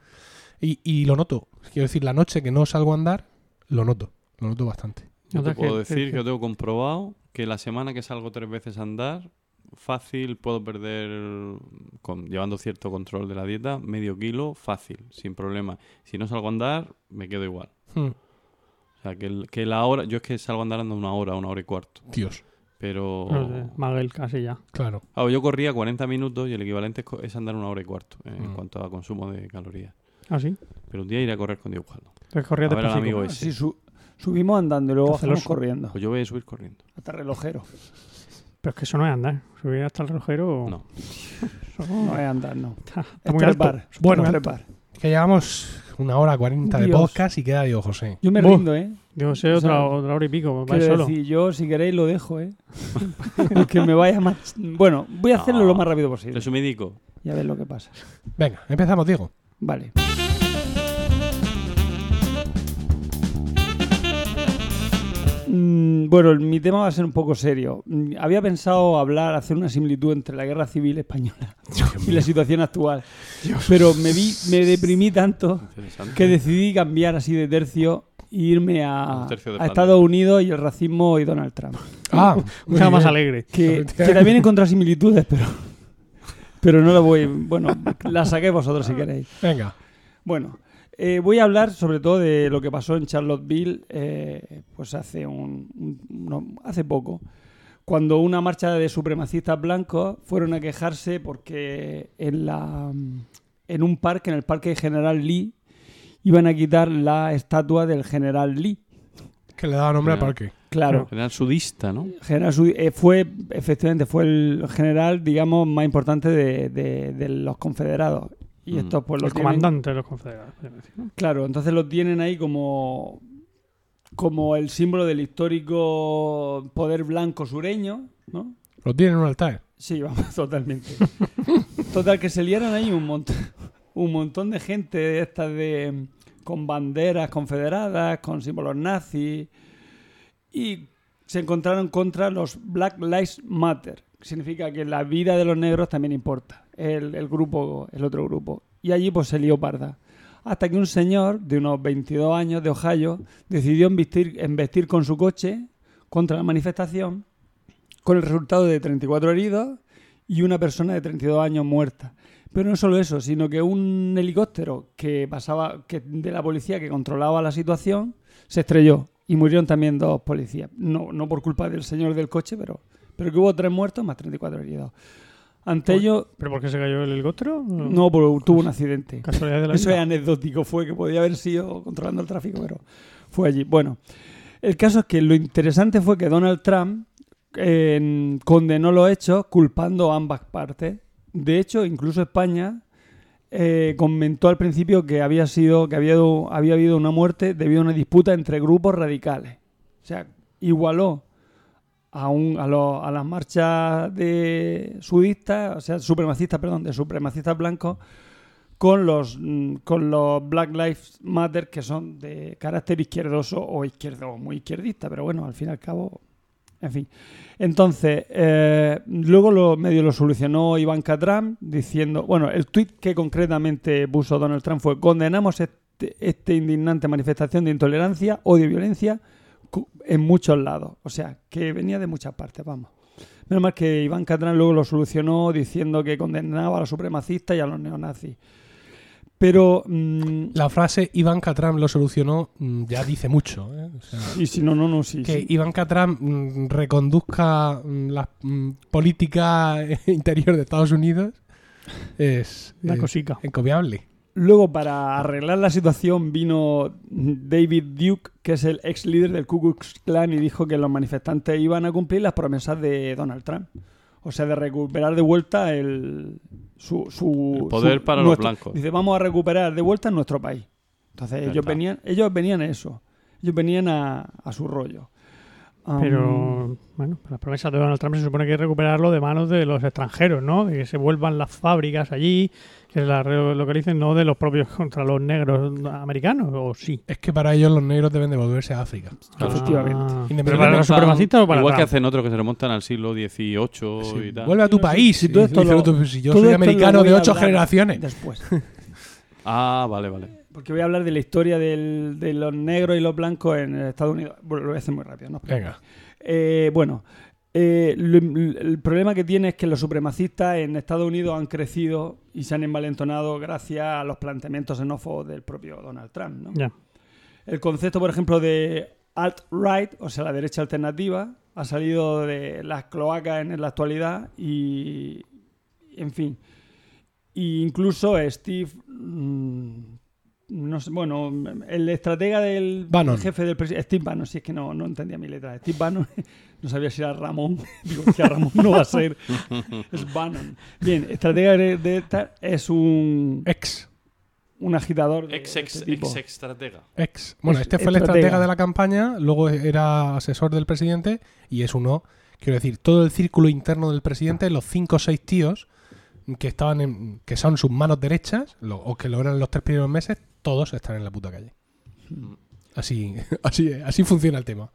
Y, y lo noto, quiero decir, la noche que no salgo a andar, lo noto, lo noto bastante. Yo te puedo que- decir que- que yo tengo comprobado que la semana que salgo tres veces a andar, fácil puedo perder, con, llevando cierto control de la dieta, medio kilo, fácil, sin problema. Si no salgo a andar, me quedo igual. Hmm, O sea, que, el- que la hora, yo es que salgo a andar ando una hora, una hora y cuarto. Dios, Pero... No sé, Maguel casi ya. claro. Ah, yo corría 40 minutos y el equivalente es, co- es andar una hora y cuarto eh, en Mm. cuanto a consumo de calorías. ¿Ah, sí? Pero un día iré a correr con Diego Jaldo. Corría A ver al amigo ese. Sí, su- subimos andando y luego celoso. corriendo. Pues yo voy a subir corriendo. Hasta relojero. Pero es que eso no es andar. Subir hasta el relojero... No. Eso No es andar, no. está, está Es muy alto. trepar. Bueno. Es trepar. Que llevamos una hora cuarenta de Dios. podcast y queda Diego José. Yo me rindo, ¿eh? Digo, sé O sea, otra, otra hora y pico. Quiero solo. decir, yo si queréis lo dejo, ¿eh? que me vaya más... Bueno, voy a hacerlo No. lo más rápido posible. Resumidico. Y a ver lo que pasa. Venga, empezamos, Diego. Vale. Bueno, mi tema va a ser un poco serio. Mm, Había pensado hablar, hacer una similitud entre la guerra civil española y la situación actual. Pero me vi, me deprimí tanto que decidí cambiar así de tercio e irme a. Estados Unidos y el racismo y Donald Trump. Ah, Un tema más alegre. Que, que también encontré similitudes, pero, pero no lo voy. Bueno, las saqué vosotros si queréis. Venga. Bueno, eh, voy a hablar sobre todo de lo que pasó en Charlottesville, eh, pues hace un, un- uno- hace poco, cuando una marcha de supremacistas blancos fueron a quejarse porque en la en un parque, en el parque General Lee, iban a quitar la estatua del General Lee. Que le daba nombre al parque. Claro. General sudista, ¿no? General Sudi- eh, fue, efectivamente, fue el general, digamos, más importante de, de- de los confederados. Y Mm. estos, pues, lo El tienen- comandante de los confederados. podemos decir, ¿no? Claro, entonces lo tienen ahí como, como el símbolo del histórico poder blanco sureño, ¿no? Lo tiene en un altar. Sí, vamos, totalmente. Total, que se liaron ahí un montón, un montón de gente de estas de con banderas confederadas, con símbolos nazis, y se encontraron contra los Black Lives Matter. que Significa que la vida de los negros también importa, el, otro grupo. Y allí pues se lió parda. Hasta que un señor de unos 22 años de Ohio decidió embestir, embestir con su coche contra la manifestación con el resultado de 34 heridos y una persona de 32 años muerta. Pero no solo eso, sino que un helicóptero que pasaba que de la policía que controlaba la situación se estrelló y murieron también dos policías. No, no por culpa del señor del coche, pero, pero que hubo tres muertos más 34 heridos. Ante ello, ¿Pero por qué se cayó el helicóptero? no, porque tuvo un accidente. Casualidad de la Eso es anecdótico, fue que podía haber sido controlando el tráfico, pero fue allí. Bueno, el caso es que lo interesante fue que Donald Trump eh, condenó los hechos culpando a ambas partes. De hecho, incluso España eh, comentó al principio que había sido que había, había habido una muerte debido a una disputa entre grupos radicales. O sea, igualó a, a, los- a las marchas de sudistas, o sea, supremacistas, perdón, de supremacistas blancos con los mm, con los Black Lives Matter que son de carácter izquierdoso o izquierdo muy izquierdista, pero bueno, al fin y al cabo, en fin. Entonces, eh, luego lo medio lo solucionó Ivanka Trump diciendo, bueno, el tweet que concretamente puso Donald Trump fue condenamos este, este indignante manifestación de intolerancia, odio y violencia en muchos lados, o sea, que venía de muchas partes, vamos. Menos mal que Ivanka Trump luego lo solucionó diciendo que condenaba a los supremacistas y a los neonazis. Pero, mm, La frase Ivanka Trump lo solucionó mm, ya dice mucho. ¿eh? O sea, y si no, no, no, sí. que sí. Ivanka Trump mm, reconduzca la política interior de Estados Unidos es Una cosica. encomiable. Luego, para arreglar la situación, vino David Duke, que es el ex líder del Ku Klux Klan, y dijo que los manifestantes iban a cumplir las promesas de Donald Trump. O sea, de recuperar de vuelta el, su, su- El poder su- para los nuestro- blancos. Dice, vamos a recuperar de vuelta nuestro país. Entonces, ellos está. venían, ellos venían a eso. Ellos venían a, a su rollo. Um, Pero, bueno, las promesas de Donald Trump se supone que es recuperarlo de manos de los extranjeros, ¿no? De que se vuelvan las fábricas allí, que la, dicen, no de los propios contra los negros americanos, ¿o sí? Es que para ellos los negros deben de volverse a África. Efectivamente. Ah, Independientemente ¿Pero para los supremacistas o para Igual que hacen otros que se remontan al siglo XVIII Sí, y tal. Vuelve a tu Sí, país. si- si todo Y esto lo- pues si yo todo soy esto americano de ocho generaciones. Después. Ah, vale, vale. Porque voy a hablar de la historia del- de los negros y los blancos en Estados Unidos. Bueno, lo voy a hacer muy rápido, ¿no? Venga. Eh, bueno, eh, lo- el problema que tiene es que los supremacistas en Estados Unidos han crecido y se han envalentonado gracias a los planteamientos xenófobos del propio Donald Trump. ¿no? El concepto, por ejemplo, de alt-right, o sea, la derecha alternativa, ha salido de las cloacas en la actualidad y, en fin, y incluso Steve, mm, no sé, bueno, el estratega del Bannon. jefe del presidente, Steve Bannon, si es que no, no entendía mi letra, Steve Bannon, no sabía si era Ramón, digo que a Ramón no va a ser, es Bannon. Bien, estratega de, de esta es un, Ex. un agitador de, Ex, ex, este tipo. ex estratega. Ex. Bueno, Es este fue el estratega. estratega de la campaña, luego era asesor del presidente y es uno, quiero decir, todo el círculo interno del presidente, los cinco o seis tíos que estaban en, que son sus manos derechas, lo- o que lo eran los tres primeros meses, todos están en la puta calle. Así, así, así funciona el tema.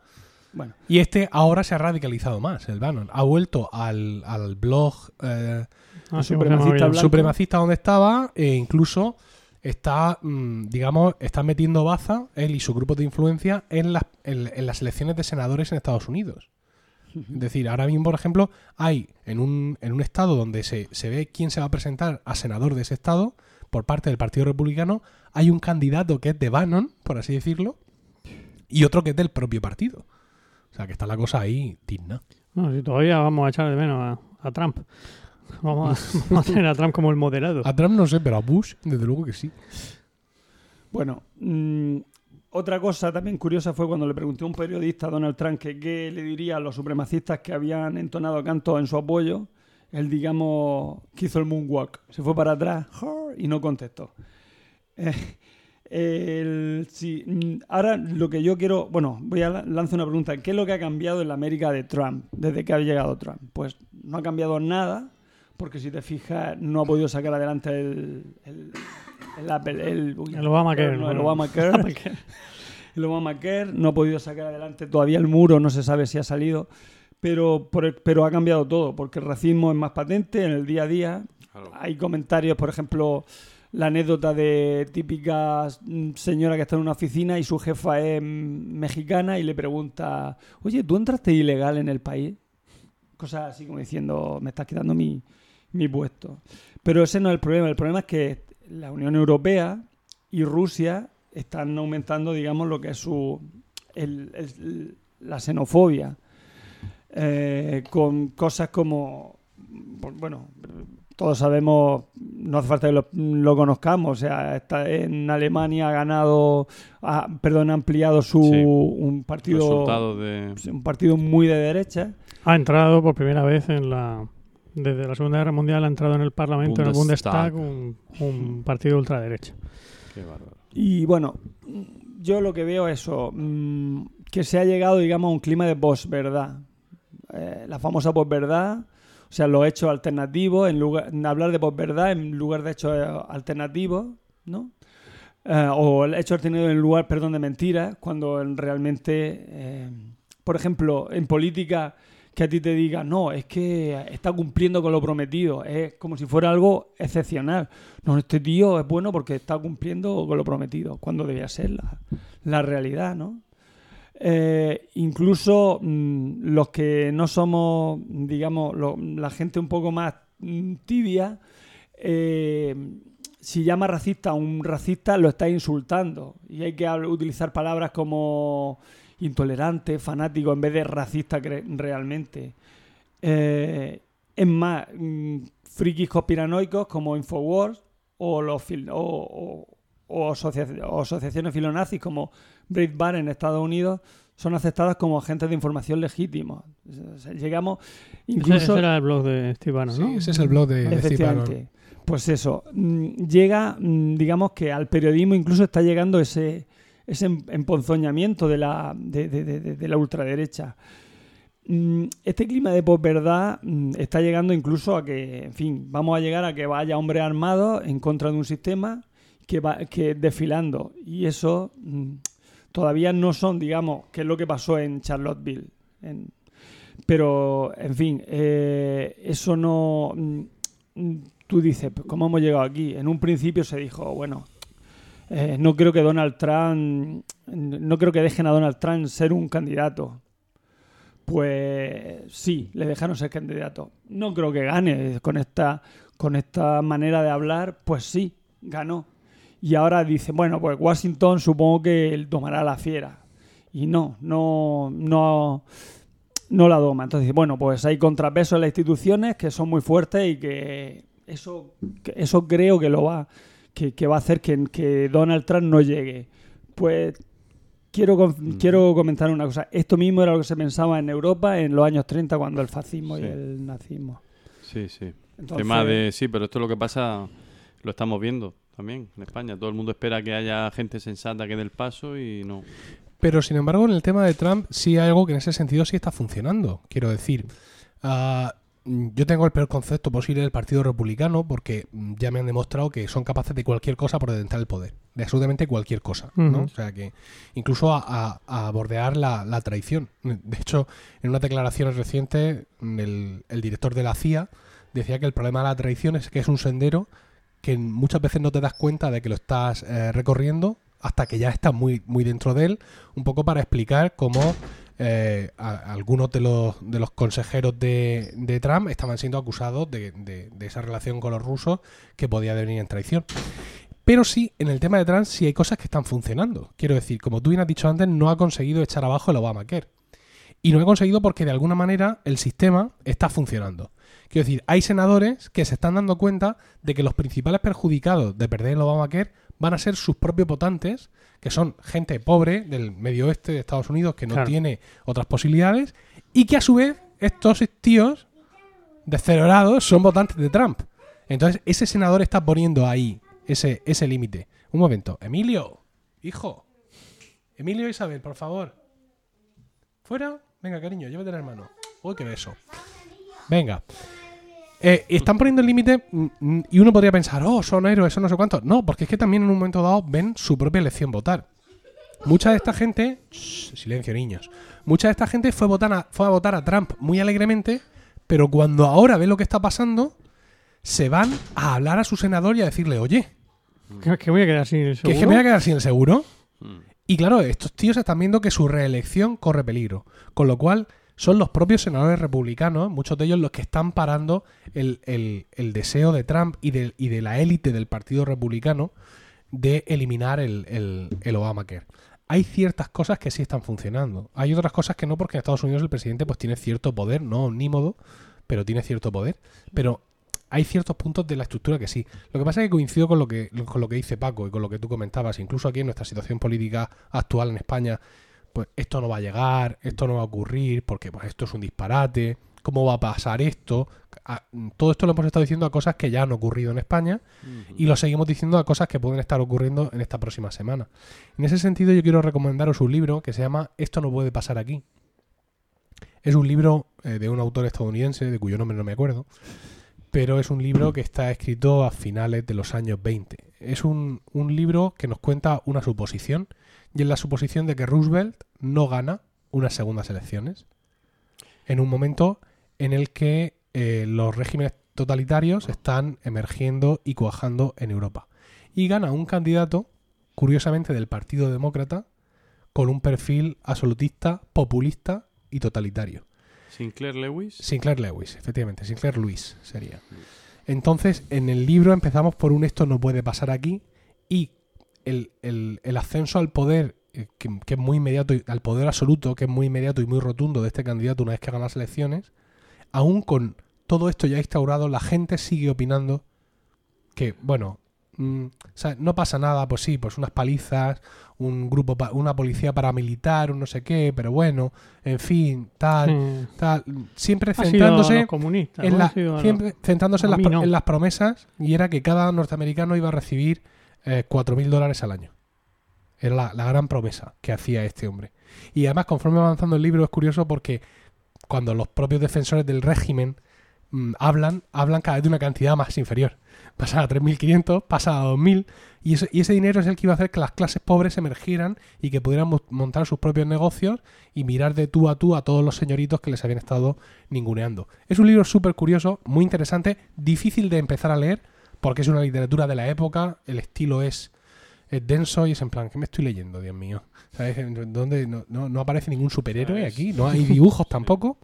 Bueno, Y este ahora se ha radicalizado más, el Bannon. Ha vuelto al, al blog eh, Ah, supremacista supremacista donde estaba e incluso está, mm, digamos, está metiendo baza, él y su grupo de influencia, en las, en, en las elecciones de senadores en Estados Unidos. Es decir, ahora mismo, por ejemplo, hay en un, en un estado donde se, se ve quién se va a presentar a senador de ese estado por parte del Partido Republicano, hay un candidato que es de Bannon, por así decirlo, y otro que es del propio partido. O sea, que está la cosa ahí digna. No, si todavía vamos a echar de menos a, a Trump. Vamos a, vamos a tener a Trump como el moderado. A Trump no sé, pero a Bush, desde luego que sí. Bueno, mm, otra cosa también curiosa fue cuando le pregunté a un periodista a Donald Trump que qué le diría a los supremacistas que habían entonado cantos en su apoyo. Él, digamos, que hizo el moonwalk. Se fue para atrás y no contestó. Eh, el- sí, mm, ahora lo que yo quiero... Bueno, voy a la- lanzar una pregunta. ¿Qué es lo que ha cambiado en la América de Trump desde que ha llegado Trump? Pues no ha cambiado nada, porque si te fijas, no ha podido sacar adelante el... el el Apple, el, uy, El Obamacare, no, el bueno. Obamacare. el Obamacare no ha podido sacar adelante todavía el muro, no se sabe si ha salido, pero, por el- pero ha cambiado todo, porque el racismo es más patente en el día a día. Hay comentarios, por ejemplo, la anécdota de típica señora que está en una oficina y su jefa es mexicana y le pregunta, oye, ¿tú entraste ilegal en el país? Cosas así como diciendo, me estás quitando mi, mi puesto. Pero ese no es el problema, el problema es que la Unión Europea y Rusia están aumentando, digamos, lo que es su el- el- la xenofobia eh, con cosas como pues, bueno todos sabemos no hace falta que lo, lo conozcamos o sea está en Alemania ha ganado ha- perdón ha ampliado su Sí. un partido Resultado de. un partido muy de derecha Ha entrado por primera vez en la. Desde la Segunda Guerra Mundial ha entrado en el Parlamento, en el Bundestag. Un, un partido de ultraderecha. Qué bárbaro. Y bueno, yo lo que veo es eso, mm, que se ha llegado, digamos, a un clima de posverdad. Eh, la famosa posverdad, o sea, los hechos alternativos, en lugar, hablar de posverdad en lugar de hechos eh, alternativos, ¿no? Eh, o el hecho alternativos en lugar, perdón, de mentiras, cuando en- realmente, por ejemplo, en política que a ti te diga, no, es que está cumpliendo con lo prometido, es como si fuera algo excepcional. No, este tío es bueno porque está cumpliendo con lo prometido, cuando debía ser la, la realidad, ¿no? Eh, incluso mm, los que no somos, digamos, la gente un poco más mm, tibia, eh, si llama racista a un racista, lo está insultando. Y hay que utilizar palabras como intolerante, fanático, en vez de racista realmente. Eh, es más, mm, frikis conspiranoicos como Infowars o asociaciones filonazis como Breitbart en Estados Unidos son aceptadas como agentes de información legítimos. O sea, Llegamos incluso... ese era el blog de Steve Sí, ¿no? ese es el blog de, de Steve. Pues eso, mm, llega, mm, digamos que al periodismo incluso está llegando ese, ese em- emponzoñamiento de la, de, de- de- de- de la ultraderecha. Mm, Este clima de posverdad está llegando incluso a que, en fin, vamos a llegar a que vaya hombres armados en contra de un sistema que va que desfilando. Y eso todavía no son, digamos, que es lo que pasó en Charlottesville. Pero, en fin, eh, eso no... mm, Tú dices, pues, ¿cómo hemos llegado aquí? En un principio se dijo, bueno, eh, no creo que Donald Trump, no creo que dejen a Donald Trump ser un candidato. Pues sí, le dejaron ser candidato. No creo que gane con esta, con esta manera de hablar, pues sí, ganó. Y ahora dice, bueno, pues Washington supongo que él tomará la fiera. Y no, no, no, no la doma. Entonces, dice, bueno, pues hay contrapesos en las instituciones que son muy fuertes y que eso, eso creo que lo va, que, que va a hacer que, que Donald Trump no llegue. Pues quiero, con- quiero comentar una cosa. Esto mismo era lo que se pensaba en Europa en los años 30 cuando el fascismo y Sí. el nazismo. Sí, sí. Entonces, Tema de, sí, pero esto es lo que pasa, lo estamos viendo también en España. Todo el mundo espera que haya gente sensata que dé el paso y no. Pero sin embargo, en el tema de Trump sí hay algo que en ese sentido sí está funcionando. Quiero decir, mm, yo tengo el peor concepto posible del Partido Republicano porque mm, ya me han demostrado que son capaces de cualquier cosa por detentar el poder. De absolutamente cualquier cosa. ¿no? Ujú. O sea que incluso a, a- a bordear la, la traición. De hecho, en unas declaraciones recientes, mm, el, el director de la CIA decía que el problema de la traición es que es un sendero que muchas veces no te das cuenta de que lo estás eh, recorriendo hasta que ya estás muy, muy dentro de él, un poco para explicar cómo eh, algunos de los, de los consejeros de, de Trump estaban siendo acusados de, de- esa relación con los rusos que podía devenir en traición. Pero sí, en el tema de Trump sí hay cosas que están funcionando. Quiero decir, como tú bien has dicho antes, no ha conseguido echar abajo el Obamacare. Y no ha conseguido porque de alguna manera el sistema está funcionando. Quiero decir, hay senadores que se están dando cuenta de que los principales perjudicados de perder el Obamacare van a ser sus propios votantes, que son gente pobre del medio oeste de Estados Unidos que no Claro. tiene otras posibilidades, y que a su vez estos tíos descerebrados son votantes de Trump. Entonces, ese senador está poniendo ahí ese, ese límite. Un momento. Emilio, hijo. Emilio Isabel, por favor. ¿Fuera? Venga, cariño, llévate el hermano. Uy, qué beso. Venga. Eh, están poniendo el límite mm, mm, y uno podría pensar, oh, son héroes, son no sé cuántos. No, porque es que también en un momento dado ven su propia elección votar. Mucha de esta gente, Shh, silencio niños, mucha de esta gente fue a, votar a, fue a votar a Trump muy alegremente, pero cuando ahora ve lo que está pasando, se van a hablar a su senador y a decirle, oye, Que, que voy a quedar sin el que es que seguro. me voy a quedar sin el seguro. Mm. Y claro, estos tíos están viendo que su reelección corre peligro. Con lo cual, son los propios senadores republicanos, muchos de ellos los que están parando el, el- el deseo de Trump y de, y de la élite del Partido Republicano de eliminar el, el, Obamacare. Hay ciertas cosas que sí están funcionando. Hay otras cosas que no, porque en Estados Unidos el presidente pues tiene cierto poder, no omnímodo, pero tiene cierto poder. Pero hay ciertos puntos de la estructura que sí. Lo que pasa es que coincido con lo que, con lo que dice Paco y con lo que tú comentabas. Incluso aquí en nuestra situación política actual en España, pues esto no va a llegar, esto no va a ocurrir, porque pues esto es un disparate. ¿Cómo va a pasar esto? A- todo esto lo hemos estado diciendo a cosas que ya han ocurrido en España y lo seguimos diciendo a cosas que pueden estar ocurriendo en esta próxima semana. En ese sentido, yo quiero recomendaros un libro que se llama Esto no puede pasar aquí. Es un libro eh, de un autor estadounidense, de cuyo nombre no me acuerdo, pero es un libro que está escrito a finales de los años 20. Es un, un libro que nos cuenta una suposición, y es la suposición de que Roosevelt no gana unas segundas elecciones en un momento en el que eh, los regímenes totalitarios están emergiendo y cuajando en Europa. Y gana un candidato, curiosamente del Partido Demócrata, con un perfil absolutista, populista y totalitario. Sinclair Lewis. Sinclair Lewis, efectivamente, Sinclair Lewis sería. Entonces, en el libro empezamos por un esto no puede pasar aquí y el, el- el ascenso al poder, eh, que, que es muy inmediato, al poder absoluto, que es muy inmediato y muy rotundo de este candidato una vez que gana las elecciones, aún con todo esto ya instaurado, la gente sigue opinando que, bueno, mm, o sea, no pasa nada, pues sí, pues unas palizas, un grupo, pa- una policía paramilitar, un no sé qué, pero bueno, en fin, tal, Sí. tal, siempre centrándose en en las promesas y era que cada norteamericano iba a recibir eh, 4.000 dólares al año. Era la, gran promesa que hacía este hombre. Y además, conforme va avanzando el libro, es curioso porque cuando los propios defensores del régimen mm, hablan, hablan cada vez de una cantidad más inferior. Pasa a 3.500, pasa a 2.000, y y ese dinero es el que iba a hacer que las clases pobres emergieran y que pudieran mo- montar sus propios negocios y mirar de tú a tú a todos los señoritos que les habían estado ninguneando. Es un libro súper curioso, muy interesante, difícil de empezar a leer, porque es una literatura de la época, el estilo es, es denso y es en plan, ¿qué me estoy leyendo, Dios mío? ¿Sabes? ¿Dónde no, no- no aparece ningún superhéroe aquí? No hay dibujos tampoco.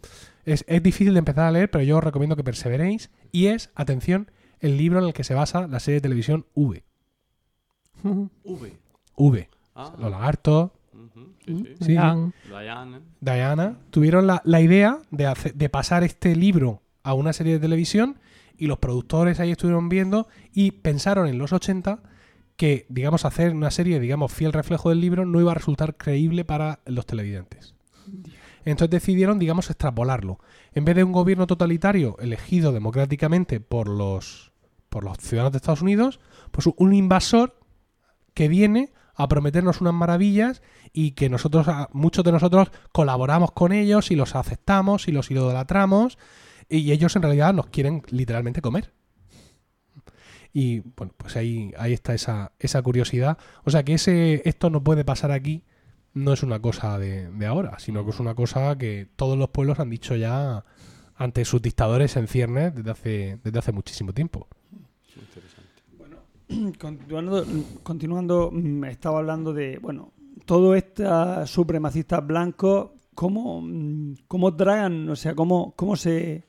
Es, es difícil de empezar a leer, pero yo os recomiendo que perseveréis. Y es, atención, el libro en el que se basa la serie de televisión V. V. V. Ah. Los lagartos, sí, sí. Diana. Diana, tuvieron la, la idea de, hacer- de pasar este libro a una serie de televisión y los productores ahí estuvieron viendo y pensaron en los 80 que, digamos, hacer una serie, digamos, fiel reflejo del libro no iba a resultar creíble para los televidentes. Entonces decidieron, digamos, extrapolarlo. En vez de un gobierno totalitario elegido democráticamente por los, por los ciudadanos de Estados Unidos, pues un invasor que viene a prometernos unas maravillas y que nosotros, muchos de nosotros, colaboramos con ellos y los aceptamos y los idolatramos y ellos en realidad nos quieren literalmente comer. Y bueno, pues ahí, ahí está esa, esa curiosidad. O sea que ese, esto no puede pasar aquí, no es una cosa de, ahora, sino que es una cosa que todos los pueblos han dicho ya ante sus dictadores en ciernes desde hace, desde hace muchísimo tiempo. Interesante. Continuando, continuando, mm, estaba hablando de, bueno, todo estos supremacistas blancos, cómo, mm, cómo tragan, o sea, cómo, cómo se,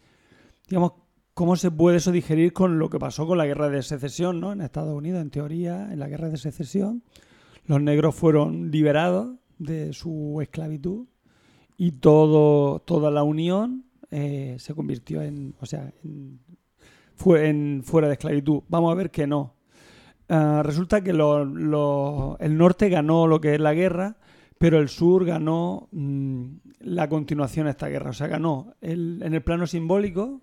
digamos, cómo se puede eso digerir con lo que pasó con la guerra de secesión, ¿no? En Estados Unidos, en teoría, en la guerra de secesión, los negros fueron liberados de su esclavitud y todo, toda la unión eh, se convirtió en, o sea, en, fue en fuera de esclavitud. Vamos a ver que no. Ah, resulta que el norte ganó lo que es la guerra, pero el sur ganó mm, la continuación de esta guerra. O sea, ganó en el plano simbólico,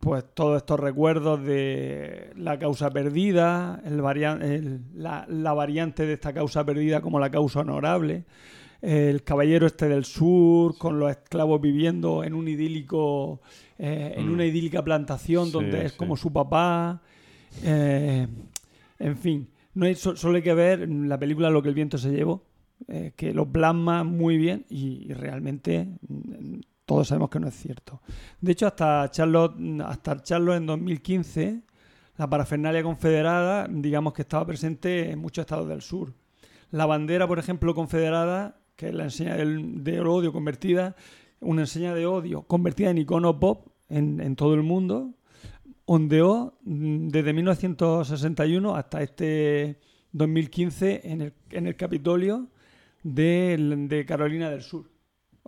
pues todos estos recuerdos de la causa perdida, el varian- el- la, la variante de esta causa perdida como la causa honorable, el caballero este del sur con los esclavos viviendo en un idílico, eh, en Mm. una idílica plantación Sí, donde es sí. como su papá. Eh, en fin, no hay, so- solo hay que ver la película Lo que el viento se llevó, eh, que lo plasma muy bien y, y realmente mm, todos sabemos que no es cierto. De hecho, hasta Charlotte, hasta Charlotte en 2015, la parafernalia confederada, digamos que estaba presente en muchos estados del sur. La bandera, por ejemplo, confederada, que es la enseña del, odio convertida, una enseña de odio convertida en icono pop en, todo el mundo, ondeó desde 1961 hasta este 2015 en el, en el Capitolio de Carolina del Sur.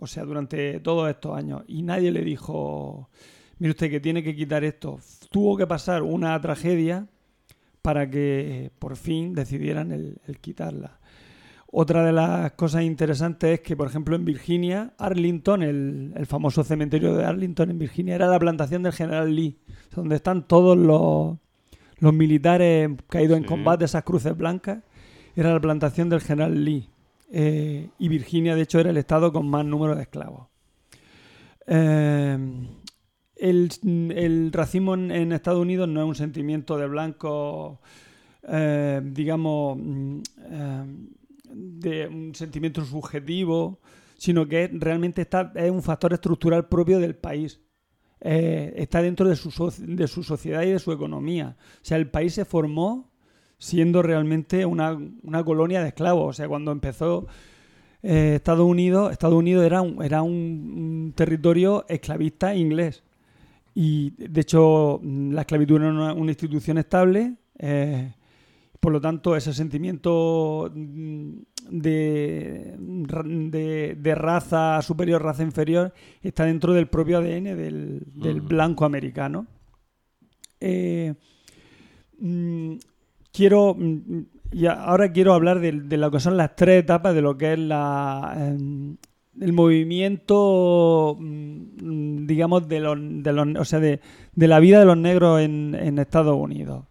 O sea, durante todos estos años. Y nadie le dijo, mire usted que tiene que quitar esto. Tuvo que pasar una tragedia para que eh, por fin decidieran el, el quitarla. Otra de las cosas interesantes es que, por ejemplo, en Virginia, Arlington, el, el famoso cementerio de Arlington en Virginia, era la plantación del general Lee, donde están todos los, los militares caídos en combate, esas cruces blancas. Era la plantación del general Lee. Eh, y Virginia, de hecho, era el estado con más número de esclavos. Eh, el, racismo en, Estados Unidos no es un sentimiento de blancos, eh, digamos, mm, de un sentimiento subjetivo, sino que realmente está, es un factor estructural propio del país. Está dentro de su, de su sociedad y de su economía. O sea, el país se formó siendo realmente una, una colonia de esclavos. O sea, cuando empezó eh, Estados Unidos, Estados Unidos era un, era un, un territorio esclavista inglés. Y de hecho, la esclavitud era una, una institución estable. eh, por lo tanto, ese sentimiento de, de, de raza superior, raza inferior, está dentro del propio ADN del, del blanco americano. Eh, mm, quiero mm, a- ahora quiero hablar de, lo que son las tres etapas de lo que es la em, el movimiento mm, digamos de los, de la vida de los negros en, Estados Unidos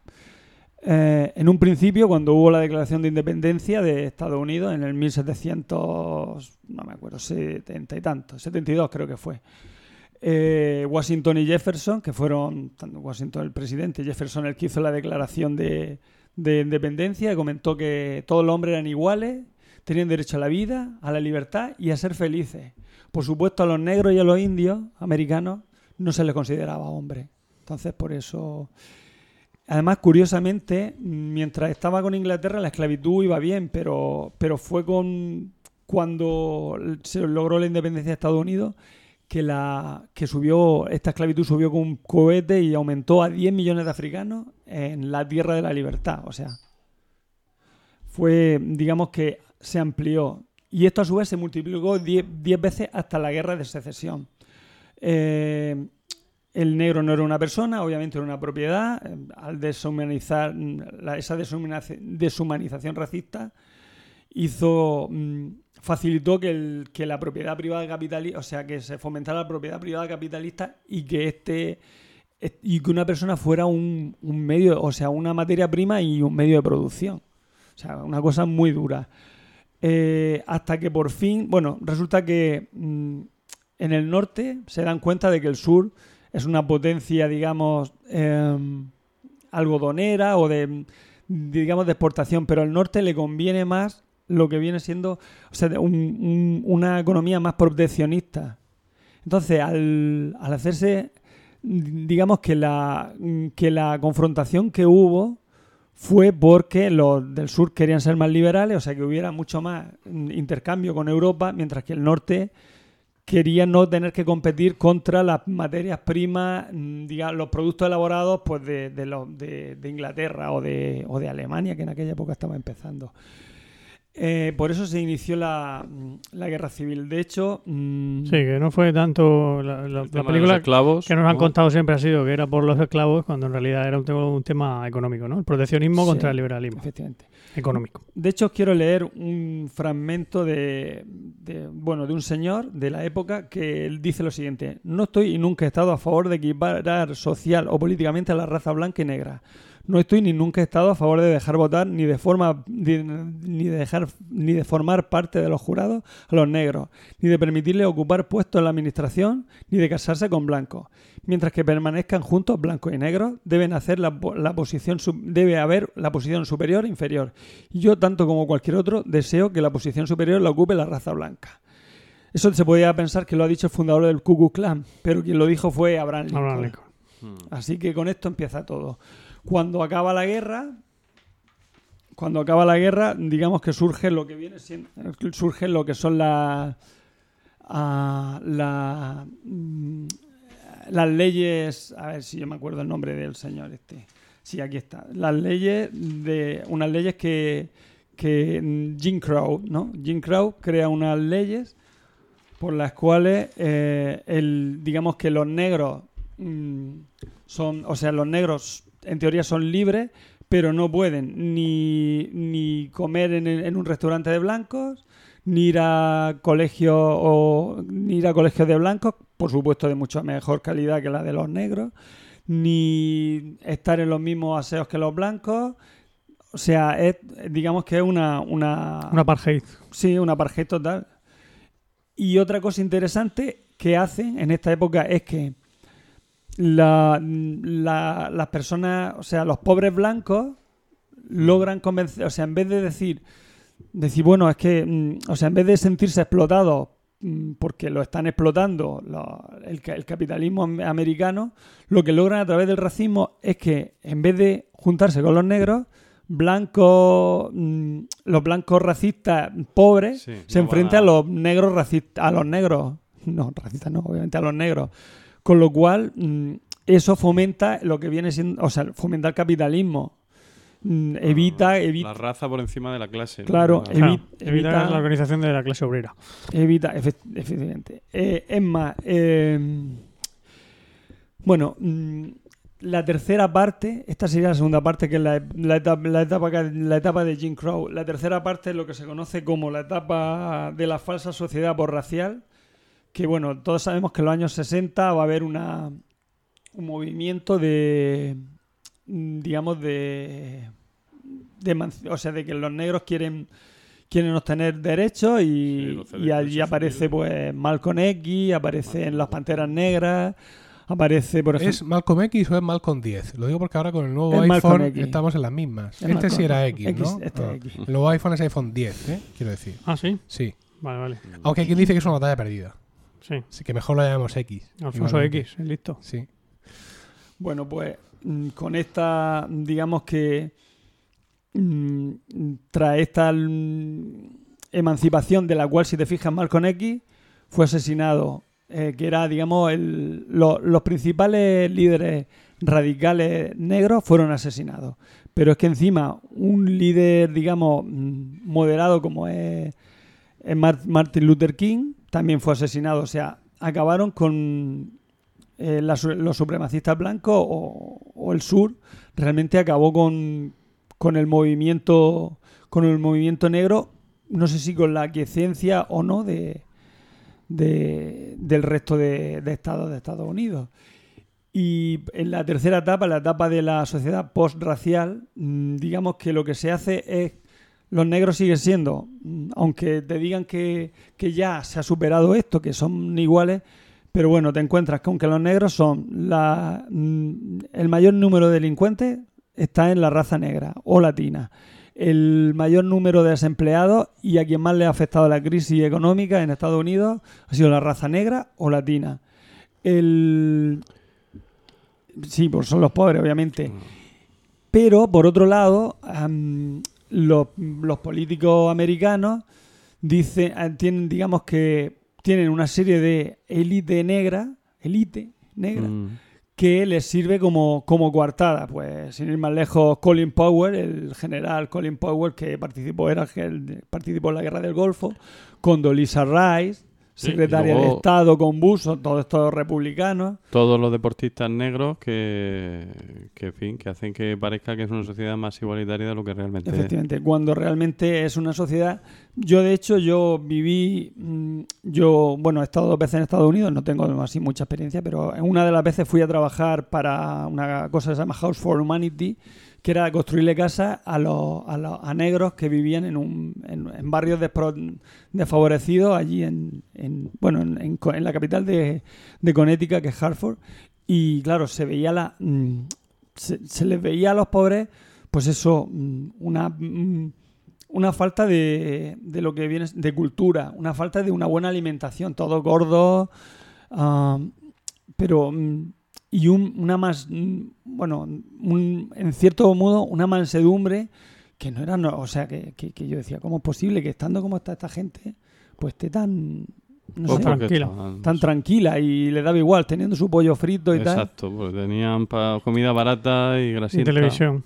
Eh, en un principio, cuando hubo la declaración de independencia de Estados Unidos en el 1700, no me acuerdo, 70 y tantos, 72 creo que fue. eh, Washington y Jefferson, que fueron tanto Washington el presidente, Jefferson el que hizo la declaración de, de independencia, comentó que todos los hombres eran iguales, tenían derecho a la vida, a la libertad y a ser felices. Por supuesto, a los negros y a los indios americanos no se les consideraba hombres. Entonces, por eso. Además, curiosamente, mientras estaba con Inglaterra, la esclavitud iba bien, pero, pero fue con cuando se logró la independencia de Estados Unidos que la que subió esta esclavitud subió con un cohete y aumentó a 10 millones de africanos en la tierra de la libertad, o sea, fue digamos que se amplió y esto a su vez se multiplicó 10 veces hasta la guerra de secesión. Eh, el negro no era una persona, obviamente era una propiedad. Eh, Al deshumanizar esa deshumanización, deshumanización racista hizo mm, facilitó que, el- que la propiedad privada capitalista, o sea, que se fomentara la propiedad privada capitalista y que este est- y que una persona fuera un, un medio, o sea, una materia prima y un medio de producción. O sea, una cosa muy dura. Eh, hasta que por fin, bueno, resulta que mm, en el norte se dan cuenta de que el sur es una potencia, digamos, em, algodonera o de, digamos, de exportación, pero al norte le conviene más lo que viene siendo o sea, un- un- una economía más proteccionista. Entonces, al, al hacerse, digamos que la, que la confrontación que hubo fue porque los del sur querían ser más liberales, o sea, que hubiera mucho más intercambio con Europa, mientras que el norte quería no tener que competir contra las materias primas, digamos, los productos elaborados pues de, de, los- de- de Inglaterra o de, o de Alemania, que en aquella época estaba empezando. Eh, por eso se inició la, mm, la guerra civil. De hecho, mm, Sí, que no fue tanto la, película esclavos, que nos han ¿no? contado siempre ha sido que era por los esclavos, cuando en realidad era un tema, un tema económico, ¿no? El proteccionismo Sí. contra el liberalismo efectivamente. económico. De hecho, os quiero leer un fragmento de, de, bueno, de un señor de la época que él dice lo siguiente: No estoy y nunca he estado a favor de equiparar social o políticamente a la raza blanca y negra. No estoy ni nunca he estado a favor de dejar votar ni de forma ni de dejar ni de formar parte de los jurados a los negros, ni de permitirles ocupar puestos en la administración, ni de casarse con blancos. Mientras que permanezcan juntos blancos y negros, deben hacer la, la posición debe haber la posición superior e inferior. Y yo, tanto como cualquier otro, deseo que la posición superior la ocupe la raza blanca. Eso se podía pensar que lo ha dicho el fundador del Ku Klux Klan, pero quien lo dijo fue Abraham Lincoln. Abraham Lincoln. Así que con esto empieza todo. Cuando acaba la guerra, cuando acaba la guerra, digamos que surge lo que viene siendo, surge lo que son las ah, la, mm, las leyes, a ver si yo me acuerdo el nombre del señor este. Sí, aquí está. Las leyes de unas leyes que que mm, Jim Crow, ¿no? Jim Crow crea unas leyes por las cuales eh, el, digamos que los negros mm, son, o sea, los negros en teoría son libres, pero no pueden ni, ni comer en, en un restaurante de blancos, ni ir a colegio o ni ir a colegios de blancos, por supuesto de mucha mejor calidad que la de los negros, ni estar en los mismos aseos que los blancos. O sea, es, digamos que es una, una, Un apartheid. Sí, una apartheid total. Y otra cosa interesante que hacen en esta época es que la- la- las personas, o sea, los pobres blancos logran convencer, o sea, en vez de decir, decir, bueno, es que, mm, o sea, en vez de sentirse explotados mm, porque lo están explotando lo- el, ca- el capitalismo am- americano, lo que logran a través del racismo es que en vez de juntarse con los negros, blancos, mm, los blancos racistas pobres Sí, se no enfrentan a- los negros racistas, a los negros, no, racistas no, obviamente a los negros. Con lo cual, mm, eso fomenta lo que viene siendo, o sea, fomenta el capitalismo. Mm, evita, evita, La raza por encima de la clase. ¿no? Claro, La- Evi- Claro, evita- la organización de la clase obrera. evita, efe- efectivamente. Eh, es más, eh, bueno, mm, la tercera parte, esta sería la segunda parte, que es la, la etapa, la, etapa, la etapa de Jim Crow. La tercera parte es lo que se conoce como la etapa de la falsa sociedad por racial, que bueno, todos sabemos que en los años 60 va a haber una, un movimiento de, digamos, de, o sea, de que los negros quieren quieren obtener derechos Sí, y, los y allí aparece pues Malcolm X, aparecen las Panteras Negras, aparece por ejemplo ¿Es Malcolm X o es Malcolm 10? Lo digo porque ahora con el nuevo Es iPhone X. estamos en las mismas. Es este Malcolm sí era X, X, ¿no? este Ah. X. El nuevo iPhone es iPhone 10, ¿eh? Quiero decir. Ah, sí. Sí. Vale, vale. Aunque hay quien dice que es una batalla perdida. Sí. Así que mejor lo llamemos X. Alfonso. X, listo. Sí. Bueno, pues mm, con esta, digamos que mm, tras esta mm, emancipación de la cual, si te fijas, Malcolm X fue asesinado, eh, que era, digamos, el- lo- los principales líderes radicales negros fueron asesinados. Pero es que encima un líder, digamos, moderado como es, es Mar- Martin Luther King, también fue asesinado. O sea, acabaron con eh, los supremacistas blancos o, o el sur realmente acabó con, con el movimiento con el movimiento negro no sé si con la aquiescencia o no de, de- del resto de, de estados de Estados Unidos y en la tercera etapa la etapa de la sociedad post-racial mm, digamos que lo que se hace es los negros siguen siendo, mm, aunque te digan que, que ya se ha superado esto, que son iguales, pero bueno, te encuentras con que los negros son la, mm, el mayor número de delincuentes está en la raza negra o latina. El mayor número de desempleados y a quien más le ha afectado la crisis económica en Estados Unidos ha sido la raza negra o latina. El... Sí, pues son los pobres, obviamente. Pero, por otro lado, los, los políticos americanos dicen, ah, tienen, digamos que tienen una serie de élite negra, élite negra, Mm. que les sirve como, como coartada. Pues, sin ir más lejos, Colin Powell, el general Colin Powell, que participó, era participó en la guerra del Golfo, con Dolisa Rice, Sí, secretaria luego- de Estado con Bush, todos estos republicanos. Todos los deportistas negros que, que, en fin, que hacen que parezca que es una sociedad más igualitaria de lo que realmente es. Efectivamente, cuando realmente es una sociedad. Yo, de hecho, yo viví. mm, Yo, bueno, he estado dos veces en Estados Unidos, no tengo así mucha experiencia, pero en una de las veces fui a trabajar para una cosa que se llama House for Humanity, que era construirle casas a los, a los a negros que vivían en, un, en, barrios desfavorecidos allí en, en- bueno, en, la capital de, Connecticut, que es Hartford. Y claro, se veía la. mm, se, les veía a los pobres, pues eso, mm, una. mm, una falta de, de lo que viene de cultura, una falta de una buena alimentación, todos gordos, ah, pero y un- una más, bueno, un- en cierto modo una mansedumbre que no era, no- o sea, que, que- que yo decía, ¿cómo es posible que estando como está esta gente, pues esté tan, no Pues sé, tranquila. tan tranquila y le daba igual, teniendo su pollo frito y tal? Exacto, porque tenían pa- comida barata y Y grasita. televisión,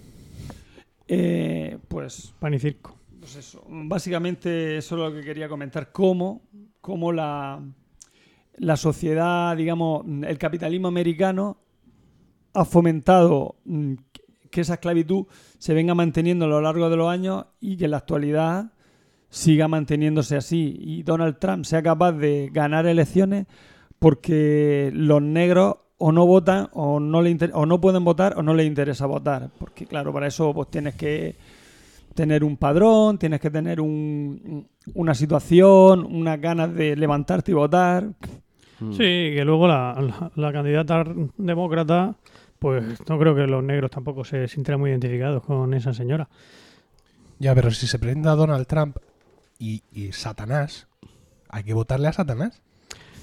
Eh, pues pan y circo. Pues eso, básicamente eso es lo que quería comentar, cómo, cómo la, la sociedad, digamos, el capitalismo americano ha fomentado mm, que esa esclavitud se venga manteniendo a lo largo de los años y que en la actualidad siga manteniéndose así. Y Donald Trump sea capaz de ganar elecciones porque los negros o no votan o no, le o no pueden votar o no les interesa votar. Porque claro, para eso pues tienes que tener un padrón, tienes que tener un- una situación, unas ganas de levantarte y votar. Mm. Sí, que luego la, la- la candidata demócrata, pues no creo que los negros tampoco se sintieran muy identificados con esa señora. Ya, pero si se presenta Donald Trump y, y Satanás, hay que votarle a Satanás.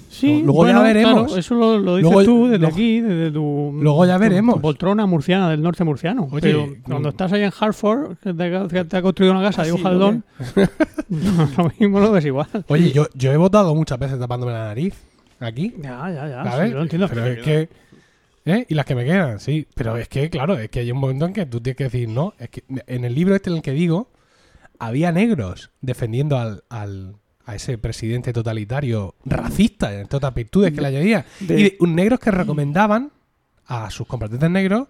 Sí, Luego ya veremos. claro, eso lo, lo dices Luego- tú desde luego- aquí, desde tu, luego ya veremos. tu poltrona murciana del norte murciano. Oye, Pero mm. cuando estás ahí en Hartford, que te, que te ha construido una casa de un jaldón, lo mismo lo ves igual. Oye, yo, yo he votado muchas veces tapándome la nariz. Aquí. Ya, ya, ya. ¿sabes? sí, lo entiendo. Pero es que. ¿eh? Y las que me quedan, sí. Pero es que, claro, es que hay un momento en que tú tienes que decir, no. Es que en el libro este en el que digo, había negros defendiendo al, al- a ese presidente totalitario racista, en todas las virtudes que le añadía. De- Y negros que recomendaban a sus compatriotas negros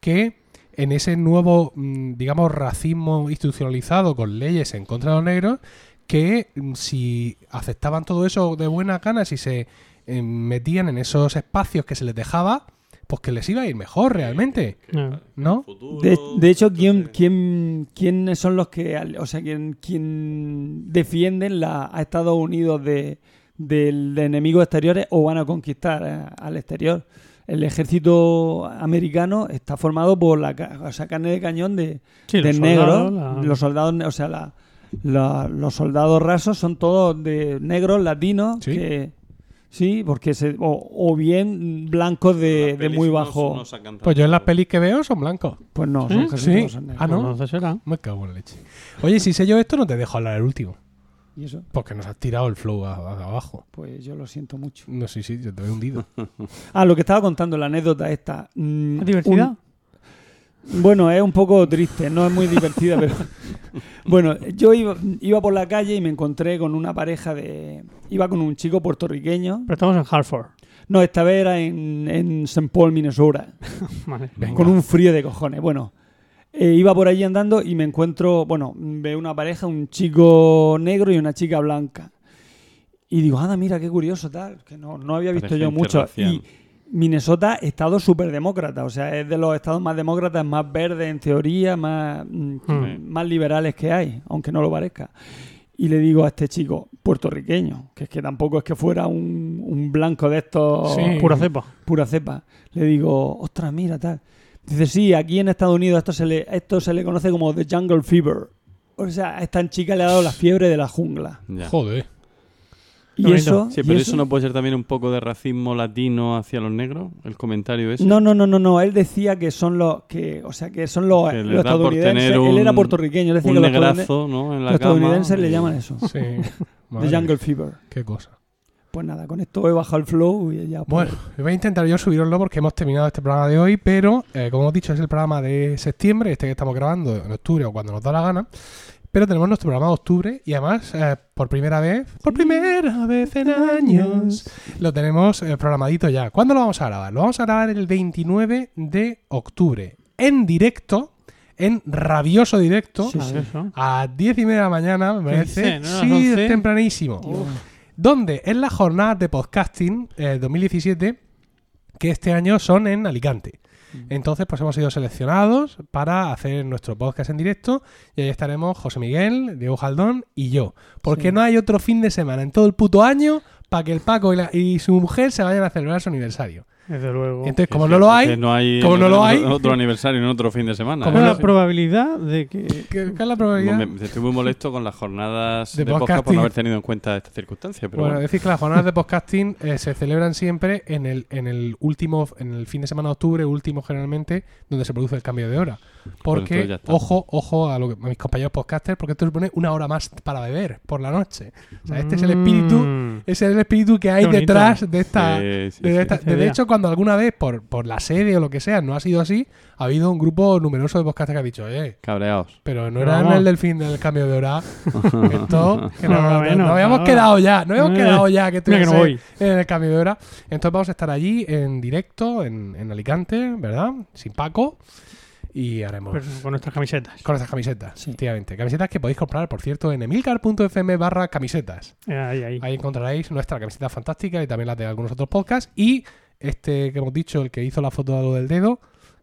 que en ese nuevo, mm, digamos, racismo institucionalizado con leyes en contra de los negros, que mm, si aceptaban todo eso de buenas ganas y se eh, metían en esos espacios que se les dejaba, pues que les iba a ir mejor realmente, No. ¿no? De, de hecho, ¿quién, quién, ¿quiénes son los que, o sea, quién, quién defienden la, a Estados Unidos de, del- de enemigos exteriores o van a conquistar eh, al exterior? El ejército americano está formado por la ca- o sea, carne de cañón de, Sí, de los negros. soldados, la- Los soldados, o sea, la- la- los soldados rasos son todos de negros, latinos, Sí. que sí, porque se, o, o bien blancos de, de muy bajo. Pues yo en las pelis que veo son blancos. Pues no, ¿Sí? son casi Sí. todos negros. Ah, ¿no? Será. Me cago en la leche. Oye, si sé yo esto, no te dejo hablar el último. ¿Y eso? Porque nos has tirado el flow a- a- abajo. Pues yo lo siento mucho. No, sí, sí, yo te veo hundido. Ah, lo que estaba contando, la anécdota esta. mm, un- bueno, es un poco triste, no es muy divertida, pero... Bueno, yo iba, iba por la calle y me encontré con una pareja de... Iba con un chico puertorriqueño. Pero estamos en Hartford. No, esta vez era en, en St. Paul, Minnesota. Vale. Venga. Con un frío de cojones. Bueno, eh, iba por allí andando y me encuentro, bueno, veo una pareja, un chico negro y una chica blanca. Y digo, anda, mira, qué curioso, tal, que no, no había visto yo mucho. Y Minnesota, estado súper demócrata, o sea, es de los estados más demócratas, más verdes en teoría, más, mm, Hmm. más liberales que hay, aunque no lo parezca. Y le digo a este chico, puertorriqueño, que es que tampoco es que fuera un, un blanco de estos Sí. Pura cepa. pura cepa. Le digo, ostras, mira, tal. Dice, sí, aquí en Estados Unidos esto se le, esto se le conoce como The Jungle Fever. O sea, a esta chica le ha dado la fiebre de la jungla. Ya. Joder. Y eso... Sí, y pero eso no puede ser también un poco de racismo latino hacia los negros, el comentario ese. No, no, no, no, no. Él decía que son los que, o sea, que son los, Que estadounidenses. Él era puertorriqueño. Él decía un que los, negrazo, ¿no? En la los cama estadounidenses le llaman eso. Sí. The Jungle Fever. Qué cosa. Pues nada, con esto he bajado el flow y ya. pues, Bueno, voy a intentar yo subiroslo porque hemos terminado este programa de hoy, pero eh, como hemos dicho es el programa de septiembre, este que estamos grabando en octubre o cuando nos da la gana. Pero tenemos nuestro programa de octubre y además, eh, por primera vez, por primera vez en años, lo tenemos eh, programadito ya. ¿Cuándo lo vamos a grabar? Lo vamos a grabar el 29 de octubre, en directo, en rabioso directo, Sí, sí. a 10 y media de la mañana, me ¿Qué parece. ¿No sí, 11? es tempranísimo. Donde en las jornadas de podcasting eh, 2017, que este año son en Alicante. Entonces, pues hemos sido seleccionados para hacer nuestro podcast en directo y ahí estaremos José Miguel, Diego Jaldón y yo. Porque Sí. no hay otro fin de semana en todo el puto año para que el Paco y, la- y su mujer se vayan a celebrar su aniversario. Desde luego. Entonces, como sí, no lo hay, no hay como no lo hay- otro aniversario en otro fin de semana. Como ¿eh? ¿Cuál es no- la probabilidad de que... ¿qué, qué es la probabilidad? Me- Estoy muy molesto con las jornadas De de, podcast por no haber tenido en cuenta esta circunstancia. Pero bueno, bueno, decir que las jornadas de podcasting eh, se celebran siempre en el, en el último, en el fin de semana de octubre, último generalmente, donde se produce el cambio de hora. Porque, está. ojo, ojo a, lo que- a mis compañeros podcasters, porque esto supone una hora más para beber por la noche. O sea, este es el espíritu, Mm. ese es el espíritu que hay detrás de esta. sí, sí, de esta- de hecho, cuando alguna vez, por, por la sede o lo que sea, no ha sido así, ha habido un grupo numeroso de podcasters que ha dicho, eh, cabreados. pero no era el del fin del cambio de hora. Esto, que no, no- menos, no habíamos quedado ya, no habíamos Eh, quedado ya que no estuviese en el cambio de hora. Entonces vamos a estar allí en directo, en, en Alicante, ¿verdad? Sin Paco. Y haremos Pero con nuestras camisetas. con estas camisetas, Sí. efectivamente. Camisetas que podéis comprar, por cierto, en emilcar.fm barra camisetas. Ahí, ahí. Ahí encontraréis nuestra camiseta fantástica y también la de algunos otros podcasts. Y este que hemos dicho, el que hizo la foto de lo del dedo,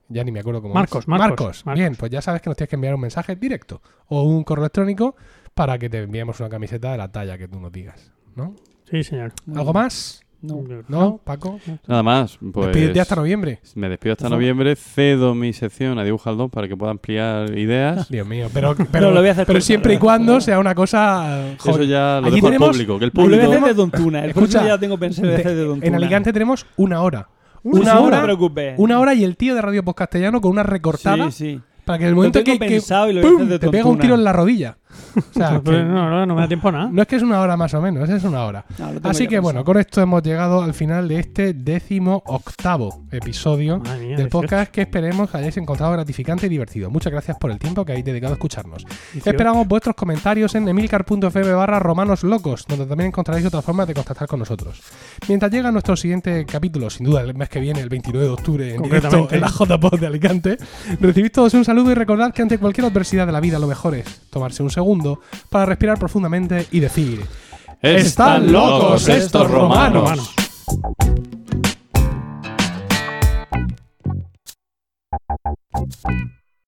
ya ni me acuerdo cómo Marcos, es. Marcos, Bien, Marcos. pues ya sabes que nos tienes que enviar un mensaje directo o un correo electrónico para que te enviemos una camiseta de la talla que tú nos digas. ¿No? Sí, señor. ¿Algo más? No. ¿No, Paco? Nada más. Pues Despídete hasta noviembre. Me despido hasta noviembre, cedo mi sección a Dibujo Aldón para que pueda ampliar ideas. Dios mío, pero, pero, lo voy a hacer pero siempre y cuando sea una cosa... Eso joder. ya lo Allí dejo al tenemos- público. Que el Pues lo voy a público... hacer de Don Tuna. El Escucha, ya tengo pensado de hacer de Don en. Alicante tenemos una hora. Una una hora. hora- No te preocupes. Una hora y el tío de Radio Post Castellano con una recortada Sí, sí. Para que el Lo momento tengo que, y lo ¡pum! de te pega un tiro en la rodilla. O sea, que no, no, no me da tiempo a nada. no es que es una hora más o menos, es una hora. No, Así que bueno, con esto hemos llegado al final de este décimo octavo episodio mía, del 18. podcast que esperemos que hayáis encontrado gratificante y divertido. Muchas gracias por el tiempo que habéis dedicado a escucharnos. 18. Esperamos vuestros comentarios en emilcar.fm barra romanos locos, donde también encontraréis otras formas de contactar con nosotros. Mientras llega nuestro siguiente capítulo, sin duda el mes que viene, el 29 de octubre, en directo en la JPod de Alicante, recibid todos un saludo saludo y recordad que ante cualquier adversidad de la vida lo mejor es tomarse un segundo para respirar profundamente y decir... ¡Están locos estos romanos! romanos.